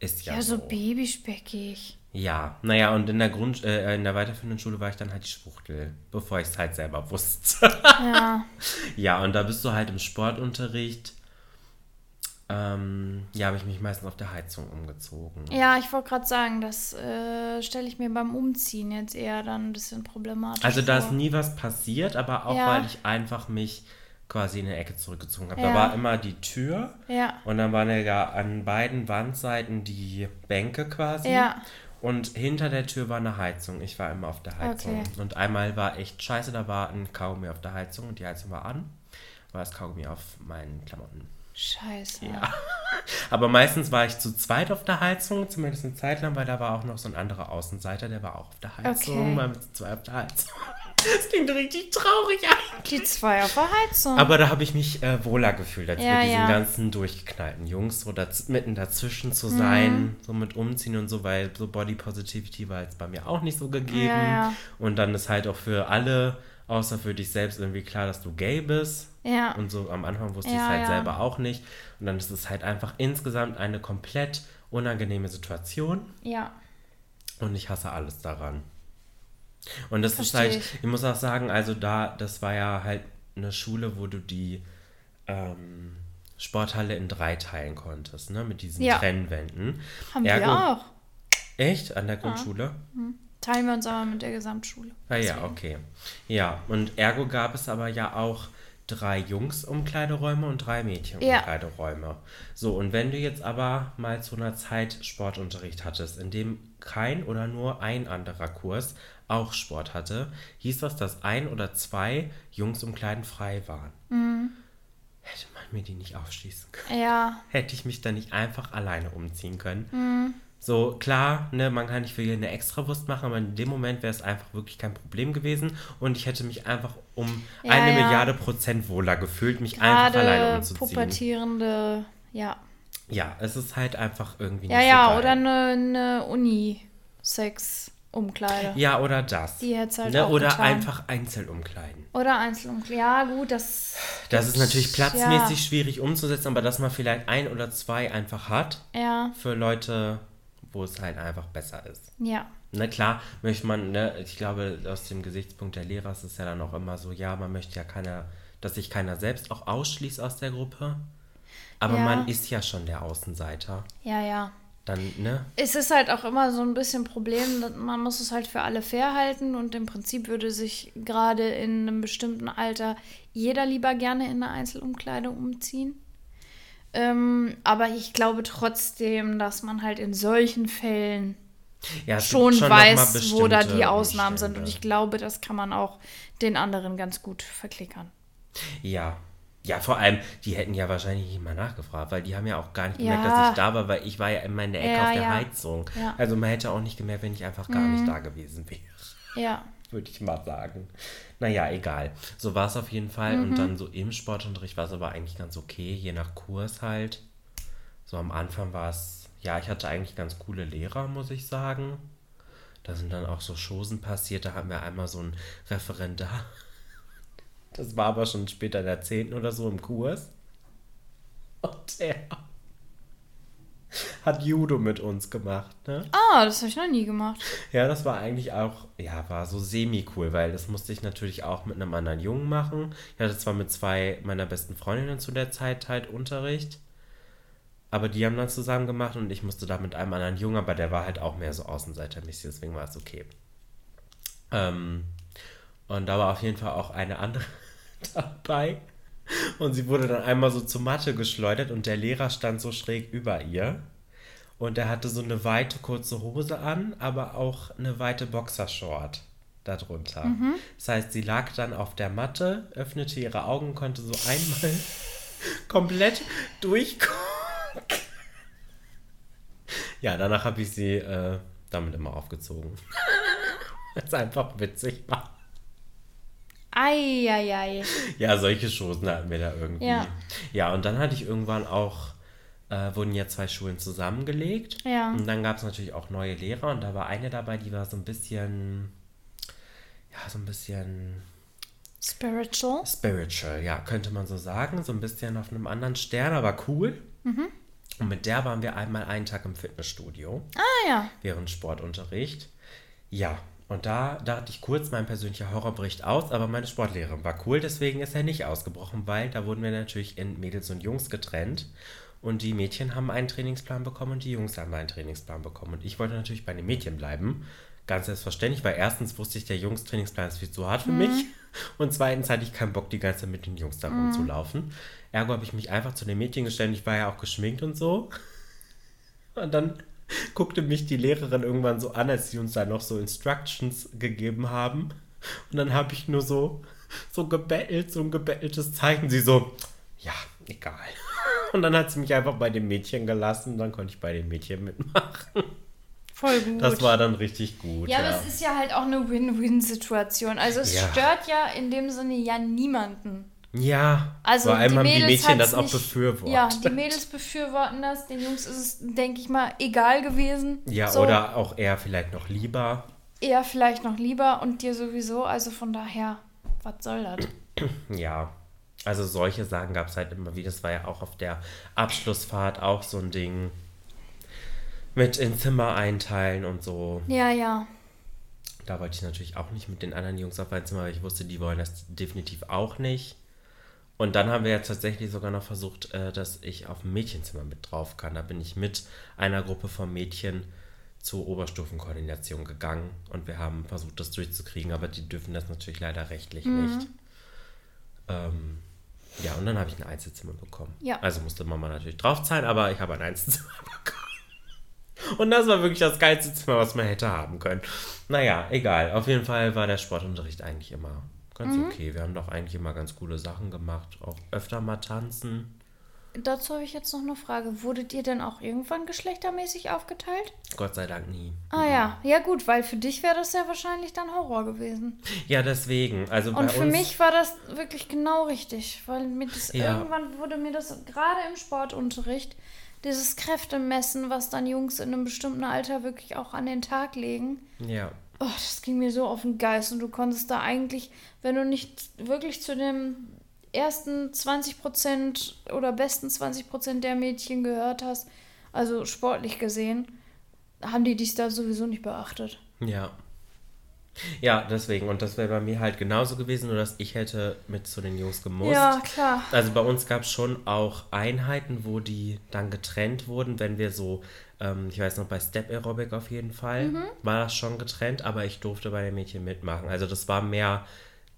Ist ja, ja, so so. babyspeckig. Ja, naja, und in der Grund, äh, in der weiterführenden Schule war ich dann halt die Schwuchtel, bevor ich es halt selber wusste. Ja. ja, und da bist du halt im Sportunterricht. Ähm, ja, habe ich mich meistens auf der Heizung umgezogen. Ja, ich wollte gerade sagen, das äh, stelle ich mir beim Umziehen jetzt eher dann ein bisschen problematisch Also da ist nie was passiert, aber auch Ja. weil ich einfach mich quasi in eine Ecke zurückgezogen habe. Da Ja. war immer die Tür Ja, und dann waren ja an beiden Wandseiten die Bänke quasi. ja. Und hinter der Tür war eine Heizung. Ich war immer auf der Heizung. Okay. Und einmal war echt scheiße, da war ein Kaugummi auf der Heizung und die Heizung war an. War das Kaugummi auf meinen Klamotten. Scheiße. Ja. Aber meistens war ich zu zweit auf der Heizung, zumindest eine Zeit lang, weil da war auch noch so ein anderer Außenseiter, der war auch auf der Heizung, Okay. waren wir zu zweit auf der Heizung. Das klingt richtig traurig eigentlich. Die zwei auf der Heizung. Aber da habe ich mich äh, wohler gefühlt, als Ja, mit diesen ja. ganzen durchgeknallten Jungs, so daz mitten dazwischen Mhm. zu sein, so mit umziehen und so, weil so Body Positivity war jetzt bei mir auch nicht so gegeben. Ja, ja. Und dann ist halt auch für alle, außer für dich selbst, irgendwie klar, dass du gay bist. ja. Und so am Anfang wusste ich es halt ja. selber auch nicht. Und dann ist es halt einfach insgesamt eine komplett unangenehme Situation. ja. Und ich hasse alles daran. Und das ist Versteh halt, ich. ich muss auch sagen, also da, das war ja halt eine Schule, wo du die ähm, Sporthalle in drei teilen konntest, ne? Mit diesen Ja. Trennwänden. Haben Ergo- wir auch. Echt? An der Grundschule? Teilen wir uns aber mit der Gesamtschule. Ah ja, okay. Ja, und ergo gab es aber ja auch drei Jungs-Umkleideräume und drei Mädchen-Umkleideräume. So, und wenn du jetzt aber mal zu einer Zeit Sportunterricht hattest, in dem kein oder nur ein anderer Kurs auch Sport hatte, hieß das, dass ein oder zwei Jungsumkleiden frei waren. Mhm. Hätte man mir die nicht aufschließen können. Ja, Hätte ich mich da nicht einfach alleine umziehen können. Mhm. So, klar, ne, man kann nicht für jeden eine Extrawurst machen, aber in dem Moment wäre es einfach wirklich kein Problem gewesen und ich hätte mich einfach um Ja, eine ja. Milliarde Prozent wohler gefühlt, mich einfach alleine gerade umzuziehen. pubertierende, ja. Ja, es ist halt einfach irgendwie Ja, nicht ja, so geil. oder eine, eine Uni-Sex-Umkleide. Ja, oder das. Die hätt's halt ne, auch Oder getan. einfach Einzelumkleiden. Oder Einzelumkleide. Ja, gut, das. Das ist natürlich platzmäßig Ja, schwierig umzusetzen, aber dass man vielleicht ein oder zwei einfach hat ja, für Leute, wo es halt einfach besser ist. ja. Na klar, möchte man, ne, ich glaube, aus dem Gesichtspunkt der Lehrer ist es ja dann auch immer so, ja, man möchte ja keiner, dass sich keiner selbst auch ausschließt aus der Gruppe. Aber Ja. man ist ja schon der Außenseiter. Ja, ja. Dann, ne? Es ist halt auch immer so ein bisschen Problem, man muss es halt für alle fair halten und im Prinzip würde sich gerade in einem bestimmten Alter jeder lieber gerne in eine Einzelumkleide umziehen. Ähm, aber ich glaube trotzdem, dass man halt in solchen Fällen Ja, schon, mal weiß, wo da die Ausnahmen sind. Und Umstände. ich glaube, das kann man auch den anderen ganz gut verklickern. Ja. Ja, vor allem, die hätten ja wahrscheinlich nicht mal nachgefragt, weil die haben ja auch gar nicht gemerkt, Ja. dass ich da war, weil ich war ja immer in der Ecke Ja, auf der ja. Heizung. Mhm. Also man hätte auch nicht gemerkt, wenn ich einfach gar nicht da gewesen wäre. Ja. würde ich mal sagen. Naja, egal. So war es auf jeden Fall. Mhm. Und dann so im Sportunterricht war es aber eigentlich ganz okay, je nach Kurs halt. So am Anfang war es, ja, ich hatte eigentlich ganz coole Lehrer, muss ich sagen. Da sind dann auch so Chosen passiert. Da hatten wir einmal so einen Referendar. Das war aber schon später in der 10. oder so im Kurs. Und der hat Judo mit uns gemacht, ne? Ah, das habe ich noch nie gemacht. Ja, das war eigentlich auch, ja, war so semi-cool, weil das musste ich natürlich auch mit einem anderen Jungen machen. Ich hatte zwar mit zwei meiner besten Freundinnen zu der Zeit halt Unterricht, aber die haben dann zusammen gemacht und ich musste da mit einem anderen Jungen, aber der war halt auch mehr so außenseitermäßig, deswegen war es okay. Ähm, und da war auf jeden Fall auch eine andere dabei. Und sie wurde dann einmal so zur Matte geschleudert und der Lehrer stand so schräg über ihr. Und er hatte so eine weite kurze Hose an, aber auch eine weite Boxershort darunter. Das heißt, sie lag dann auf der Matte, öffnete ihre Augen, konnte so einmal komplett durchgucken. Ja, danach habe ich sie äh, damit immer aufgezogen. Weil es einfach witzig war. Eieiei. Ja, solche Chosen hatten wir da irgendwie. Ja. Ja, und dann hatte ich irgendwann auch, äh, wurden ja zwei Schulen zusammengelegt. Ja. Und dann gab es natürlich auch neue Lehrer und da war eine dabei, die war so ein bisschen, ja, so ein bisschen Spiritual. spiritual, ja, könnte man so sagen. So ein bisschen auf einem anderen Stern, aber cool. Und mit der waren wir einmal einen Tag im Fitnessstudio Ah ja. während Sportunterricht. Ja, und da dachte ich kurz, mein persönlicher Horror bricht aus, aber meine Sportlehrerin war cool, deswegen ist er nicht ausgebrochen, weil da wurden wir natürlich in Mädels und Jungs getrennt. Und die Mädchen haben einen Trainingsplan bekommen und die Jungs haben einen Trainingsplan bekommen. Und ich wollte natürlich bei den Mädchen bleiben. Ganz selbstverständlich, weil erstens wusste ich, der Jungs-Trainingsplan ist viel zu hart für mich. Und zweitens hatte ich keinen Bock, die ganze Zeit mit den Jungs da rumzulaufen. Ergo habe ich mich einfach zu den Mädchen gestellt. Ich war ja auch geschminkt und so. Und dann guckte mich die Lehrerin irgendwann so an, als sie uns da noch so Instructions gegeben haben. Und dann habe ich nur so, so gebettelt, so ein gebetteltes Zeichen. Sie so, ja, egal. Und dann hat sie mich einfach bei den Mädchen gelassen. Dann konnte ich bei den Mädchen mitmachen. Voll gut. Das war dann richtig gut. ja, aber es ist ja halt auch eine Win-Win-Situation. Also es Ja. stört ja in dem Sinne ja niemanden. Ja, Also vor allem die haben die Mädchen das auch nicht- befürwortet. Ja, die Mädels befürworten das. Den Jungs ist es, denke ich mal, egal gewesen. Ja, So, oder auch eher vielleicht noch lieber. Eher vielleicht noch lieber und dir sowieso. Also von daher, was soll das? Ja, also solche Sachen gab es halt immer wieder. Das war ja auch auf der Abschlussfahrt auch so ein Ding mit in Zimmer einteilen und so. Ja, ja. Da wollte ich natürlich auch nicht mit den anderen Jungs auf ein Zimmer, weil ich wusste, die wollen das definitiv auch nicht. Und dann haben wir ja tatsächlich sogar noch versucht, äh, dass ich auf ein Mädchenzimmer mit drauf kann. Da bin ich mit einer Gruppe von Mädchen zur Oberstufenkoordination gegangen und wir haben versucht, das durchzukriegen, aber die dürfen das natürlich leider rechtlich Mhm. nicht. Ähm, ja, und dann habe ich ein Einzelzimmer bekommen. Ja. Also musste Mama natürlich draufzahlen, aber ich habe ein Einzelzimmer bekommen. Und das war wirklich das geilste Zimmer, was man hätte haben können. Naja, egal. Auf jeden Fall war der Sportunterricht eigentlich immer ganz Mhm. okay. Wir haben doch eigentlich immer ganz coole Sachen gemacht. Auch öfter mal tanzen. Dazu habe ich jetzt noch eine Frage. Wurdet ihr denn auch irgendwann geschlechtermäßig aufgeteilt? Gott sei Dank nie. Ah ja, ja gut, weil für dich wäre das ja wahrscheinlich dann Horror gewesen. Ja, deswegen. Also Und für mich war das wirklich genau richtig, weil mir das Ja. irgendwann wurde mir das gerade im Sportunterricht dieses Kräftemessen, was dann Jungs in einem bestimmten Alter wirklich auch an den Tag legen. Ja. Oh, das ging mir so auf den Geist und du konntest da eigentlich, wenn du nicht wirklich zu dem ersten 20% oder besten 20% der Mädchen gehört hast, also sportlich gesehen, haben die dich da sowieso nicht beachtet. Ja. Ja, deswegen. Und das wäre bei mir halt genauso gewesen, nur dass ich hätte mit zu den Jungs gemusst. Ja, klar. Also bei uns gab es schon auch Einheiten, wo die dann getrennt wurden, wenn wir so, ähm, ich weiß noch, bei Step Aerobic auf jeden Fall Mhm. war das schon getrennt, aber ich durfte bei den Mädchen mitmachen. Also das war mehr,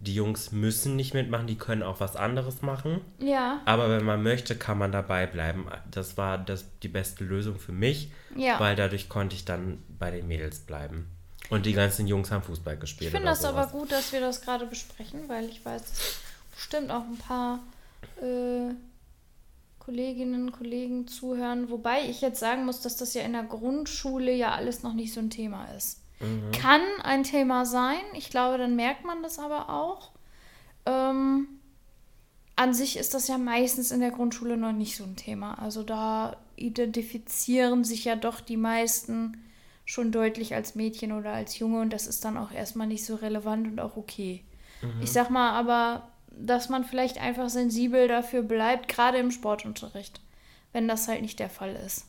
die Jungs müssen nicht mitmachen, die können auch was anderes machen. Ja, Aber wenn man möchte, kann man dabei bleiben. Das war das, die beste Lösung für mich, ja. weil dadurch konnte ich dann bei den Mädels bleiben. Und die ganzen Jungs haben Fußball gespielt. Ich finde das aber sowas. gut, dass wir das gerade besprechen, weil ich weiß, dass bestimmt auch ein paar äh, Kolleginnen und Kollegen zuhören. Wobei ich jetzt sagen muss, dass das ja in der Grundschule ja alles noch nicht so ein Thema ist. Mhm. Kann ein Thema sein. Ich glaube, dann merkt man das aber auch. Ähm, an sich ist das ja meistens in der Grundschule noch nicht so ein Thema. Also da identifizieren sich ja doch die meisten schon deutlich als Mädchen oder als Junge und das ist dann auch erstmal nicht so relevant und auch okay. Ich sag mal aber, dass man vielleicht einfach sensibel dafür bleibt, gerade im Sportunterricht, wenn das halt nicht der Fall ist.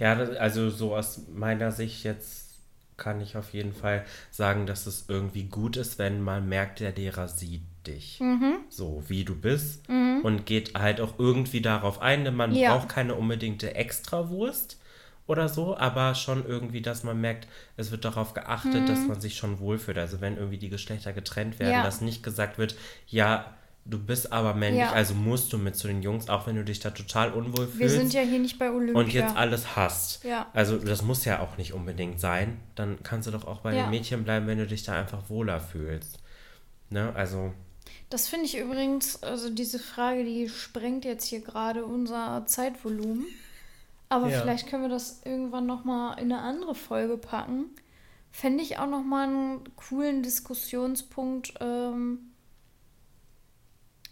Ja, das, also so aus meiner Sicht jetzt kann ich auf jeden Fall sagen, dass es irgendwie gut ist, wenn man merkt, der Lehrer sieht dich. Mhm. So wie du bist und geht halt auch irgendwie darauf ein. denn Man Ja. braucht keine unbedingte Extrawurst oder so, aber schon irgendwie, dass man merkt, es wird darauf geachtet, dass man sich schon wohlfühlt. Also wenn irgendwie die Geschlechter getrennt werden, Mhm. Ja. dass nicht gesagt wird, ja, du bist aber männlich, Ja. also musst du mit zu den Jungs, auch wenn du dich da total unwohl fühlst Wir sind ja hier nicht bei Olympia. und jetzt alles hast. Ja. Also das muss ja auch nicht unbedingt sein. Dann kannst du doch auch bei Ja. den Mädchen bleiben, wenn du dich da einfach wohler fühlst. Ne? Also, Das finde ich übrigens, also diese Frage, die sprengt jetzt hier gerade unser Zeitvolumen. Aber Ja. vielleicht können wir das irgendwann nochmal in eine andere Folge packen. Fände ich auch nochmal einen coolen Diskussionspunkt, ähm,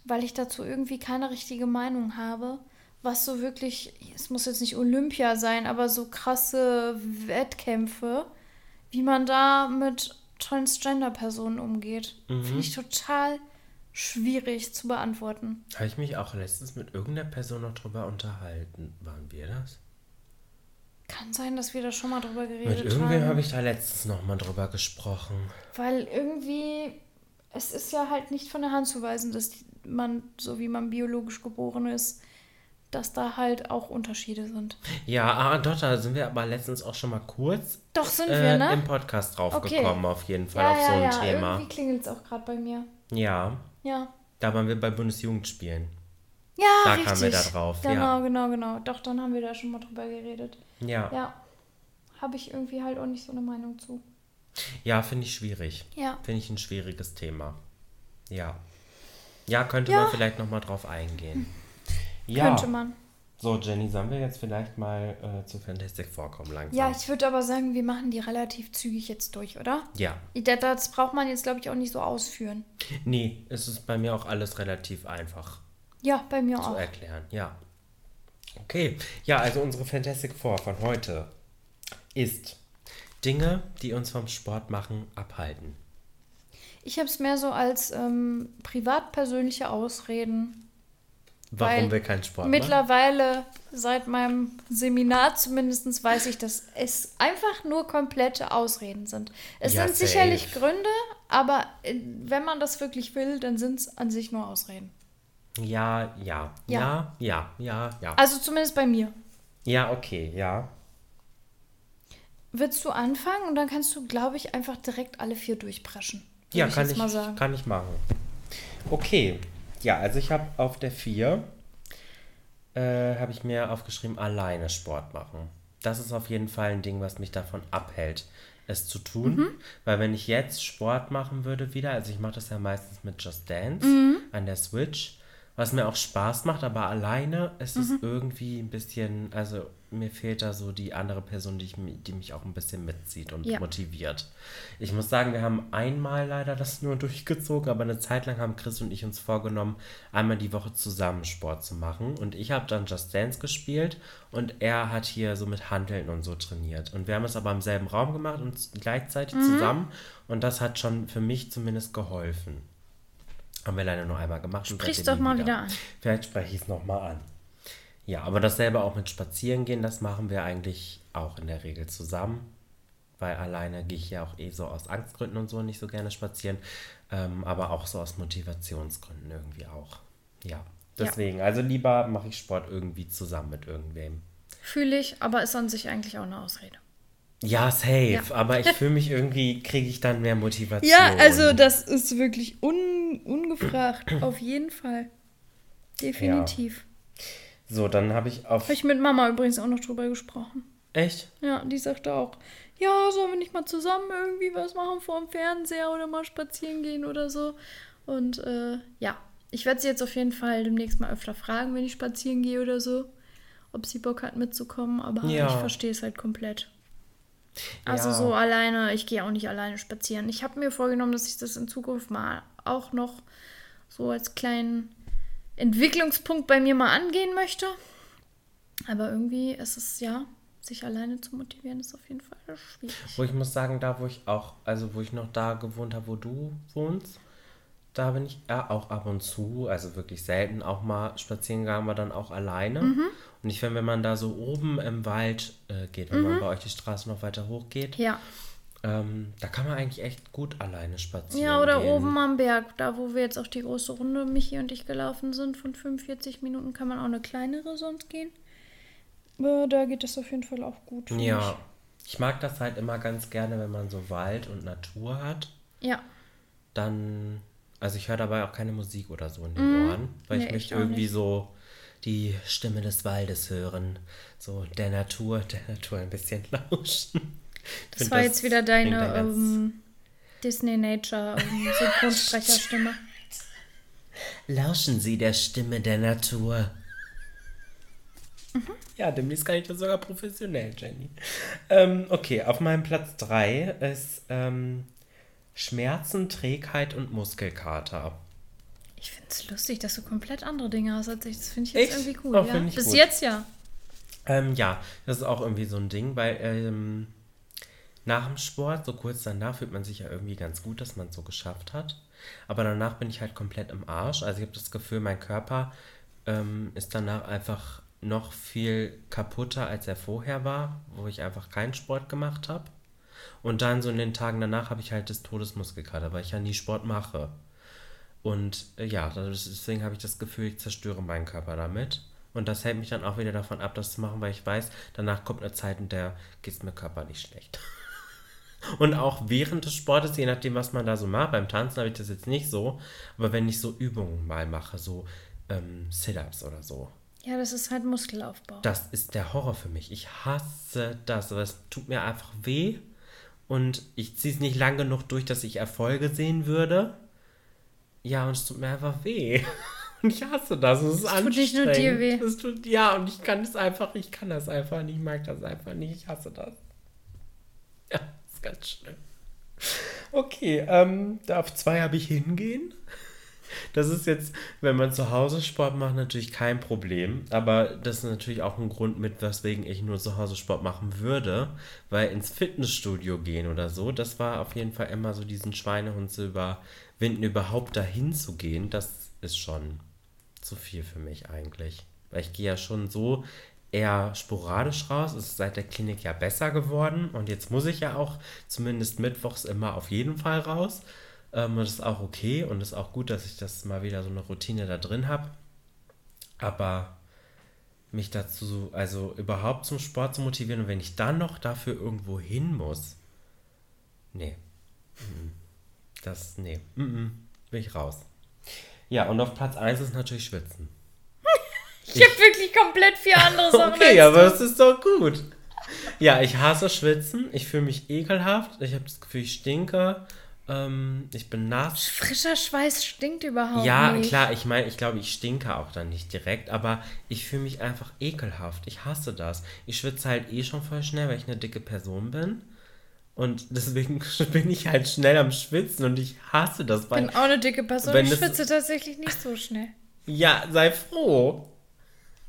weil ich dazu irgendwie keine richtige Meinung habe. Was so wirklich, es muss jetzt nicht Olympia sein, aber so krasse Wettkämpfe, wie man da mit Transgender-Personen umgeht. Finde ich total schwierig zu beantworten. habe ich mich auch letztens mit irgendeiner Person noch drüber unterhalten. Waren wir das? Kann sein, dass wir da schon mal drüber Mit geredet irgendwem haben. habe ich da letztens noch mal drüber gesprochen. Weil irgendwie, es ist ja halt nicht von der Hand zu weisen, dass man, so wie man biologisch geboren ist, dass da halt auch Unterschiede sind. Ja, ah, doch, da sind wir aber letztens auch schon mal kurz Doch, sind äh, wir, ne? im Podcast drauf Okay. auf jeden Fall, ja, auf ja, so ein ja. Thema. Irgendwie klingelt es auch gerade bei mir. Ja, Ja. da waren wir bei Bundesjugendspielen. Ja, Da richtig. kamen wir da drauf, Genau, ja. genau, genau. Doch, dann haben wir da schon mal drüber geredet. Ja, ja, Ja. Habe ich irgendwie halt auch nicht so eine Meinung zu. finde ich schwierig. Ja. Finde ich ein schwieriges Thema. Ja. Ja, könnte Ja. man vielleicht noch mal drauf eingehen. Ja. Könnte man. So, Jenny, sollen wir jetzt vielleicht mal äh, zu Fantastic vorkommen langsam? Ja, ich würde aber sagen, wir machen die relativ zügig jetzt durch, oder? Ja. Das, braucht man jetzt, glaube ich, auch nicht so ausführen. Nee, es ist bei mir auch alles relativ einfach Ja, bei mir zu auch. erklären. Ja. Okay. Ja, also unsere Fantastic Four von heute ist Dinge, die uns vom Sport machen, abhalten. Ich habe es mehr so als ähm, privat-persönliche Ausreden. Warum wir keinen Sport machen? Mittlerweile, seit meinem Seminar zumindest, weiß ich, dass es einfach nur komplette Ausreden sind. Es Ja, sind sicherlich safe. Gründe, aber äh, wenn man das wirklich will, dann sind es an sich nur Ausreden. Ja, ja, ja, Ja. ja, ja. Also zumindest bei mir. Ja, okay, ja. willst du anfangen und dann kannst du, glaube ich, einfach direkt alle vier durchpreschen. Ja, ich kann ich, mal sagen. kann ich machen. Okay. Ja, also ich habe auf der 4 äh, habe ich mir aufgeschrieben, alleine Sport machen. Das ist auf jeden Fall ein Ding, was mich davon abhält, es zu tun. Mhm. Weil wenn ich jetzt Sport machen würde wieder, also ich mache das ja meistens mit Just Dance Mhm. an der Switch, was mir auch Spaß macht, aber alleine ist es Mhm. irgendwie ein bisschen, also mir fehlt da so die andere Person, die, ich, die mich auch ein bisschen mitzieht und Ja. motiviert. Ich muss sagen, wir haben einmal leider das nur durchgezogen, aber eine Zeit lang haben Chris und ich uns vorgenommen, einmal die Woche zusammen Sport zu machen. Und ich habe dann Just Dance gespielt und er hat hier so mit Handeln und so trainiert. Und wir haben es aber im selben Raum gemacht und gleichzeitig Mhm. zusammen. Und das hat schon für mich zumindest geholfen. Haben wir leider nur einmal gemacht. Sprich's seitdem doch mal wieder an. Vielleicht spreche ich es nochmal an. Ja, aber dasselbe auch mit Spazierengehen, das machen wir eigentlich auch in der Regel zusammen. Weil alleine gehe ich ja auch eh so aus Angstgründen und so nicht so gerne spazieren. Ähm, aber auch so aus Motivationsgründen irgendwie auch. Ja, deswegen. Also lieber mache ich Sport irgendwie zusammen mit irgendwem. Fühle ich, aber ist an sich eigentlich auch eine Ausrede. Ja, safe. Ja. Aber ich fühle mich irgendwie, kriege ich dann mehr Motivation. Ja, also das ist wirklich un ungefragt. Auf jeden Fall. Definitiv. So, dann habe ich auf. Habe ich mit Mama übrigens auch noch drüber gesprochen. Echt? Ja, die sagte auch, ja, sollen wir nicht mal zusammen irgendwie was machen vor dem Fernseher oder mal spazieren gehen oder so. Und äh, ja, ich werde sie jetzt auf jeden Fall demnächst mal öfter fragen, wenn ich spazieren gehe oder so, ob sie Bock hat mitzukommen. Aber Ja. ich verstehe es halt komplett. Also Ja. so alleine, ich gehe auch nicht alleine spazieren. Ich habe mir vorgenommen, dass ich das in Zukunft mal auch noch so als kleinen Entwicklungspunkt bei mir mal angehen möchte. Aber irgendwie ist es ja, sich alleine zu motivieren, ist auf jeden Fall schwierig. Wo ich muss sagen, da wo ich auch, also wo ich noch da gewohnt habe, wo du wohnst, da bin ich ja auch ab und zu, also wirklich selten auch mal spazieren gegangen, aber dann auch alleine. Mhm. Und ich finde, wenn man da so oben im Wald äh, geht, wenn Mhm. man bei euch die Straße noch weiter hoch geht, Ja. ähm, da kann man eigentlich echt gut alleine spazieren. Ja, oder gehen. oben am Berg, da wo wir jetzt auch die große Runde, Michi und ich gelaufen sind, von 45 Minuten kann man auch eine kleinere sonst gehen. Äh, Da geht es auf jeden Fall auch gut. Ja, ich mag das halt immer ganz gerne, wenn man so Wald und Natur hat. ich. Ja. dann, also ich höre dabei auch keine Musik oder so in den Ohren, weil Mhm. Nee, ich möchte irgendwie nicht. so die Stimme des Waldes hören, so der Natur, der Natur ein bisschen lauschen. Das war jetzt wieder deine ganz- ähm, Disney Nature ähm, Synchronsprecherstimme. Lauschen Sie der Stimme der Natur. Ja, demnächst kann ich das sogar professionell, Jenny. Ähm, okay, auf meinem Platz 3 ist ähm, Schmerzen, Trägheit und Muskelkater. Ich finde es lustig, dass du komplett andere Dinge hast als ich. Das finde ich jetzt Echt? irgendwie cool. Oh, ja. ich Bis gut. jetzt ja. Ähm, ja, das ist auch irgendwie so ein Ding, weil ähm, nach dem Sport, so kurz danach, fühlt man sich ja irgendwie ganz gut, dass man es so geschafft hat. Aber danach bin ich halt komplett im Arsch. Also ich habe das Gefühl, mein Körper ähm, ist danach einfach noch viel kaputter, als er vorher war, wo ich einfach keinen Sport gemacht habe. Und dann so in den Tagen danach habe ich halt das Todesmuskelkater, weil ich ja nie Sport mache. Und äh, ja, das- deswegen habe ich das Gefühl, ich zerstöre meinen Körper damit. Und das hält mich dann auch wieder davon ab, das zu machen, weil ich weiß, danach kommt eine Zeit, in der geht es mir körperlich schlecht. Und auch während des Sportes, je nachdem, was man da so macht, beim Tanzen habe ich das jetzt nicht so, aber wenn ich so Übungen mal mache, so ähm, Sit-Ups oder so, Ja, das ist halt Muskelaufbau. das ist der Horror für mich. Ich hasse das, es tut mir einfach weh und ich ziehe es nicht lang genug durch, dass ich Erfolge sehen würde. Ja, und es tut mir einfach weh. Und ich hasse das. Es ist Es tut nicht nur dir weh. Es tut, ja, und ich kann es einfach, ich kann das einfach nicht, ich mag das einfach nicht, ich hasse das. Ja, ist ganz schlimm. Okay, ähm, auf zwei habe ich hingehen. Das ist jetzt, wenn man zu Hause Sport macht, natürlich kein Problem. Aber das ist natürlich auch ein Grund mit, weswegen ich nur zu Hause Sport machen würde. Weil ins Fitnessstudio gehen oder so, das war auf jeden Fall immer so diesen Schweinehund zu überwinden, überhaupt dahin zu gehen. Das ist schon zu viel für mich eigentlich. Weil ich gehe ja schon so eher sporadisch raus. Es ist seit der Klinik ja besser geworden. Und jetzt muss ich ja auch zumindest mittwochs immer auf jeden Fall raus. Ähm, das ist auch okay und ist auch gut, dass ich das mal wieder so eine Routine da drin habe. Aber mich dazu, also überhaupt zum Sport zu motivieren. Und wenn ich dann noch dafür irgendwo hin muss, nee. Mhm. Das, nee. Mhm. Bin ich raus. Ja, und auf Platz 1 ist natürlich Schwitzen. Ich, ich habe wirklich komplett vier andere Sachen. Okay, aber es ist doch gut. Ja, ich hasse Schwitzen. Ich fühle mich ekelhaft. Ich habe das Gefühl, ich stinke. Ähm, ich bin nass. Frischer Schweiß stinkt überhaupt ja, nicht. Ja, klar, ich meine, ich glaube, ich stinke auch dann nicht direkt, aber ich fühle mich einfach ekelhaft. Ich hasse das. Ich schwitze halt eh schon voll schnell, weil ich eine dicke Person bin. Und deswegen bin ich halt schnell am Schwitzen und ich hasse das. Ich bin auch eine dicke Person, ich schwitze tatsächlich nicht so schnell. Ja, sei froh.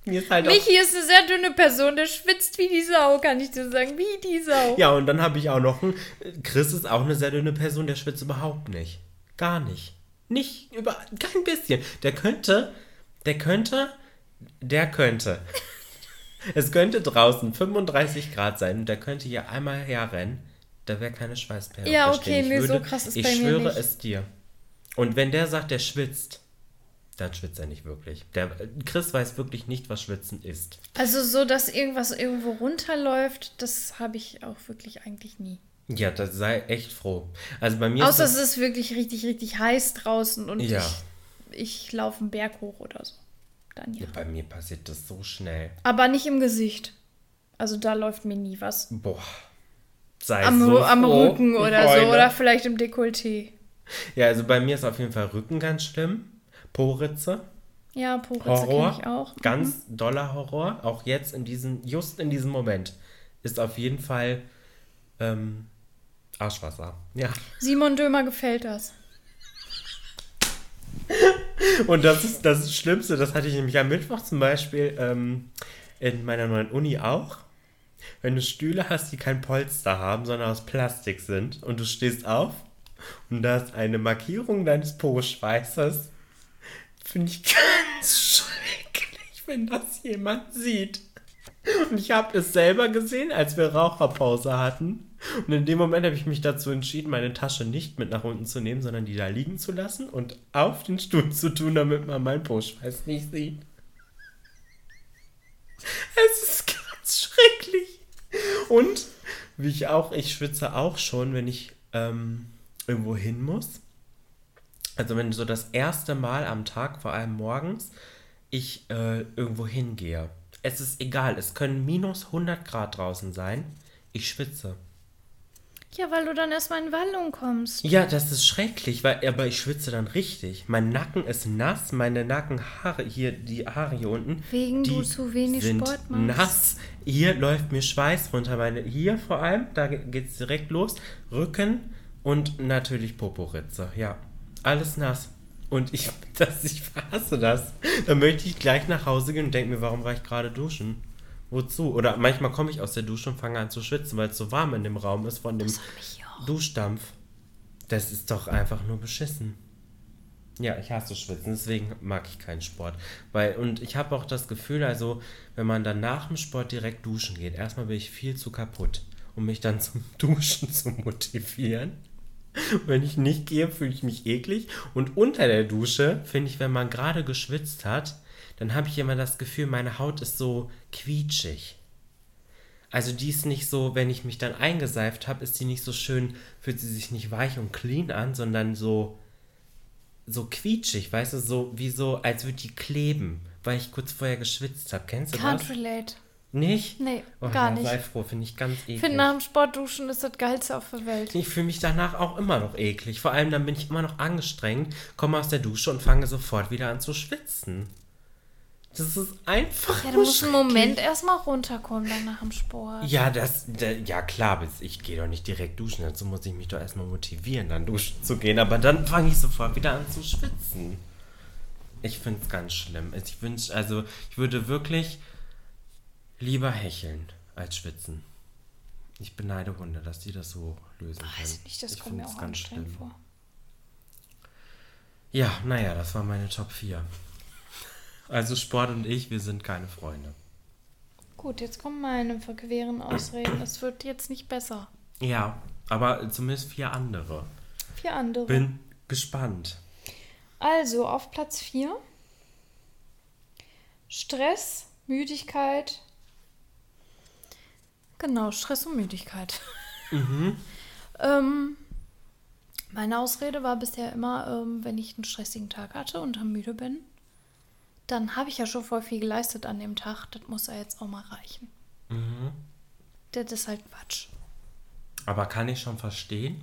Mir ist halt Michi ist eine sehr dünne Person, der schwitzt wie die Sau, kann ich dir sagen, wie die Sau. Ja, und dann habe ich auch noch einen. Chris ist auch eine sehr dünne Person, der schwitzt überhaupt nicht. Gar nicht. Nicht über kein bisschen. Der könnte, der könnte, der könnte. es könnte draußen 35 Grad sein und der könnte hier einmal herrennen. Da wäre keine Schweißperle. Ja, okay, nee, würde, so krass ist bei mir nicht. Ich schwöre es dir. Und wenn der sagt, der schwitzt, dann schwitzt er nicht wirklich. Der Chris weiß wirklich nicht, was Schwitzen ist. Also so, dass irgendwas irgendwo runterläuft, das habe ich auch wirklich eigentlich nie. Ja, da sei echt froh. Also bei mir Außer es ist wirklich richtig, richtig heiß draußen und ja. ich, ich laufe einen Berg hoch oder so. Dann ja. ja. Bei mir passiert das so schnell. Aber nicht im Gesicht. Also da läuft mir nie was. Boah. Sei am, so am Rücken oder so. Oder vielleicht im Dekolleté. Ja, also bei mir ist auf jeden Fall Rücken ganz schlimm. Poritze. Ja, Poritze kenne ich auch. Mhm. Ganz doller Horror. Auch jetzt in diesem, just in diesem Moment ist auf jeden Fall ähm, Arschwasser. Ja. Simon Dömer gefällt das. Und das ist das Schlimmste, das hatte ich nämlich am Mittwoch zum Beispiel ähm, in meiner neuen Uni auch. Wenn du Stühle hast, die kein Polster haben, sondern aus Plastik sind und du stehst auf und da ist eine Markierung deines Po-Schweißes Finde ich ganz schrecklich, wenn das jemand sieht. Und ich habe es selber gesehen, als wir Raucherpause hatten. Und in dem Moment habe ich mich dazu entschieden, meine Tasche nicht mit nach unten zu nehmen, sondern die da liegen zu lassen und auf den Stuhl zu tun, damit man meinen Postschweiß nicht sieht. Es ist ganz schrecklich. Und wie ich auch, ich schwitze auch schon, wenn ich ähm, irgendwo hin muss. Also wenn so das erste Mal am Tag, vor allem morgens, ich äh, irgendwo hingehe. Es ist egal, es können minus 100 Grad draußen sein. Ich schwitze. Ja, weil du dann erstmal in Wallung kommst. Ja, das ist schrecklich, weil, aber ich schwitze dann richtig. Mein Nacken ist nass, meine Nackenhaare, hier, die Haare hier unten. Wegen du zu wenig sind Sport machst. nass. Hier läuft mir Schweiß runter. Meine, hier vor allem, da geht es direkt los. Rücken und natürlich Poporitze, ja alles nass. Und ich, das, ich hasse das. Dann möchte ich gleich nach Hause gehen und denke mir, warum reicht gerade duschen? Wozu? Oder manchmal komme ich aus der Dusche und fange an zu schwitzen, weil es so warm in dem Raum ist von dem Duschdampf. Das ist doch einfach nur beschissen. Ja, ich hasse Schwitzen, deswegen mag ich keinen Sport. Weil, und ich habe auch das Gefühl, also, wenn man dann nach dem Sport direkt duschen geht, erstmal bin ich viel zu kaputt, um mich dann zum Duschen zu motivieren. Wenn ich nicht gehe, fühle ich mich eklig. Und unter der Dusche, finde ich, wenn man gerade geschwitzt hat, dann habe ich immer das Gefühl, meine Haut ist so quietschig. Also die ist nicht so, wenn ich mich dann eingeseift habe, ist die nicht so schön, fühlt sie sich nicht weich und clean an, sondern so, so quietschig, weißt du, so wie so, als würde die kleben, weil ich kurz vorher geschwitzt habe. Kennst du Can't das? Can't relate. Nicht? Nee, oh, gar ja, nicht. Sei froh, finde ich ganz eklig. Ich finde, nach dem Sportduschen ist das Geilste auf der Welt. Ich fühle mich danach auch immer noch eklig. Vor allem dann bin ich immer noch angestrengt, komme aus der Dusche und fange sofort wieder an zu schwitzen. Das ist einfach. Ja, du musst einen Moment erstmal runterkommen dann nach dem Sport. Ja, das, ja klar, ich gehe doch nicht direkt duschen. Dazu muss ich mich doch erstmal motivieren, dann duschen zu gehen. Aber dann fange ich sofort wieder an zu schwitzen. Ich finde es ganz schlimm. Ich wünsche, also ich würde wirklich Lieber hecheln als schwitzen. Ich beneide Hunde, dass die das so lösen können. Weiß nicht, das ich kommt mir auch ganz schlimm vor. Ja, naja, das war meine Top 4. Also Sport und ich, wir sind keine Freunde. Gut, jetzt kommen meine verqueren Ausreden. Es wird jetzt nicht besser. Ja, aber zumindest vier andere. Vier andere. Bin gespannt. Also, auf Platz 4. Stress Müdigkeit. Genau, Stress und Müdigkeit. Mhm. ähm, meine Ausrede war bisher immer, ähm, wenn ich einen stressigen Tag hatte und dann müde bin, dann habe ich ja schon voll viel geleistet an dem Tag. Das muss ja jetzt auch mal reichen. Mhm. Das ist halt Quatsch. Aber kann ich schon verstehen.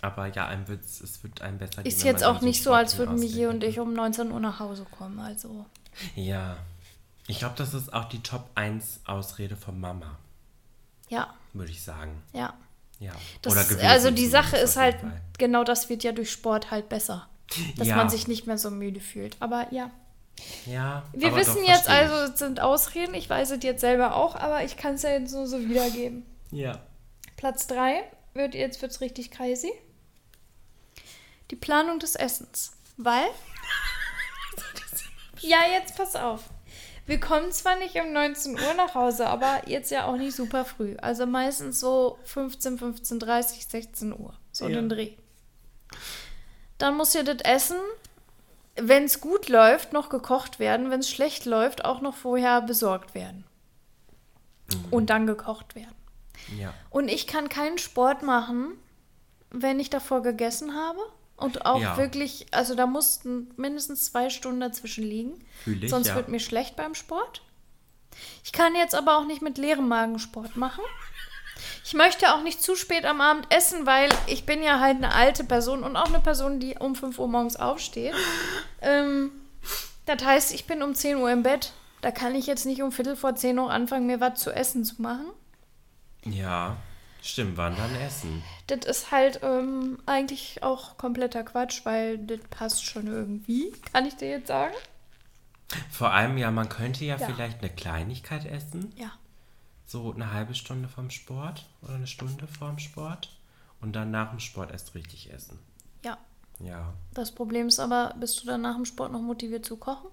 Aber ja, einem wird's, es wird einem besser gehen. Ist jetzt auch nicht so, als würden Michi und aussieht. ich um 19 Uhr nach Hause kommen. Also, Ja. Ich glaube, das ist auch die Top 1 Ausrede von Mama, ja, würde ich sagen. ja. Ja. Das, gewesen also die Sache ist halt, Fall. genau das wird ja durch Sport halt besser. Dass Ja. man sich nicht mehr so müde fühlt. Aber ja. Ja. Wir aber wissen doch, jetzt also, es sind Ausreden. Ich weiß es jetzt selber auch, aber ich kann es ja jetzt nur so wiedergeben. Ja. Platz 3 wird jetzt wird's richtig crazy. Die Planung des Essens. Weil. ja, jetzt pass auf. Wir kommen zwar nicht um 19 Uhr nach Hause, aber jetzt ja auch nicht super früh. Also meistens so 15, 15.30, 16 Uhr. So Ja. den Dreh. Dann muss ja das Essen, wenn es gut läuft, noch gekocht werden. Wenn es schlecht läuft, auch noch vorher besorgt werden. Und dann gekocht werden. Ja. Und ich kann keinen Sport machen, wenn ich davor gegessen habe. Und auch Ja. wirklich, also da mussten mindestens zwei Stunden dazwischen liegen. Ich, Sonst ja. wird mir schlecht beim Sport. Ich kann jetzt aber auch nicht mit leerem Magen Sport machen. Ich möchte auch nicht zu spät am Abend essen, weil ich bin ja halt eine alte Person und auch eine Person, die um 5 Uhr morgens aufsteht. Ähm, das heißt, ich bin um 10 Uhr im Bett. Da kann ich jetzt nicht um Viertel vor 10 Uhr anfangen, mir was zu essen zu machen. Ja. Stimmt, wann dann essen? Das ist halt ähm, eigentlich auch kompletter Quatsch, weil das passt schon irgendwie, kann ich dir jetzt sagen. Vor allem, ja, man könnte ja, Ja. vielleicht eine Kleinigkeit essen. Ja. So eine halbe Stunde vom Sport oder eine Stunde vorm Sport. Und dann nach dem Sport erst richtig essen. Ja. Ja. Das Problem ist aber, bist du dann nach dem Sport noch motiviert zu kochen?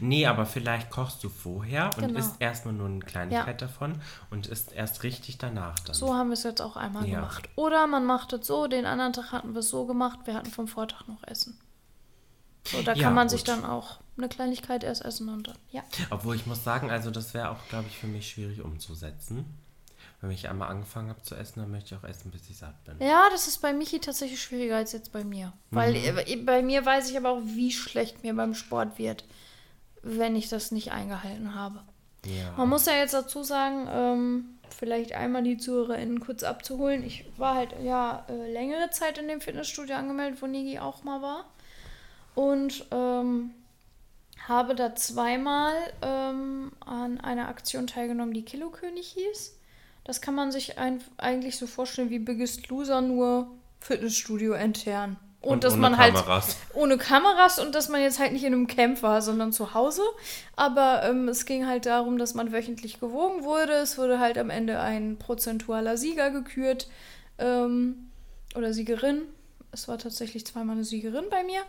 Nee, aber vielleicht kochst du vorher und Genau. isst erstmal nur eine Kleinigkeit davon und isst erst richtig danach dann. So haben wir es jetzt auch einmal Ja. gemacht. Oder man macht es so, den anderen Tag hatten wir es so gemacht, wir hatten vom Vortag noch Essen. So, da Ja, kann man sich gut. dann auch eine Kleinigkeit erst essen und dann, ja. Obwohl ich muss sagen, also das wäre auch, glaube ich, für mich schwierig umzusetzen. Wenn ich einmal angefangen habe zu essen, dann möchte ich auch essen, bis ich satt bin. Ja, das ist bei Michi tatsächlich schwieriger als jetzt bei mir. Weil Mhm. äh, bei mir weiß ich aber auch, wie schlecht mir beim Sport wird, wenn ich das nicht eingehalten habe. Ja. Man muss ja jetzt dazu sagen, ähm, vielleicht einmal die ZuhörerInnen kurz abzuholen. Ich war halt ja äh, längere Zeit in dem Fitnessstudio angemeldet, wo Nigi auch mal war. Und ähm, habe da zweimal ähm, an einer Aktion teilgenommen, die Kilokönig hieß. Das kann man sich ein, eigentlich so vorstellen wie Biggest Loser, nur Fitnessstudio intern. Und, dass ohne man halt Kameras. ohne Kameras und dass man jetzt halt nicht in einem Camp war, sondern zu Hause. Aber ähm, es ging halt darum, dass man wöchentlich gewogen wurde. Es wurde halt am Ende ein prozentualer Sieger gekürt ähm, oder Siegerin. Es war tatsächlich zweimal eine Siegerin bei mir.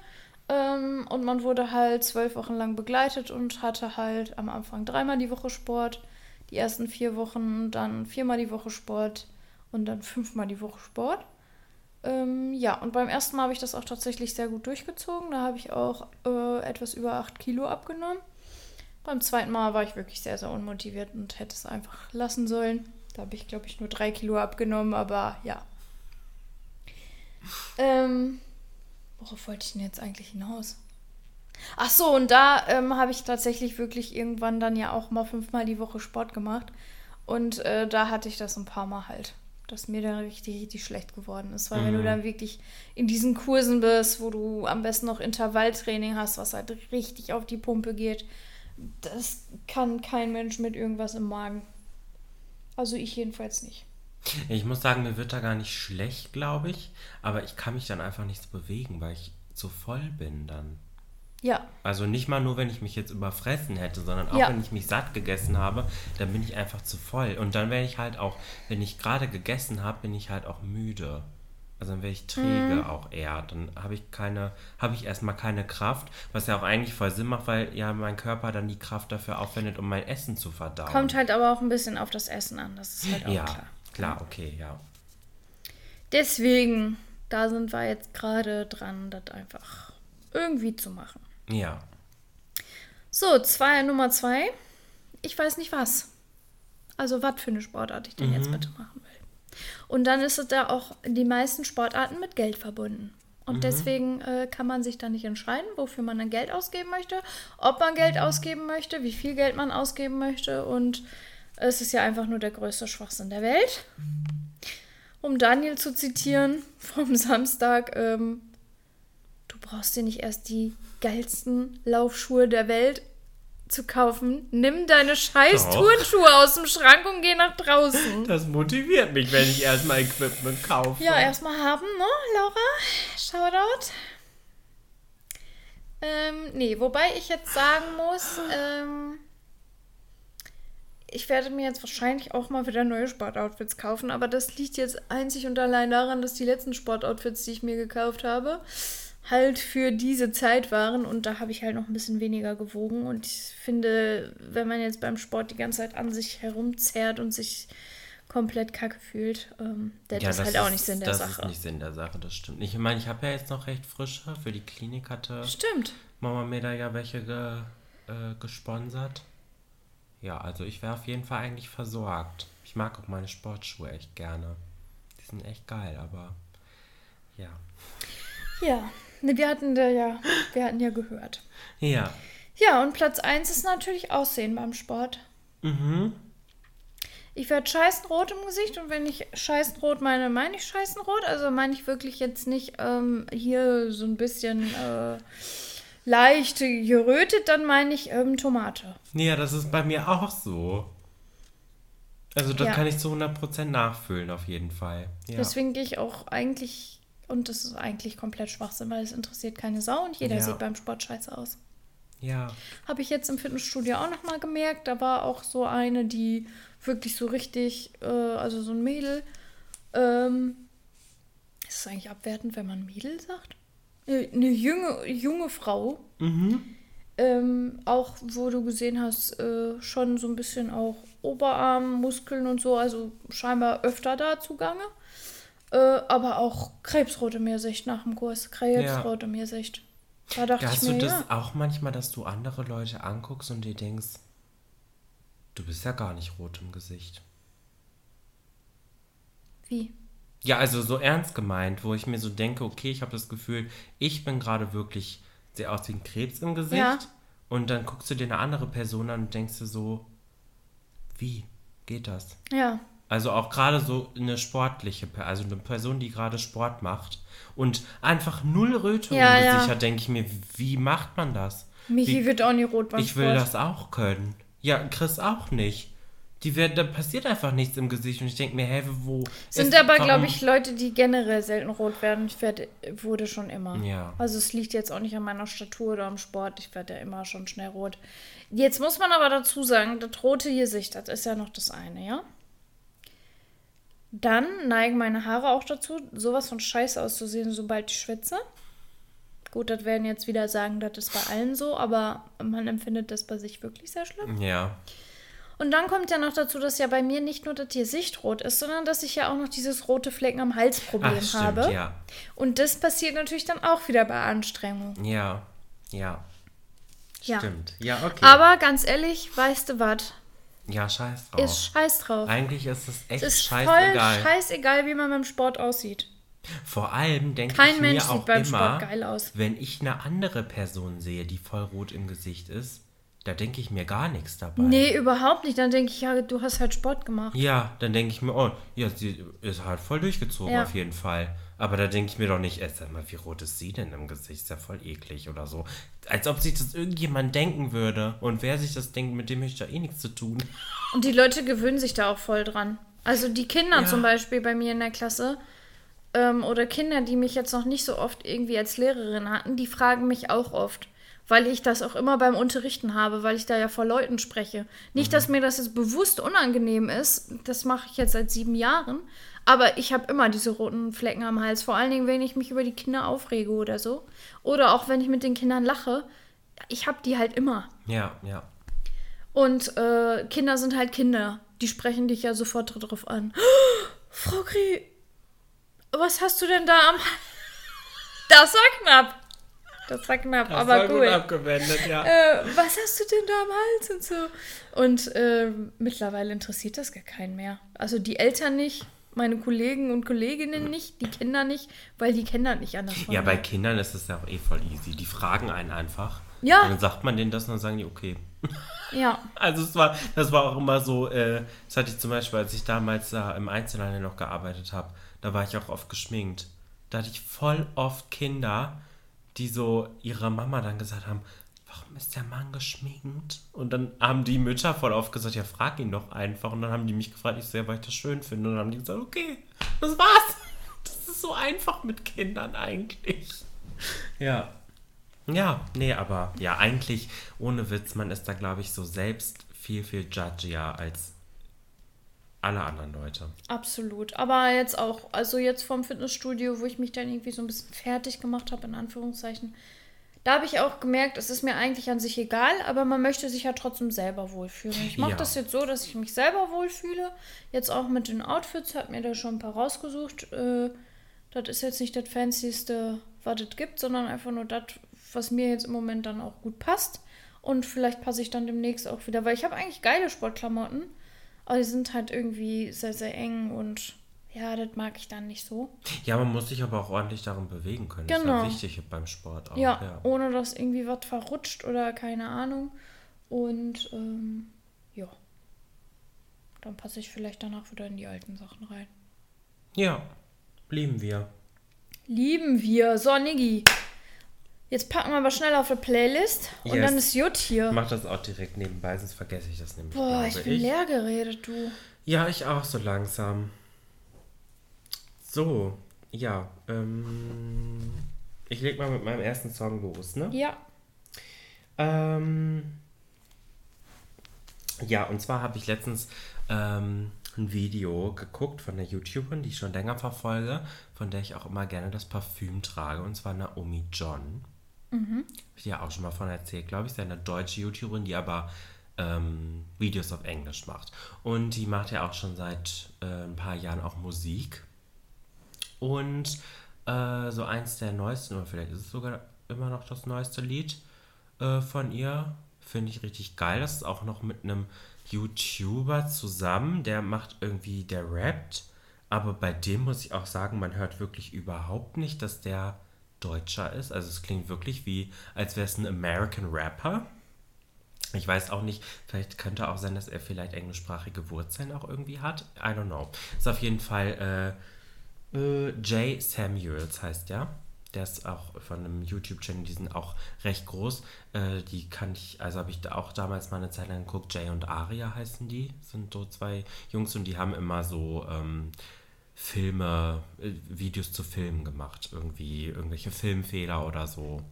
Ähm, und man wurde halt zwölf Wochen lang begleitet und hatte halt am Anfang dreimal die Woche Sport, die ersten vier Wochen dann viermal die Woche Sport und dann fünfmal die Woche Sport. Ähm, ja, und beim ersten Mal habe ich das auch tatsächlich sehr gut durchgezogen. Da habe ich auch äh, etwas über 8 Kilo abgenommen. Beim zweiten Mal war ich wirklich sehr, sehr unmotiviert und hätte es einfach lassen sollen. Da habe ich, glaube ich, nur 3 Kilo abgenommen, aber ja. Ähm, worauf wollte ich denn jetzt eigentlich hinaus? Ach so, und da ähm, habe ich tatsächlich wirklich irgendwann dann ja auch mal fünfmal die Woche Sport gemacht. Und äh, da hatte ich das ein paar Mal halt, dass mir dann richtig, richtig schlecht geworden ist. Weil wenn du dann wirklich in diesen Kursen bist, wo du am besten noch Intervalltraining hast, was halt richtig auf die Pumpe geht, das kann kein Mensch mit irgendwas im Magen. Also ich jedenfalls nicht. Ich muss sagen, mir wird da gar nicht schlecht, glaube ich. Aber ich kann mich dann einfach nicht so bewegen, weil ich zu voll bin dann. Ja, Also nicht mal nur, wenn ich mich jetzt überfressen hätte, sondern auch Ja. wenn ich mich satt gegessen habe, dann bin ich einfach zu voll. Und dann werde ich halt auch, wenn ich gerade gegessen habe, bin ich halt auch müde. Also dann werde ich träge Mhm. auch eher. Dann habe ich keine, habe ich erstmal keine Kraft, was ja auch eigentlich voll Sinn macht, weil ja mein Körper dann die Kraft dafür aufwendet, um mein Essen zu verdauen. kommt halt aber auch ein bisschen auf das Essen an. Das ist halt auch ja, klar. klar, okay, ja. Deswegen, da sind wir jetzt gerade dran, das einfach irgendwie zu machen. Ja. So, zwei, Nummer zwei. Ich weiß nicht was. Also, was für eine Sportart ich denn jetzt bitte machen will. Und dann ist es da auch die meisten Sportarten mit Geld verbunden. Und deswegen äh, kann man sich da nicht entscheiden, wofür man dann Geld ausgeben möchte, ob man Geld ausgeben möchte, wie viel Geld man ausgeben möchte. Und es ist ja einfach nur der größte Schwachsinn der Welt. Um Daniel zu zitieren vom Samstag, ähm, du brauchst dir nicht erst die geilsten Laufschuhe der Welt zu kaufen. Nimm deine scheiß Doch. Turnschuhe aus dem Schrank und geh nach draußen. Das motiviert mich, wenn ich erstmal Equipment kaufe. Ja, erstmal haben, ne, Laura? Shoutout. Ähm, nee, wobei ich jetzt sagen muss, ähm, ich werde mir jetzt wahrscheinlich auch mal wieder neue Sportoutfits kaufen, aber das liegt jetzt einzig und allein daran, dass die letzten Sportoutfits, die ich mir gekauft habe, halt für diese Zeit waren und da habe ich halt noch ein bisschen weniger gewogen und ich finde, wenn man jetzt beim Sport die ganze Zeit an sich herumzerrt und sich komplett kacke fühlt, ähm, das ist halt auch nicht Sinn der das Sache. ist nicht Sinn der Sache, das stimmt. Ich meine, ich habe ja jetzt noch recht frische. Für die Klinik hatte Stimmt. Mama mir da ja welche ge, äh, gesponsert. Ja, also ich wäre auf jeden Fall eigentlich versorgt. Ich mag auch meine Sportschuhe echt gerne. Die sind echt geil, aber ja. Ja, wir hatten da ja, wir hatten ja gehört. Ja. Ja, und Platz 1 ist natürlich Aussehen beim Sport. Mhm. Ich werde scheißenrot im Gesicht und wenn ich scheißenrot meine, meine ich scheißenrot. Also meine ich wirklich jetzt nicht ähm, hier so ein bisschen äh, leicht gerötet, dann meine ich ähm, Tomate. Ja, das ist bei mir auch so. Also das Ja. kann ich zu 100% nachfüllen, auf jeden Fall. Ja. Deswegen gehe ich auch eigentlich, und das ist eigentlich komplett Schwachsinn, weil es interessiert keine Sau und jeder Ja. sieht beim Sport scheiße aus. ja. Habe ich jetzt im Fitnessstudio auch nochmal gemerkt. Da war auch so eine, die wirklich so richtig, äh, also so ein Mädel. Ähm, ist es eigentlich abwertend, wenn man Mädel sagt? Äh, Eine junge, junge Frau. Mhm. Ähm, auch wo du gesehen hast, äh, schon so ein bisschen auch Oberarmmuskeln und so, also scheinbar öfter da zugange. Äh, aber auch krebsrote Meersicht nach dem Kurs. Krebsrote Meersicht. Da dachte Hast ich du mir, das ja. auch manchmal, dass du andere Leute anguckst und dir denkst, du bist ja gar nicht rot im Gesicht? Wie? Ja, also so ernst gemeint, wo ich mir so denke, okay, ich habe das Gefühl, ich bin gerade wirklich, sehe aus wie ein Krebs im Gesicht. Ja. Und dann guckst du dir eine andere Person an und denkst dir so, wie geht das? Ja. Also auch gerade so eine sportliche, also eine Person, die gerade Sport macht und einfach null Rötung Ja, im ja. Gesicht hat, denke ich mir, wie macht man das? Michi Wie- wird auch nie rot beim Ich will Sport. das auch können. Ja, Chris auch nicht. Die werden, da passiert einfach nichts im Gesicht und ich denke mir, hä, wo. Sind aber, glaube ich, Leute, die generell selten rot werden. Ich werde, wurde schon immer. Ja. Also es liegt jetzt auch nicht an meiner Statur oder am Sport. Ich werde ja immer schon schnell rot. Jetzt muss man aber dazu sagen, das rote Gesicht, das ist ja noch das eine, ja? Dann neigen meine Haare auch dazu, sowas von scheiße auszusehen, sobald ich schwitze. Gut, das werden jetzt wieder sagen, das ist bei allen so, aber man empfindet das bei sich wirklich sehr schlimm. Ja. Und dann kommt ja noch dazu, dass ja bei mir nicht nur das Gesicht rot ist, sondern dass ich ja auch noch dieses rote Flecken am Hals Problem Ach, stimmt, habe. ja. Und das passiert natürlich dann auch wieder bei Anstrengung. Ja. Ja. Ja. Stimmt. Ja, okay. Aber ganz ehrlich, weißt du was? Ja, scheiß drauf. Ist scheiß drauf. Eigentlich ist es echt Es ist scheißegal. voll scheißegal, wie man beim Sport aussieht. Vor allem denke Kein ich Mensch mir auch sieht beim immer, Sport geil aus. wenn ich eine andere Person sehe, die voll rot im Gesicht ist, da denke ich mir gar nichts dabei. Nee, überhaupt nicht. Dann denke ich, ja, du hast halt Sport gemacht. Ja, dann denke ich mir, oh, ja, sie ist halt voll durchgezogen Ja. auf jeden Fall. Aber da denke ich mir doch nicht, ey, sag mal, wie rot ist sie denn im Gesicht? Ist ja voll eklig oder so. Als ob sich das irgendjemand denken würde. Und wer sich das denkt, mit dem möchte ich da eh nichts zu tun. Und die Leute gewöhnen sich da auch voll dran. Also die Kinder Ja. zum Beispiel bei mir in der Klasse ähm, oder Kinder, die mich jetzt noch nicht so oft irgendwie als Lehrerin hatten, die fragen mich auch oft, weil ich das auch immer beim Unterrichten habe, weil ich da ja vor Leuten spreche. Nicht, dass mir das jetzt bewusst unangenehm ist, das mache ich jetzt seit sieben Jahren, aber ich habe immer diese roten Flecken am Hals, vor allen Dingen, wenn ich mich über die Kinder aufrege oder so. Oder auch wenn ich mit den Kindern lache. Ich habe die halt immer. Ja, ja. Und äh, Kinder sind halt Kinder. Die sprechen dich ja sofort drauf an. Frau Krie, was hast du denn da am... Das war knapp. Das war knapp, Das aber war cool. gut abgewendet, ja. Äh, was hast du denn da am Hals und so? Und äh, mittlerweile interessiert das gar keinen mehr. Also die Eltern nicht, meine Kollegen und Kolleginnen nicht, die Kinder nicht, weil die Kinder nicht anders von Ja, bei. Kindern ist es ja auch eh voll easy. Die fragen einen einfach. Ja. Und dann sagt man denen das und dann sagen die, okay. Ja, Also es war, das war auch immer so, äh, das hatte ich zum Beispiel, als ich damals da im Einzelhandel noch gearbeitet habe, da war ich auch oft geschminkt. Da hatte ich voll oft Kinder, die so ihrer Mama dann gesagt haben, warum ist der Mann geschminkt? Und dann haben die Mütter voll oft gesagt, ja, frag ihn doch einfach. Und dann haben die mich gefragt, ich ja, weil ich das schön finde. Und dann haben die gesagt, okay, das war's. Das ist so einfach mit Kindern eigentlich. Ja. Ja, nee, aber ja, eigentlich ohne Witz, man ist da, glaube ich, so selbst viel, viel judgier als alle anderen Leute. absolut. Aber jetzt auch, also jetzt vom Fitnessstudio, wo ich mich dann irgendwie so ein bisschen fertig gemacht habe, in Anführungszeichen, da habe ich auch gemerkt, es ist mir eigentlich an sich egal, aber man möchte sich ja trotzdem selber wohlfühlen. Ich mache Ja. das jetzt so, dass ich mich selber wohlfühle. Jetzt auch mit den Outfits, habe mir da schon ein paar rausgesucht. Äh, das ist jetzt nicht das Fancyste, was es gibt, sondern einfach nur das, was mir jetzt im Moment dann auch gut passt. Und vielleicht passe ich dann demnächst auch wieder, weil ich habe eigentlich geile Sportklamotten, aber die sind halt irgendwie sehr, sehr eng und ja, das mag ich dann nicht so. Ja, man muss sich aber auch ordentlich darin bewegen können. Das ist Genau. ja wichtig beim Sport auch. Ja, ja. ohne dass irgendwie was verrutscht oder keine Ahnung. Und ähm, ja, dann passe ich vielleicht danach wieder in die alten Sachen rein. Ja, lieben wir. Lieben wir. So, Niggi. Jetzt packen wir aber schnell auf die Playlist und Yes. dann ist Jut hier. Mach das auch direkt nebenbei, sonst vergesse ich das nämlich. Boah, ich bin leer geredet, du. Ja, ich auch so langsam. So, ja, ähm, ich leg mal mit meinem ersten Song los, ne? Ja. Ähm, ja, und zwar habe ich letztens ähm, ein Video geguckt von der YouTuberin, die ich schon länger verfolge, von der ich auch immer gerne das Parfüm trage, und zwar Naomi John. Hab ich dir ja auch schon mal von erzählt, glaube ich. Ist ja eine deutsche YouTuberin, die aber ähm, Videos auf Englisch macht. Und die macht ja auch schon seit äh, ein paar Jahren auch Musik. Und äh, so eins der neuesten, oder vielleicht ist es sogar immer noch das neueste Lied äh, von ihr, finde ich richtig geil. Das ist auch noch mit einem YouTuber zusammen, der macht irgendwie, der rappt. Aber bei dem muss ich auch sagen, man hört wirklich überhaupt nicht, dass der Deutscher ist. Also es klingt wirklich wie, als wäre es ein American Rapper. Ich weiß auch nicht, vielleicht könnte auch sein, dass er vielleicht englischsprachige Wurzeln auch irgendwie hat. I don't know. Ist auf jeden Fall äh, äh, Jay Samuels heißt der. Der ist auch von einem YouTube-Channel, die sind auch recht groß. Äh, die kann ich, also habe ich da auch damals mal eine Zeit lang geguckt. Jay und Aria heißen die. Sind so zwei Jungs und die haben immer so ähm, Filme, äh, Videos zu Filmen gemacht. Irgendwie irgendwelche Filmfehler oder so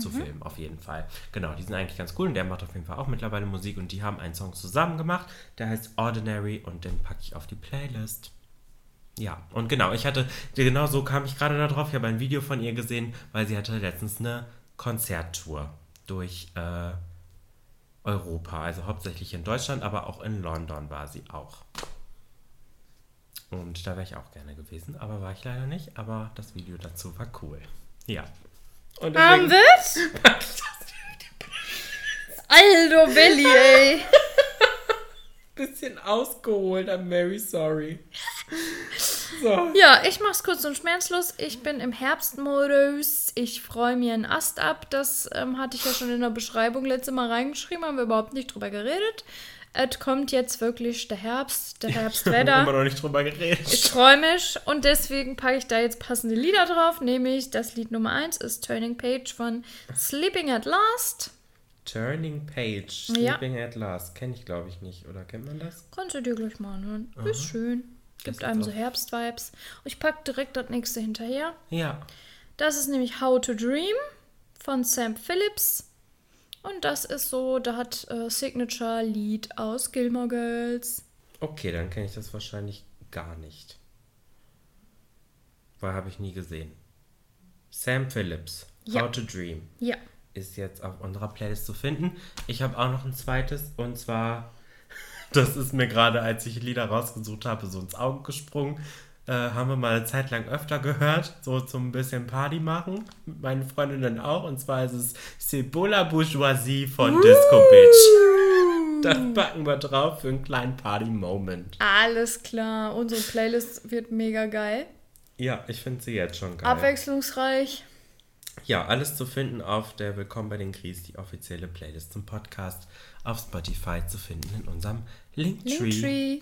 zu filmen, auf jeden Fall. Genau, die sind eigentlich ganz cool und der macht auf jeden Fall auch mittlerweile Musik und die haben einen Song zusammen gemacht, der heißt Ordinary und den packe ich auf die Playlist. Ja, und genau, ich hatte, genau so kam ich gerade darauf, ich habe ein Video von ihr gesehen, weil sie hatte letztens eine Konzerttour durch äh, Europa, also hauptsächlich in Deutschland, aber auch in London war sie auch. Und da wäre ich auch gerne gewesen, aber war ich leider nicht, aber das Video dazu war cool. Ja. Und Haben deswegen- wir's? Aldo Belly, ey. bisschen ausgeholt, I'm very sorry. So. Ja, ich mach's kurz und schmerzlos. Ich bin im Herbstmodus. Ich freue mir einen Ast ab. Das ähm, hatte ich ja schon in der Beschreibung letztes Mal reingeschrieben, haben wir überhaupt nicht drüber geredet. Es kommt jetzt wirklich der Herbst, der Haben wir Herbstwetter. immer noch nicht drüber geredet. Ich freue mich und deswegen packe ich da jetzt passende Lieder drauf, nämlich das Lied Nummer 1 ist Turning Page von Sleeping at Last. Turning Page, Ja. Sleeping at Last. Kenne ich, glaube ich, nicht. Oder kennt man das? Kannst du dir gleich mal anhören. Ist schön. Gibt ist einem so Herbstvibes. Ich packe direkt das nächste hinterher. Ja. Das ist nämlich How to Dream von Sam Phillips. Und das ist so, da hat äh, Signature-Lied aus Gilmore Girls. Okay, dann kenne ich das wahrscheinlich gar nicht. Weil habe ich nie gesehen. Sam Phillips, Ja. How to Dream, Ja. Ist jetzt auf unserer Playlist zu finden. Ich habe auch noch ein zweites und zwar, das ist mir gerade, als ich Lieder rausgesucht habe, so ins Auge gesprungen. Äh, haben wir mal eine Zeit lang öfter gehört, so zum bisschen Party machen. Mit meinen Freundinnen auch. Und zwar ist es Cebola Bourgeoisie von Disco Bitch. Das packen wir drauf für einen kleinen Party-Moment. Alles klar. Unsere Playlist wird mega geil. Ja, ich finde sie jetzt schon geil. Abwechslungsreich. Ja, alles zu finden auf der Willkommen bei den Kries, die offizielle Playlist zum Podcast auf Spotify zu finden in unserem Linktree. Linktree.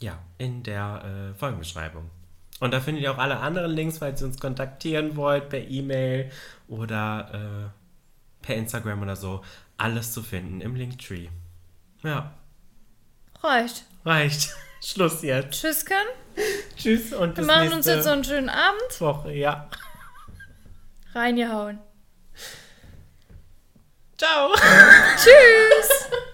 Ja, in der äh, Folgenbeschreibung. Und da findet ihr auch alle anderen Links, falls ihr uns kontaktieren wollt, per E-Mail oder äh, per Instagram oder so. Alles zu finden im Linktree. Ja, Reicht. reicht. Schluss jetzt. Tschüssken. Tschüss und Wir bis machen nächste uns jetzt so einen schönen Abend. Woche. Ja. Reingehauen. Ciao. Tschüss.